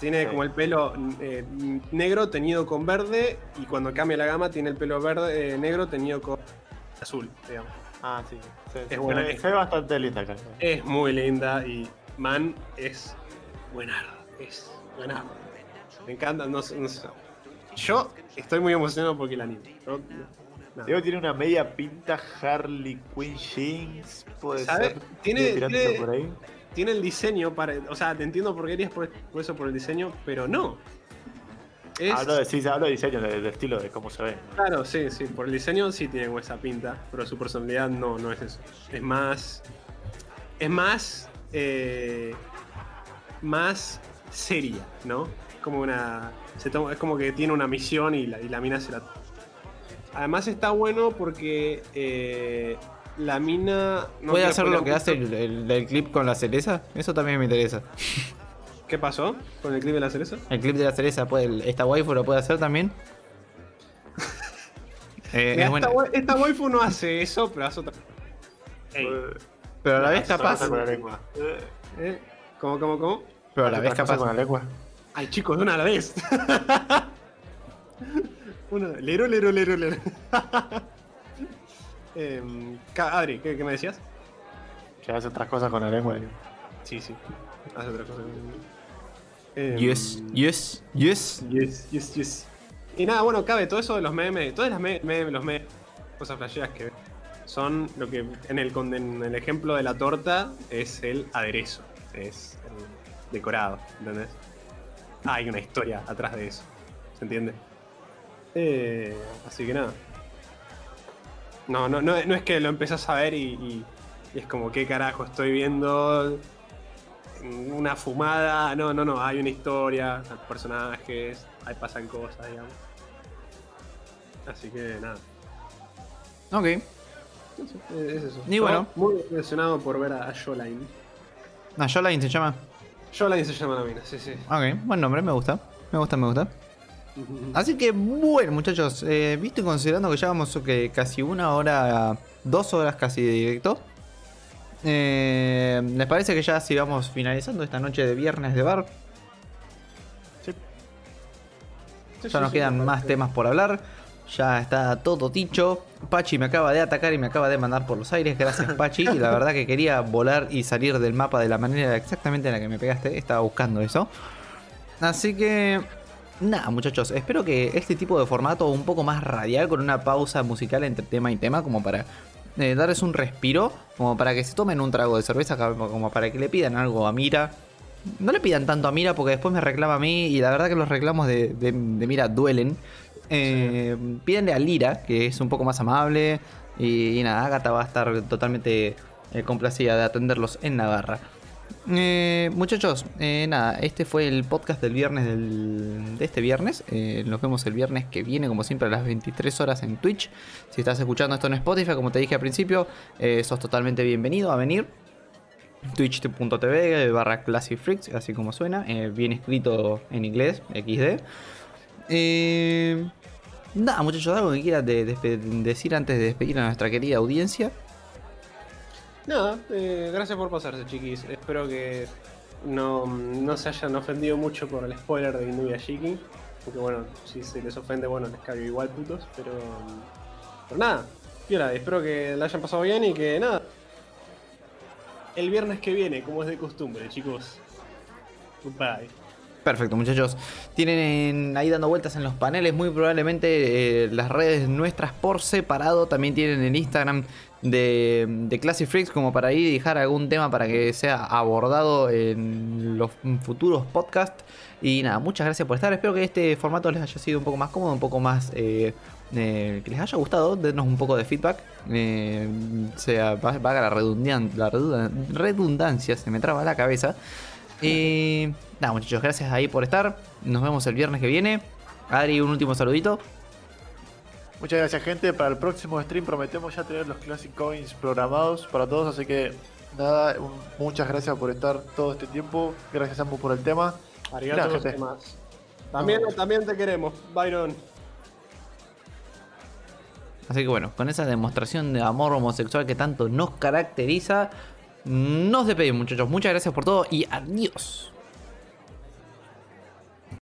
Tiene Sí. como el pelo eh, negro teñido con verde y cuando cambia la gama tiene el pelo verde eh, negro teñido con azul, digamos. Ah, sí. Es se- buena. ve bastante linda acá. Es muy linda y Man es buenardo, es buenardo. Me encanta, no sé, no. Yo estoy muy emocionado porque la anime. Yo- nada. Diego tiene una media pinta Harley Quinn Jeans, puede ¿Sabe? ser. Tiene- Sigue tirándolo tiene- por ahí. Tiene el diseño para. O sea, te entiendo por qué irías por, por eso por el diseño, pero no. Es, Hablo de, sí, hablo de diseño, de, de estilo, de cómo se ve. Claro, sí, sí. Por el diseño sí tiene esa pinta, pero su personalidad no, no es eso. Es más. Es más. eh, más seria, ¿no? Como una. se toma- es como que tiene una misión y la, y la mina se la. Además está bueno porque. eh, la mina. no ¿Puede hacer lo que hace el, el- el clip con la cereza? Eso también me interesa. ¿Qué pasó con el clip de la cereza? El clip de la cereza, puede, ¿esta waifu lo puede hacer también? Eh, Mira, es buena, esta, esta waifu no hace eso, pero hace otra. Ey, pero a la vez capaz. con la lengua. ¿eh? ¿Cómo, cómo, cómo? Pero a la vez capaz. con la lengua. Ay, chicos, de una a la vez. una, lero, lero, lero, lero. Em, Adri, ¿qué, qué me decías? Que hace otras cosas con la lengua. Sí, sí. Hace otra cosa. Em, Yes, yes, yes. Yes, yes, yes. Y nada, bueno, cabe todo eso de los memes, todas las me- memes, los memes, cosas flasheras que son lo que en el, con- en el ejemplo de la torta es el aderezo, es el decorado, ¿entendés? Hay una historia atrás de eso, ¿se entiende? Eh, así que nada. No, no, no, no es que lo empezás a ver y, y- y es como, ¿qué carajo estoy viendo? una fumada, no, no, no, hay una historia, hay personajes, ahí pasan cosas, digamos. Así que nada, Ok. es es eso. Y bueno. Muy emocionado por ver a, a Sholine. Ah, Jolaine se llama. Sholine se llama la mina, sí, sí. Ok, buen nombre, me gusta. Me gusta, me gusta. Así que bueno, muchachos, eh, visto y considerando que ya vamos que casi una hora, dos horas casi de directo. eh, ¿Les parece que ya sigamos finalizando esta noche de viernes de bar? Sí. Ya nos quedan más temas por hablar. Ya está todo dicho. Pachi me acaba de atacar y me acaba de mandar por los aires. Gracias, Pachi. Y la verdad que quería volar y salir del mapa de la manera exactamente en la que me pegaste. Estaba buscando eso. Así que. Nada, muchachos. Espero que este tipo de formato un poco más radial, con una pausa musical entre tema y tema, como para eh, darles un respiro, como para que se tomen un trago de cerveza, como para que le pidan algo a Mira. No le pidan tanto a Mira porque después me reclama a mí y la verdad que los reclamos de, de- de Mira duelen. Eh, Pídanle a Lira, que es un poco más amable. Y, y nada, Agatha va a estar totalmente eh, complacida de atenderlos en Navarra. Eh, muchachos, eh, nada, este fue el podcast del viernes del- de este viernes. Eh, nos vemos el viernes que viene, como siempre, a las 23 horas en Twitch. Si estás escuchando esto en Spotify, como te dije al principio, sos totalmente bienvenido a venir twitch.tv barra Classic Freaks, así como suena, bien escrito en inglés, XD. Nada, muchachos, algo que quieras decir antes de despedir a nuestra querida audiencia. Nada, eh, gracias por pasarse, chiquis. Espero que no, no se hayan ofendido mucho por el spoiler de Inuya Shiki. Porque bueno, si se les ofende, bueno, les cago igual, putos. Pero, pero nada, piola, espero que la hayan pasado bien y que nada. El viernes que viene, como es de costumbre, chicos. Goodbye. Perfecto, muchachos. Tienen ahí dando vueltas en los paneles, muy probablemente eh, las redes nuestras por separado. También tienen el Instagram de, de Classic Freaks, como para y dejar algún tema para que sea abordado en los futuros podcasts. Y nada, muchas gracias por estar. Espero que este formato les haya sido un poco más cómodo, un poco más. eh, eh, que les haya gustado. Denos un poco de feedback. Eh, sea, va- valga la, la redundan- redundancia, se me traba la cabeza. Y nada, muchachos, gracias ahí por estar. Nos vemos el viernes que viene. Adri, un último saludito. Muchas gracias gente, para el próximo stream prometemos ya tener los Classic Coins programados para todos, así que nada, un- muchas gracias por estar todo este tiempo, gracias Ambu por el tema. Arigato más. También, también te queremos, Byron. Así que bueno, con esa demostración de amor homosexual que tanto nos caracteriza, nos despedimos muchachos. Muchas gracias por todo y adiós.